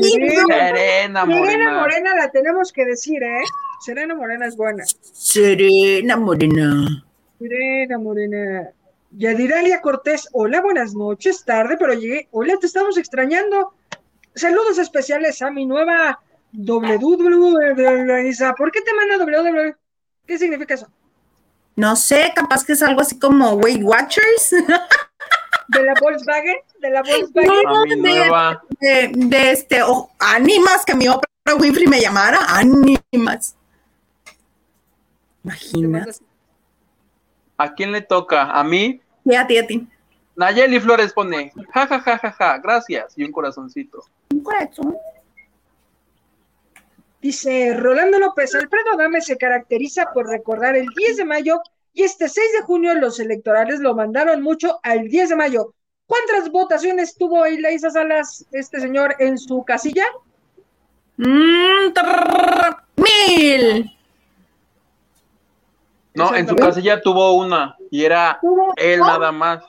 A: se?
B: Serena.
C: Serena
B: Serena
C: Morena.
B: Morena la tenemos que decir, ¿eh? Serena Morena es buena.
A: Serena Morena.
B: Serena Morena. Yadiralia Cortés, hola, buenas noches, tarde, pero llegué. Hola, te estamos extrañando. Saludos especiales a mi nueva WW. Isa. ¿Por qué te manda WW? ¿Qué significa eso?
A: No sé, capaz que es algo así como Weight Watchers. [laughs]
B: ¿De la Volkswagen? ¿De la Volkswagen?
C: Mi nueva.
A: de, de este, o Animas, que mi Oprah Winfrey me llamara, Animas. Imagina.
C: ¿A quién le toca? ¿A mí?
A: Sí, a ti, a ti.
C: Nayeli Flores pone, ja, ja, ja, ja, ja, gracias, y un corazoncito.
A: Un corazón.
B: Dice Rolando López, Alfredo Adame se caracteriza por recordar el 10 de mayo y este 6 de junio los electorales lo mandaron mucho al 10 de mayo. ¿Cuántas votaciones tuvo Ilaisa Salas, este señor, en su casilla?
A: Mm, trrr, mil.
C: No, en su casilla tuvo una, y era
B: Tuvo,
C: él nada más.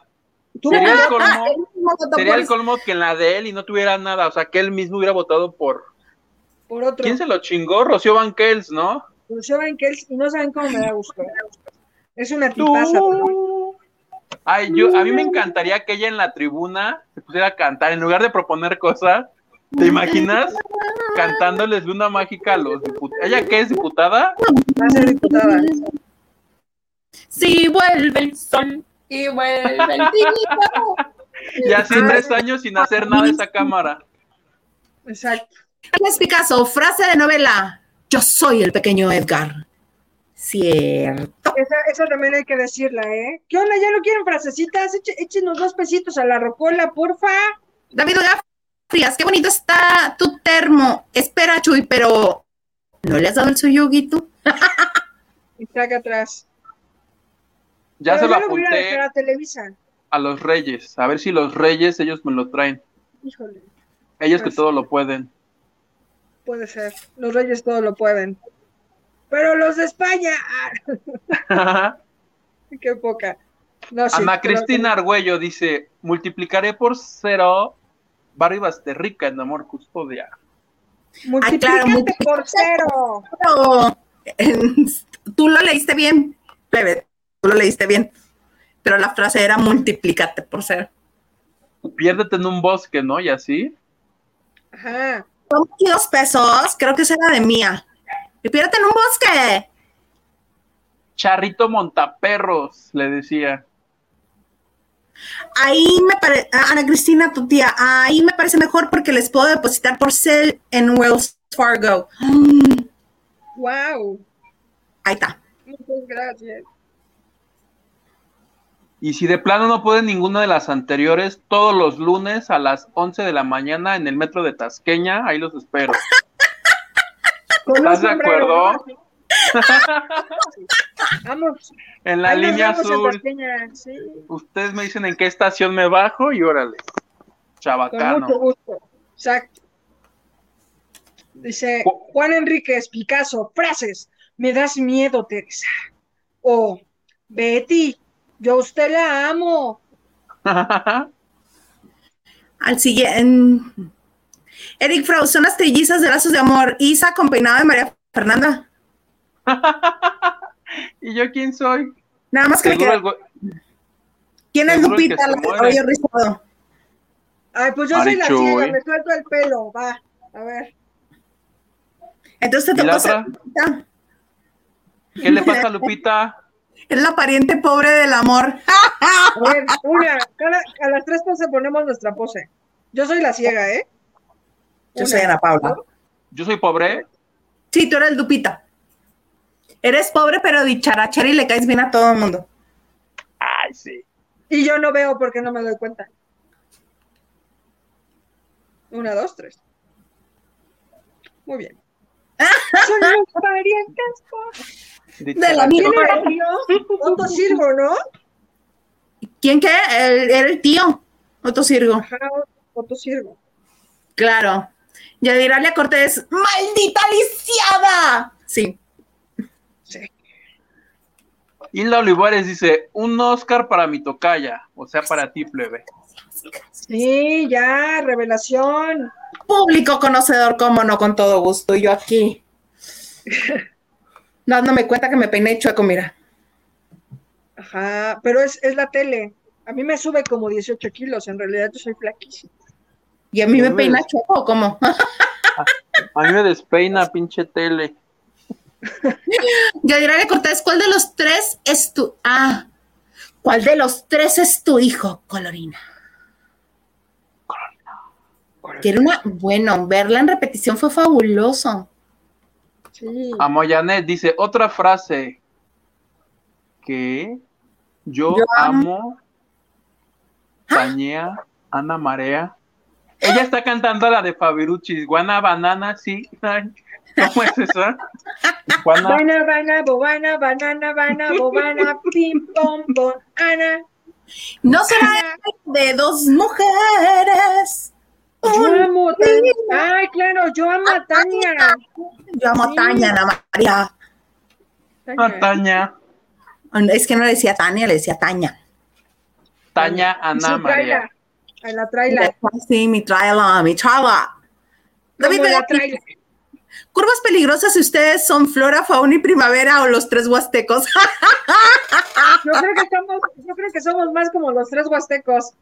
B: tuvo-
C: Sería el
A: Ah,
C: colmo,
A: votó
C: sería el colmo que en la de él y no tuviera nada, o sea, que él mismo hubiera votado por...
B: por otro.
C: ¿Quién se lo chingó? Rocío Banquels, ¿no?
B: Lucio Banquels, y no saben cómo me da gusto. Es una tipaza.
C: Ay, yo, a mí me encantaría que ella en la tribuna se pusiera a cantar, en lugar de proponer cosas, ¿te imaginas? Cantándoles luna mágica a los diputados. ¿Ella qué es diputada?
B: Va a ser diputada.
A: Sí, vuelve el sol y vuelve el día.
C: Y así tres años sin hacer nada esa cámara.
B: Exacto.
A: Carlos Picasso, frase de novela. Yo soy el pequeño Edgar. Cierto.
B: Esa, esa también hay que decirla, ¿eh? ¿Qué onda? ¿Ya no quieren frasecitas? Eche- échenos dos pesitos a la rocola, porfa.
A: David Frías, qué bonito está tu termo. Espera, Chuy, pero ¿no le has dado el suyo, Guito? [laughs]
B: Y saca atrás.
C: Ya
B: Pero
C: se lo
B: voy a dejar
C: apunté
B: a Televisa.
C: a los reyes. A ver si los reyes ellos me lo traen.
B: Híjole,
C: Ellos que
B: Pues-
C: todo lo pueden.
B: Puede ser. Los reyes todo lo pueden. Pero los de España, ah, [laughs] qué poca. No, sí,
C: Ana
B: pero-
C: Cristina Argüello dice, multiplicaré por cero Barrio Basterrica en amor custodia.
B: Multiplicate
A: multi-
B: por cero. [laughs]
A: Tú lo leíste bien, plebe, tú lo leíste bien, pero la frase era multiplícate por ser.
C: Piérdete en un bosque, ¿no? Y así.
B: Ajá.
A: Son 22 pesos, creo que esa era de mía. Y piérdete en un bosque.
C: Charrito Montaperros, le decía.
A: Ahí me parece, Ana Cristina, tu tía, ahí me parece mejor porque les puedo depositar por cel en Wells Fargo. Mm, [gasps]
B: Wow.
A: ahí está.
B: Muchas gracias.
C: Y si de plano no pueden ninguna de las anteriores, todos los lunes a las 11 de la mañana en el metro de Tasqueña, ahí los espero.
B: Con
C: ¿Estás de acuerdo? [laughs]
B: Vamos.
C: En la
B: ahí
C: línea azul.
B: Sí.
C: Ustedes me dicen en qué estación me bajo y órale.
B: Con
C: Chabacano.
B: mucho gusto. Exacto. Dice
C: Ju-
B: Juan Enríquez Picasso, frases. Me das miedo, Teresa. O Betty, yo a usted la amo. [laughs]
A: Al siguiente. Eric Frau, son las trillizas de lazos de amor. Isa con peinado de María Fernanda. [laughs]
C: ¿Y yo quién soy?
A: Nada más que me queda. ¿Quién es
C: que
A: Lupita? La cabello rizado.
B: Ay, pues yo soy la ciega, me suelto el pelo. Va, a ver.
A: Entonces te
C: ¿Y la
A: tocó? Lupita.
C: ¿Qué le pasa a [laughs] Lupita?
A: Es la pariente pobre del amor.
B: A ver, una, cada- a las tres poses ponemos nuestra pose. Yo soy la ciega, ¿eh?
A: Yo
B: Una,
A: soy Ana Paula.
C: Yo soy pobre.
A: Sí, tú eres Lupita. Eres pobre, pero dicharachera y le caes bien a todo el mundo.
C: Ay, sí.
B: Y yo no veo porque no me doy cuenta. Una, dos, tres. Muy bien. [laughs] Son las parientes pobres.
A: De la
B: ¿Quién
A: misma-
B: era tío? Otto Sirgo, ¿no?
A: ¿Quién qué? El- era el tío. Otto Sirgo.
B: Ajá, Otto Sirgo.
A: Claro. Yadiralia Cortés. ¡Maldita lisiada! Sí.
B: Sí.
C: Hilda Olivares dice, un Oscar para mi tocaya, o sea, para ti, plebe.
B: Sí, ya, revelación.
A: Público conocedor, cómo no, con todo gusto. Y yo aquí. [laughs] Dándome cuenta que me peiné chueco, mira.
B: Ajá, pero es, es la tele. A mí me sube como 18 kilos, en realidad yo soy flaquísima.
A: Y a mí me peina chueco, ¿cómo?
C: A mí me despeina, pinche tele. [laughs]
A: Yadiralia Cortés, ¿cuál de los tres es tu... Ah, ¿cuál de los tres es tu hijo, Colorina? Que era una... Bueno, verla en repetición fue fabuloso.
B: Sí.
C: A Moyanet dice, otra frase que yo,
A: Yo
C: amo, Tañea, Ana Marea. Ella está cantando la de Fabiruchis, Guana Banana, sí. ¿Cómo es eso? [laughs] Juana,
B: Bana, bana, bobana, banana, bana, bobana, pim, pom, pom, ana.
A: No será de dos mujeres.
B: Yo amo a Tania. Ay, claro, yo amo a Tania.
A: Yo amo a. Tania, Ana María.
C: a Taña,
A: Es que no le decía Tania, le decía Tania.
C: Taña,
B: Y
C: Ana María.
B: A la traila.
A: Sí, mi traila, mi traila. David
B: la traila.
A: curvas peligrosas si ustedes son flora, fauna y primavera o los tres huastecos. [laughs]
B: Yo creo que somos, yo creo que somos más como los tres huastecos.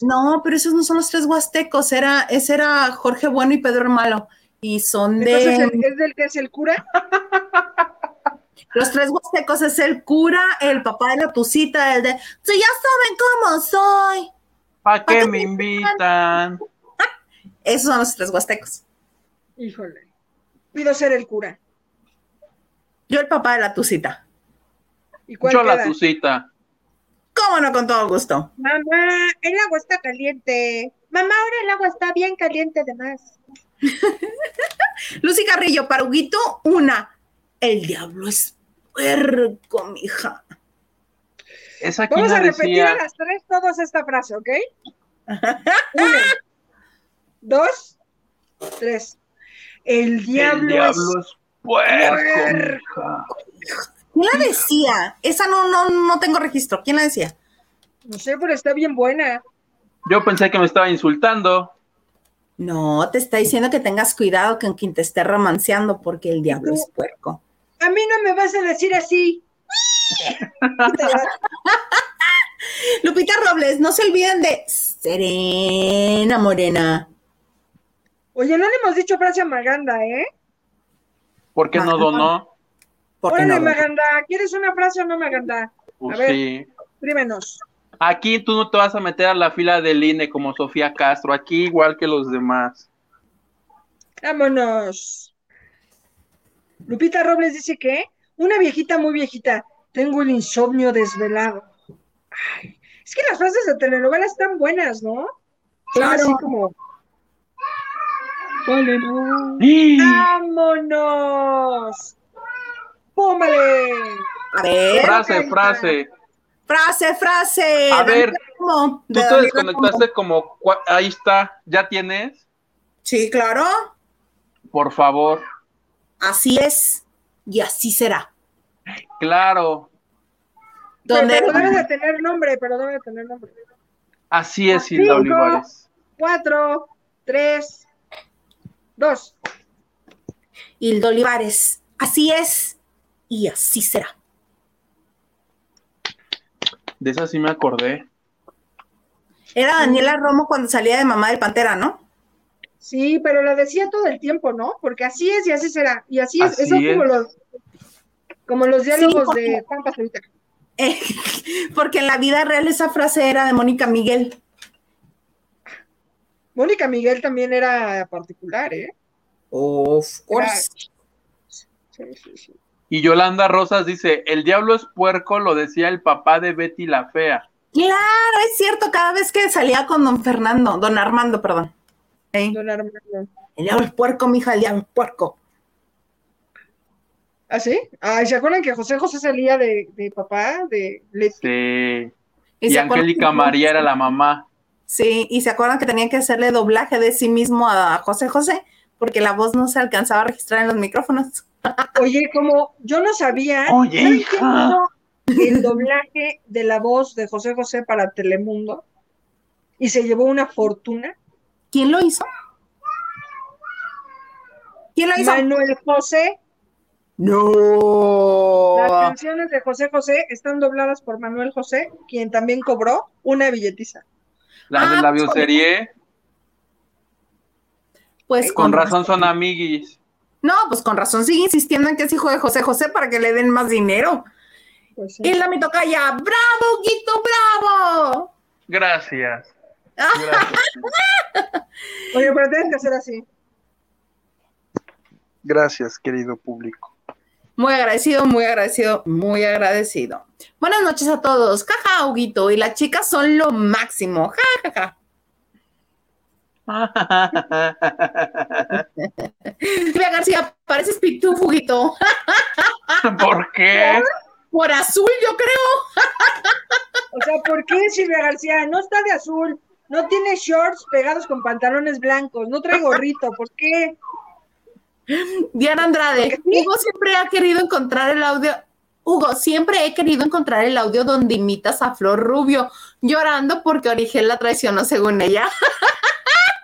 A: No, pero esos no son los tres huastecos, era, ese era Jorge Bueno y Pedro Malo. Y son de
B: Entonces, ¿el- ¿es del que es el cura?
A: los tres huastecos, es el cura, el papá de la tucita, el de si ya saben cómo soy.
C: ¿Para qué me invitan? [laughs]
A: Esos son los tres huastecos.
B: Híjole. Pido ser el cura.
A: Yo el papá de la tucita.
B: ¿Y cuál
C: Yo la
B: queda?
C: tucita.
A: ¿Cómo no? Con todo gusto.
B: Mamá, el agua está caliente. Mamá, ahora el agua está bien caliente además. [laughs]
A: Lucy Carrillo, para Huguito, una. El diablo es puerco, mija.
C: Esa
B: Vamos a repetir a las tres todos esta frase, ¿ok? [laughs] Una, dos, tres. El diablo,
C: El diablo
B: es...
C: es puerco,
B: puerco.
C: mija.
A: ¿Quién la decía? Esa no, no, no tengo registro. ¿Quién la decía?
B: No sé, pero está bien buena.
C: Yo pensé que me estaba insultando.
A: No, te está diciendo que tengas cuidado con quien te esté romanceando porque el diablo es puerco.
B: A mí no me vas a decir así. [laughs]
A: Lupita Robles, no se olviden de Serena Morena.
B: Oye, no le hemos dicho frase a Maganda, ¿eh?
C: ¿Por qué no donó?
A: ¿Por qué
B: Órale,
A: no?
B: Maganda, ¿quieres una frase o no, Maganda?
C: Pues
B: A ver.
C: sí.
B: Prímenos.
C: Aquí tú no te vas a meter a la fila del INE como Sofía Castro, aquí igual que los demás.
B: Vámonos. Lupita Robles dice que una viejita muy viejita, tengo el insomnio desvelado. Ay, es que las frases de telenovela están buenas, ¿no?
A: Claro.
B: así como, ¡vámonos! ¡Púmale!
A: A ver,
C: Frase, frase.
A: frase, frase.
C: A ver,
A: ¿Cómo?
C: Tú te desconectaste como... Ahí está, ¿ya tienes?
A: Sí, claro.
C: Por favor.
A: Así es. Y así será.
C: Claro,
B: Pero,
A: Donde
B: pero debe de tener nombre, pero debe de tener nombre.
C: así es. Hilda Olivares.
B: Cuatro, tres, dos.
A: Hilda Olivares. Así es. Y así será.
C: De esa sí me acordé.
A: Era Daniela Romo cuando salía de Mamá de Pantera, ¿no?
B: Sí, pero lo decía todo el tiempo, ¿no? Porque así es y así será. Y así es. Eso como
C: es.
B: los, como los diálogos
A: porque-
B: de Juan Pazurita.
A: Eh, [laughs] porque en la vida real esa frase era de Mónica Miguel.
B: Mónica Miguel también era particular, ¿eh?
A: Of
B: course. Sí, sí, sí.
C: Y Yolanda Rosas dice, el diablo es puerco, lo decía el papá de Betty la Fea.
A: Claro, es cierto, cada vez que salía con don Fernando, don Armando, perdón.
B: Don Armando.
A: el diablo es puerco, mija, el diablo es puerco.
B: ¿Ah, sí? Ay, ¿se acuerdan que José José salía de, de papá? De Leti?
C: Sí. Y,
A: acuerdan
C: Angélica
A: que-
C: María era la mamá.
A: Sí, y se acuerdan que tenían que hacerle doblaje de sí mismo a José José, porque la voz no se alcanzaba a registrar en los micrófonos.
B: Oye, como yo no sabía. [laughs]
C: Oye,
B: ¿saben
C: hija.
B: quién hizo El doblaje de la voz de José José para Telemundo. Y se llevó una fortuna.
A: ¿Quién lo hizo? ¿Quién lo hizo?
B: Manuel José.
A: No.
B: Las canciones de José José están dobladas por Manuel José, quien también cobró una billetiza.
C: La de
A: Ah,
C: la
A: pues,
C: bioserie.
A: Pues
C: Con razón son amiguis.
A: No, pues con razón sigue insistiendo en que es hijo de José José para que le den más dinero.
B: Pues sí.
A: Y la me toca ya. ¡Bravo, Guito, bravo!
C: Gracias. Gracias. [laughs]
B: Oye, pero tienes que hacer así.
C: Gracias, querido público.
A: Muy agradecido, muy agradecido, muy agradecido. Buenas noches a todos. Jaja, Huguito. Y las chicas son lo máximo. Ja, ja, ja. Silvia García, pareces pitufo, Huguito. [laughs]
C: ¿Por qué?
A: Por azul, yo creo.
B: O sea, ¿por qué Silvia García? No está de azul, no tiene shorts pegados con pantalones blancos, no trae gorrito, ¿por qué?
A: Diana Andrade, Hugo siempre ha querido encontrar el audio. Hugo, siempre he querido encontrar el audio donde imitas a Flor Rubio, llorando porque Origel la traicionó según ella. [laughs]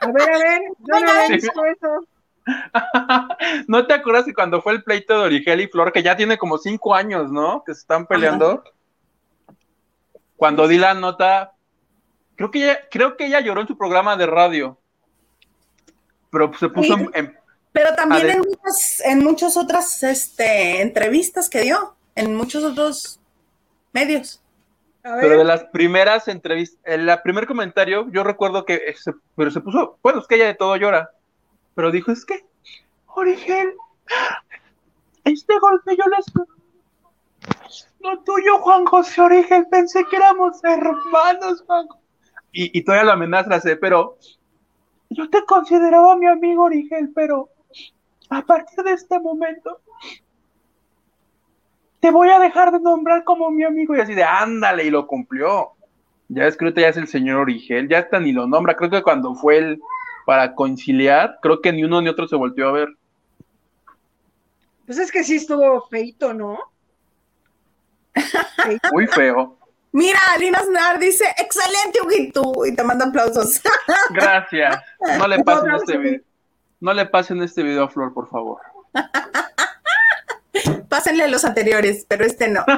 B: A ver, a ver, yo no he visto eso. [laughs]
C: ¿No te acuerdas que cuando fue el pleito de Origel y Flor, que ya tiene como cinco años, ¿no? Que se están peleando. Cuando di la nota, creo que ella, creo que ella lloró en su programa de radio. Pero se puso en, en-
A: Pero también en muchas, en muchas otras este, entrevistas que dio, en muchos otros medios.
B: A
C: pero de las primeras entrevistas, el primer comentario, yo recuerdo que se, pero se puso, bueno, es que ella de todo llora, pero dijo, es que, Origel, este golpe yo les... No tuyo, Juan José Origel, pensé que éramos hermanos, Juan. Y, y todavía lo amenaza, ¿eh? pero yo te consideraba mi amigo Origel, pero a partir de este momento te voy a dejar de nombrar como mi amigo y así de ándale y lo cumplió. Ya es que ya es el señor Origel, ya hasta ni lo nombra, creo que cuando fue él para conciliar, creo que ni uno ni otro se volvió a ver.
B: pues es que sí estuvo feito, ¿no? [laughs] Feito.
C: Muy feo.
A: Mira, Lina Snar dice, excelente, Huguito, y te manda aplausos. [laughs]
C: Gracias. No le pasen este video. No le pasen este video a Flor, por favor. [laughs] [laughs]
A: Pásenle los anteriores, pero este no. [laughs]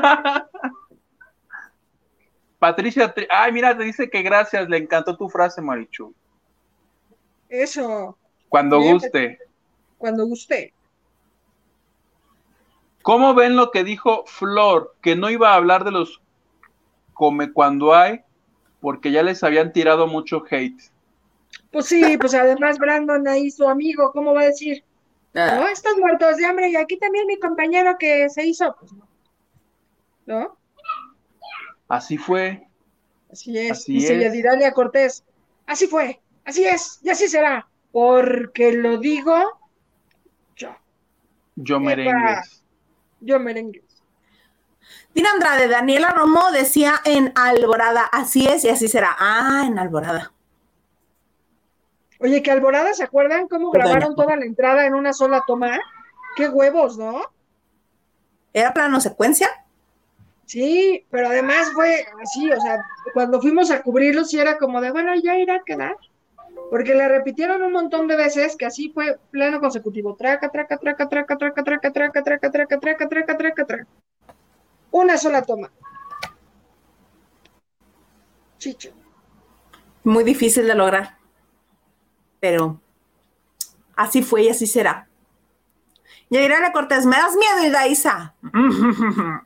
C: Patricia, Tri- ay, mira, te dice que gracias, le encantó tu frase, Marichu.
B: Eso,
C: Cuando
B: Bien,
C: guste.
B: cuando guste.
C: ¿Cómo ven lo que dijo Flor? Que no iba a hablar de los come cuando hay, porque ya les habían tirado mucho hate.
B: Pues sí, pues además Brandon ahí su amigo, ¿cómo va a decir?
A: Ah.
B: No, estos muertos de hambre y aquí también mi compañero que se hizo, pues no. ¿No?
C: Así fue.
B: Así es,
C: Así
B: dice
C: es.
B: Yadiralia Cortés. Así fue, así es, y así será. Porque lo digo yo,
C: Yo merengues.
B: yo merengue.
A: Dina Andrade, Daniela Romo decía en Alborada, así es y así será. Ah, en Alborada.
B: Oye, que Alborada, ¿se acuerdan cómo
A: Pues,
B: grabaron toda la entrada en una sola toma? Qué huevos, ¿no?
A: ¿Era plano secuencia?
B: Sí, pero además fue así, o sea, cuando fuimos a cubrirlo, sí era como de, bueno, ya irá a quedar. Porque le repitieron un montón de veces que así fue plano consecutivo. Traca, traca, traca, traca, traca, traca, traca, traca, traca, traca, traca, traca, traca. Una sola toma. Chicho.
A: Muy difícil de lograr. Pero así fue y así será. Yairana Cortés, me das miedo, Hildaísa. [laughs]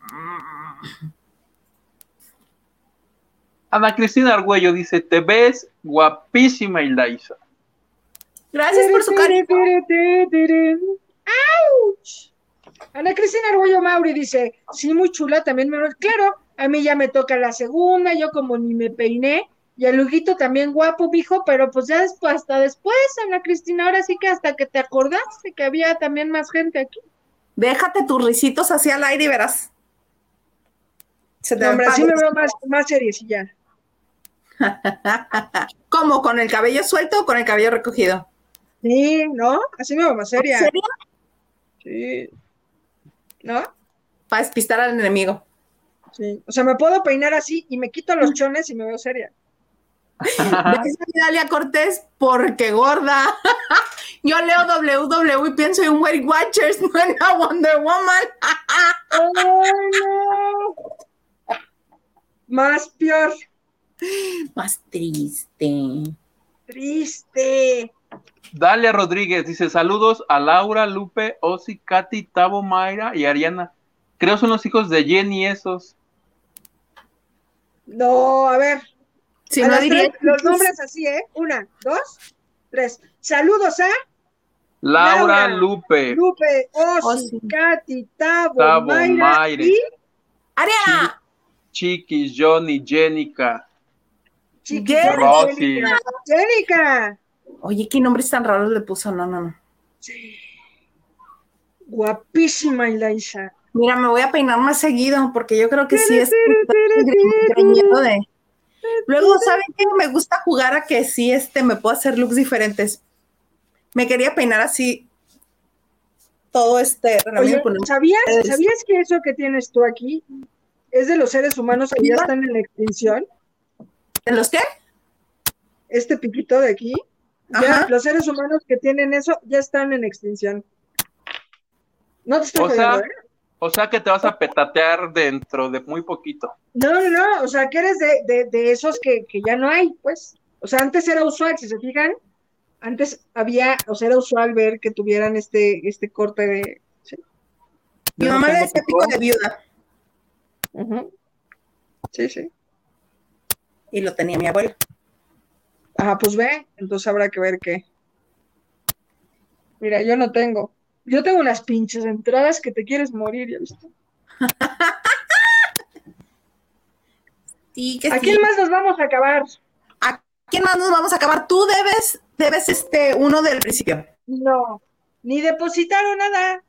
C: Ana Cristina Argüello dice, te ves guapísima, Hildaísa.
A: Gracias por su cariño.
B: ¡Auch! Ana Cristina Arguello Mauri dice, sí, muy chula, también me... Claro, a mí ya me toca la segunda, yo como ni me peiné, y a Luguito también guapo, mijo, pero pues ya después, hasta después, Ana Cristina, ahora sí que hasta que te acordaste que había también más gente aquí.
A: Déjate tus risitos hacia el aire y verás. Se te
B: No, hombre, así me veo más, más seriecilla. [laughs]
A: ¿Cómo? ¿Con el cabello suelto o con el cabello recogido?
B: Sí, ¿no? Así me veo más seria.
A: ¿En serio?
B: Sí. ¿No?
A: Para despistar al enemigo.
B: Sí. O sea, me puedo peinar así y me quito los chones y me veo seria.
A: Dalia Cortés, porque gorda. [laughs] Yo leo WW y pienso en Weight Watchers, [laughs] no en la Wonder Woman.
B: ¡Ay, [laughs] no! Más peor.
A: Más triste.
B: Triste.
C: Dalia Rodríguez dice, saludos a Laura, Lupe, Osi, Katy, Tavo, Mayra y Ariana. Creo son los hijos de Jenny esos.
B: No, a ver.
A: Si
B: a
A: no
B: las
A: diría
B: tres, los nombres así, ¿eh? Una, dos, tres. Saludos a
C: Laura,
B: Laura,
C: Lupe,
B: Lupe, Osi,
A: Osi.
B: Katy, Tabo,
C: Tabo,
B: Mayra
C: Mayre.
B: y
A: Ariana.
C: Chiquis, Johnny, Jenica,
B: Chiquita
C: Rosy.
B: Jenica.
A: Oye, qué nombres tan raros le puso. No, no, no.
B: Guapísima Ilaisa.
A: Mira, me voy a peinar más seguido porque yo creo que sí es de. Luego, ¿saben qué? Me gusta jugar a que sí, este, me puedo hacer looks diferentes. Me quería peinar así todo este.
B: Oye, ¿sabías,
A: Es-
B: ¿sabías que eso que tienes tú aquí es de los seres humanos que ya están en la extinción?
A: ¿En los qué?
B: Este piquito de aquí, ya los seres humanos que tienen eso ya están en extinción. No te estoy
C: O sea-
B: ¿eh?
C: O sea que te vas a petatear dentro de muy poquito.
B: No, no, no, o sea, que eres de, de, de esos que, que ya no hay, pues. O sea, antes era usual, si se fijan, antes había, o sea, era usual ver que tuvieran este, este corte de... ¿sí?
A: Mi
C: Yo no
A: mamá le
C: tengo
A: decía pico de viuda.
B: Sí, sí.
A: y lo tenía mi abuela.
B: Ajá, pues ve, entonces habrá que ver qué. Mira, yo no tengo. Yo tengo unas pinches entradas que te quieres morir, ¿ya viste?
A: Sí, que
B: ¿A
A: sí.
B: quién más nos vamos a acabar?
A: ¿A quién más nos vamos a acabar? Tú debes, debes este, uno del principio.
B: No, ni depositaron nada.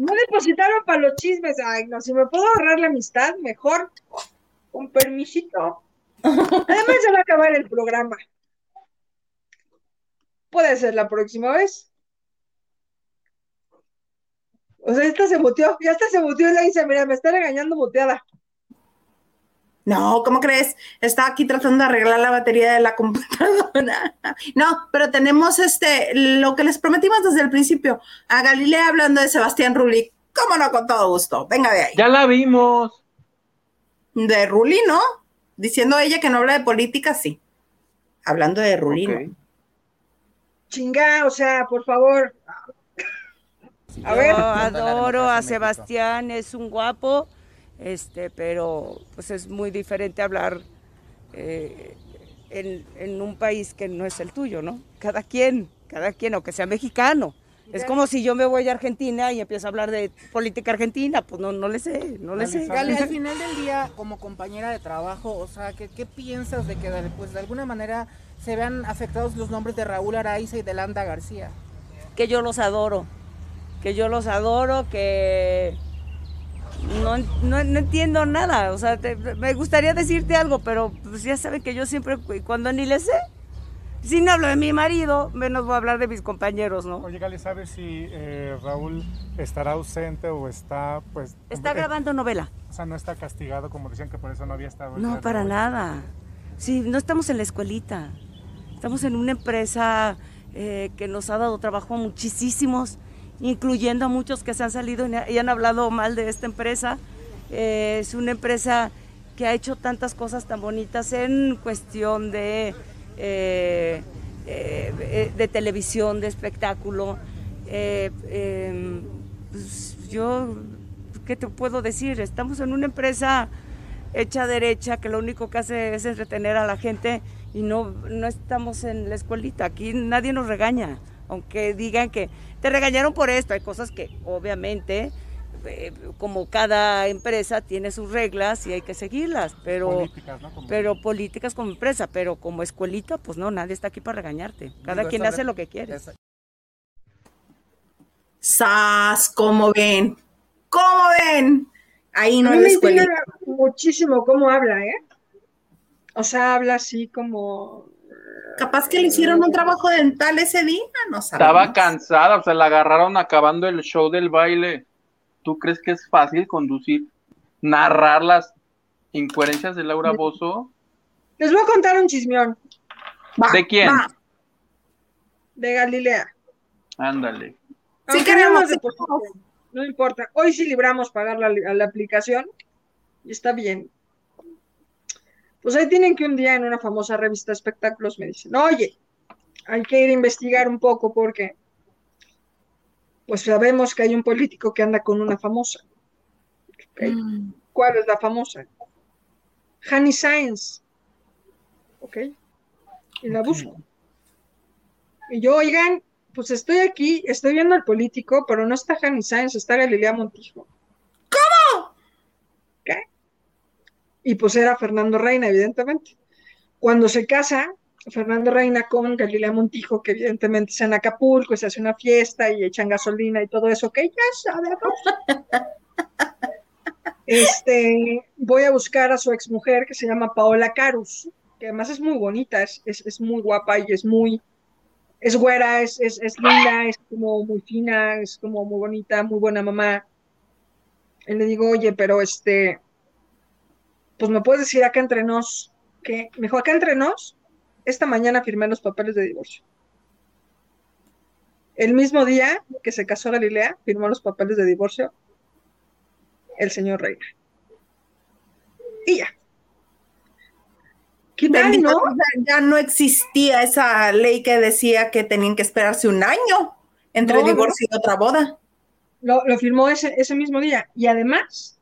B: No depositaron para los chismes. Ay, no, si me puedo ahorrar la amistad, mejor. Con permisito. Además, se va a acabar el programa. Puede ser la próxima vez. O sea, esta se muteó, ya esta se muteó y la dice, mira, me está regañando muteada.
A: No, ¿cómo crees? Estaba aquí tratando de arreglar la batería de la computadora. [laughs] No, pero tenemos este, lo que les prometimos desde el principio, a Galilea hablando de Sebastián Rulli. ¿Cómo no? Con todo gusto. Venga de ahí.
C: Ya la vimos.
A: De Rulli, ¿no? Diciendo ella que no habla de política, sí. Hablando de Rulli. ¿no?
B: Chinga, o sea, por favor. A
G: Yo
B: ver.
G: adoro a Sebastián, es un guapo, este, pero pues es muy diferente hablar eh, en, en un país que no es el tuyo, ¿no? Cada quien, cada quien, aunque sea mexicano. Es como si yo me voy a Argentina y empiezo a hablar de política argentina, pues no, no le sé, no le sé.
I: Gali, al final del día, como compañera de trabajo, o sea, ¿qué, qué piensas de que pues, de alguna manera se vean afectados los nombres de Raúl Araiza y de Landa García?
G: que yo los adoro, que yo los adoro, que no, no- no entiendo nada, o sea, te- me gustaría decirte algo, pero pues ya saben que yo siempre, cu- cuando ni le sé, si no hablo de mi marido, menos voy a hablar de mis compañeros, ¿no?
H: Oye, Gali, ¿sabes si eh, Raúl estará ausente o está, pues...
G: Está
H: eh,
G: grabando novela.
H: O sea, no está castigado, como decían que por eso no había estado.
G: No, para nada. Sí, no estamos en la escuelita. Estamos en una empresa eh, que nos ha dado trabajo a muchísimos, incluyendo a muchos que se han salido y han hablado mal de esta empresa. Eh, es una empresa que ha hecho tantas cosas tan bonitas en cuestión de, eh, eh, de televisión, de espectáculo. Em, pues, yo, ¿qué te puedo decir? Estamos en una empresa hecha derecha que lo único que hace es entretener a la gente y no, no estamos en la escuelita. Aquí nadie nos regaña, aunque digan que te regañaron por esto. Hay cosas que obviamente, eh, como cada empresa tiene sus reglas y hay que seguirlas, pero
H: Políticas, ¿no? Como-
G: pero políticas como empresa, pero como escuelita, pues no, nadie está aquí para regañarte. Cada
I: Digo,
G: quien hace
I: re-
G: lo que quiere.
I: esa-
A: ¡Sas! ¿Cómo ven? ¿Cómo ven? Ahí no en la
B: me muchísimo cómo habla, ¿eh? O sea, habla así como.
A: Capaz que le hicieron un trabajo dental ese día, no sabemos.
C: Estaba cansada, o sea, la agarraron acabando el show del baile. ¿Tú crees que es fácil conducir, narrar las incoherencias de Laura Bozo?
B: Les voy a contar un chismeón
A: Va,
C: ¿De quién?
A: va.
B: de Galilea.
C: Ándale.
A: Sí
B: Aunque
A: queremos,
B: depositen, no importa. Hoy sí libramos pagar la, a la aplicación y está bien. Pues ahí tienen que un día en una famosa revista de espectáculos me dicen, oye, hay que ir a investigar un poco porque pues sabemos que hay un político que anda con una famosa.
A: Mm.
B: ¿Cuál es la famosa? Hanny Sainz. ¿Ok? Y la busco. Y yo, oigan, pues estoy aquí, estoy viendo al político, pero no está Hanny Sainz, está Galilea Montijo. ¿Cómo? ¿Qué? Y pues era Fernando Reina, evidentemente. Cuando se casa, Fernando Reina con Galilea Montijo, que evidentemente es en Acapulco, se hace una fiesta y echan gasolina y todo eso, que ya sabemos. Este, voy a buscar a su exmujer que se llama Paola Carus, que además es muy bonita, es, es, muy guapa y es muy, es güera, es, es, es linda, es como muy fina, es como muy bonita, muy buena mamá. Y le digo, oye, pero este, pues me puedes decir acá entre nos, que me dijo, acá entre nos, esta mañana firmé los papeles de divorcio. El mismo día que se casó Galilea, firmó los papeles de divorcio el señor Reina. Y ya. ¿Qué tal,
A: Bendito,
B: no?
A: ya no existía esa ley que decía que tenían que esperarse un año entre
B: No, no.
A: divorcio y otra boda.
B: Lo, lo firmó ese, ese mismo día. Y además,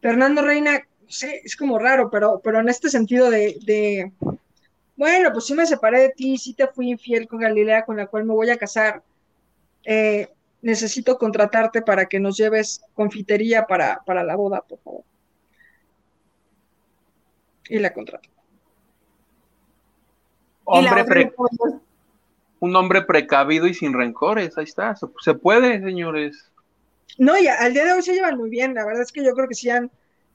B: Fernando Reina, sé, es como raro, pero, pero en este sentido de, de, bueno, pues sí me separé de ti, sí te fui infiel con Galilea, con la cual me voy a casar. Eh, necesito contratarte para que nos lleves confitería para, para la boda, por favor. Y la contrato.
A: La
C: Hombre pre- un hombre precavido y sin rencores, ahí está. Se, se puede, señores.
B: No, y al día de hoy se llevan muy bien. La verdad es que yo creo que sí han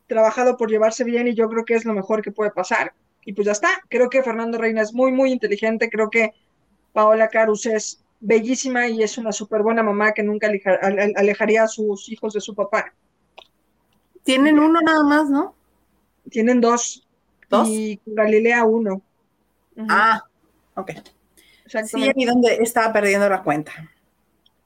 B: trabajado por llevarse bien y yo creo que es lo mejor que puede pasar. Y pues ya está. Creo que Fernando Reina es muy, muy inteligente. Creo que Paola Carus es bellísima y es una súper buena mamá que nunca aleja- al- al- alejaría a sus hijos de su papá.
A: Tienen uno nada más, ¿no?
B: Tienen dos.
A: ¿Dos?
B: Y Galilea uno.
A: Ah, ok. Sí, ahí donde estaba perdiendo la cuenta.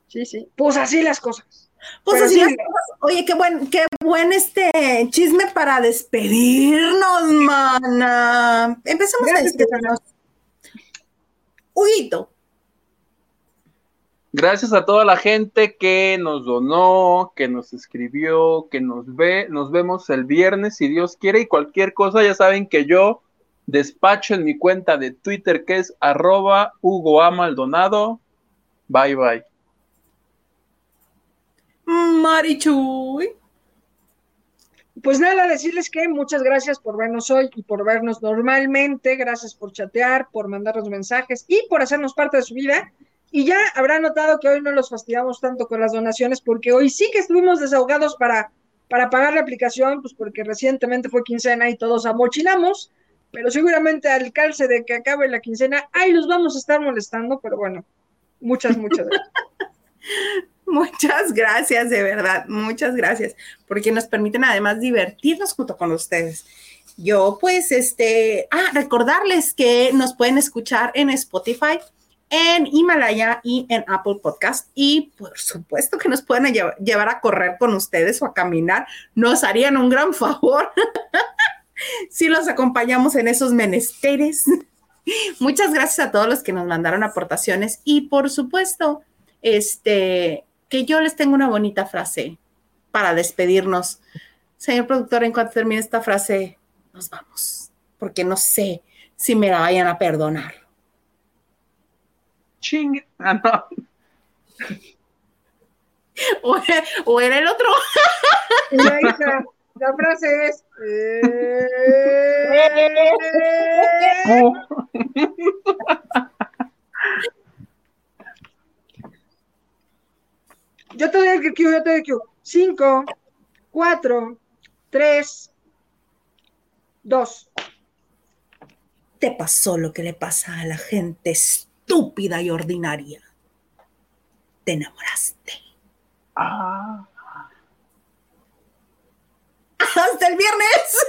B: Sí, sí. Pues así las cosas.
A: Pues
B: Pero
A: así
B: sí,
A: las cosas. Oye, qué buen, qué buen este chisme para despedirnos, mana. Empecemos a
B: Gracias,
A: despedirnos. Huguito,
C: Gracias a toda la gente que nos donó, que nos escribió, que nos ve. Nos vemos el viernes si Dios quiere y cualquier cosa ya saben que yo despacho en mi cuenta de Twitter que es arroba Hugo A. Maldonado. Bye bye.
A: Marichuy.
B: Pues nada, decirles que muchas gracias por vernos hoy y por vernos normalmente. Gracias por chatear, por mandarnos mensajes y por hacernos parte de su vida. Y ya habrán notado que hoy no los fastidiamos tanto con las donaciones porque hoy sí que estuvimos desahogados para, para pagar la aplicación, pues porque recientemente fue quincena y todos amochinamos. Pero seguramente al calce de que acabe la quincena, ahí los vamos a estar molestando. Pero bueno, muchas, muchas gracias. [laughs] [laughs]
A: Muchas gracias, de verdad, muchas gracias, porque nos permiten además divertirnos junto con ustedes. Yo, pues, este, ah, recordarles que nos pueden escuchar en Spotify, en Himalaya y en Apple Podcast. Y por supuesto que nos pueden llevar, llevar a correr con ustedes o a caminar. Nos harían un gran favor [laughs] si los acompañamos en esos menesteres. [laughs] Muchas gracias a todos los que nos mandaron aportaciones y por supuesto, este, que yo les tengo una bonita frase para despedirnos. Señor productor, en cuanto termine esta frase, nos vamos, porque no sé si me la vayan a perdonar.
C: Ching. Ah, no. [laughs]
A: O, o era el otro.
B: La hija, la frase es. eh, [laughs] [laughs] Yo te doy el Q, yo te doy el Q. 5, 4, 3, 2.
A: Te pasó lo que le pasa a la gente estúpida y ordinaria. Te enamoraste.
C: Ah.
A: Hasta el viernes.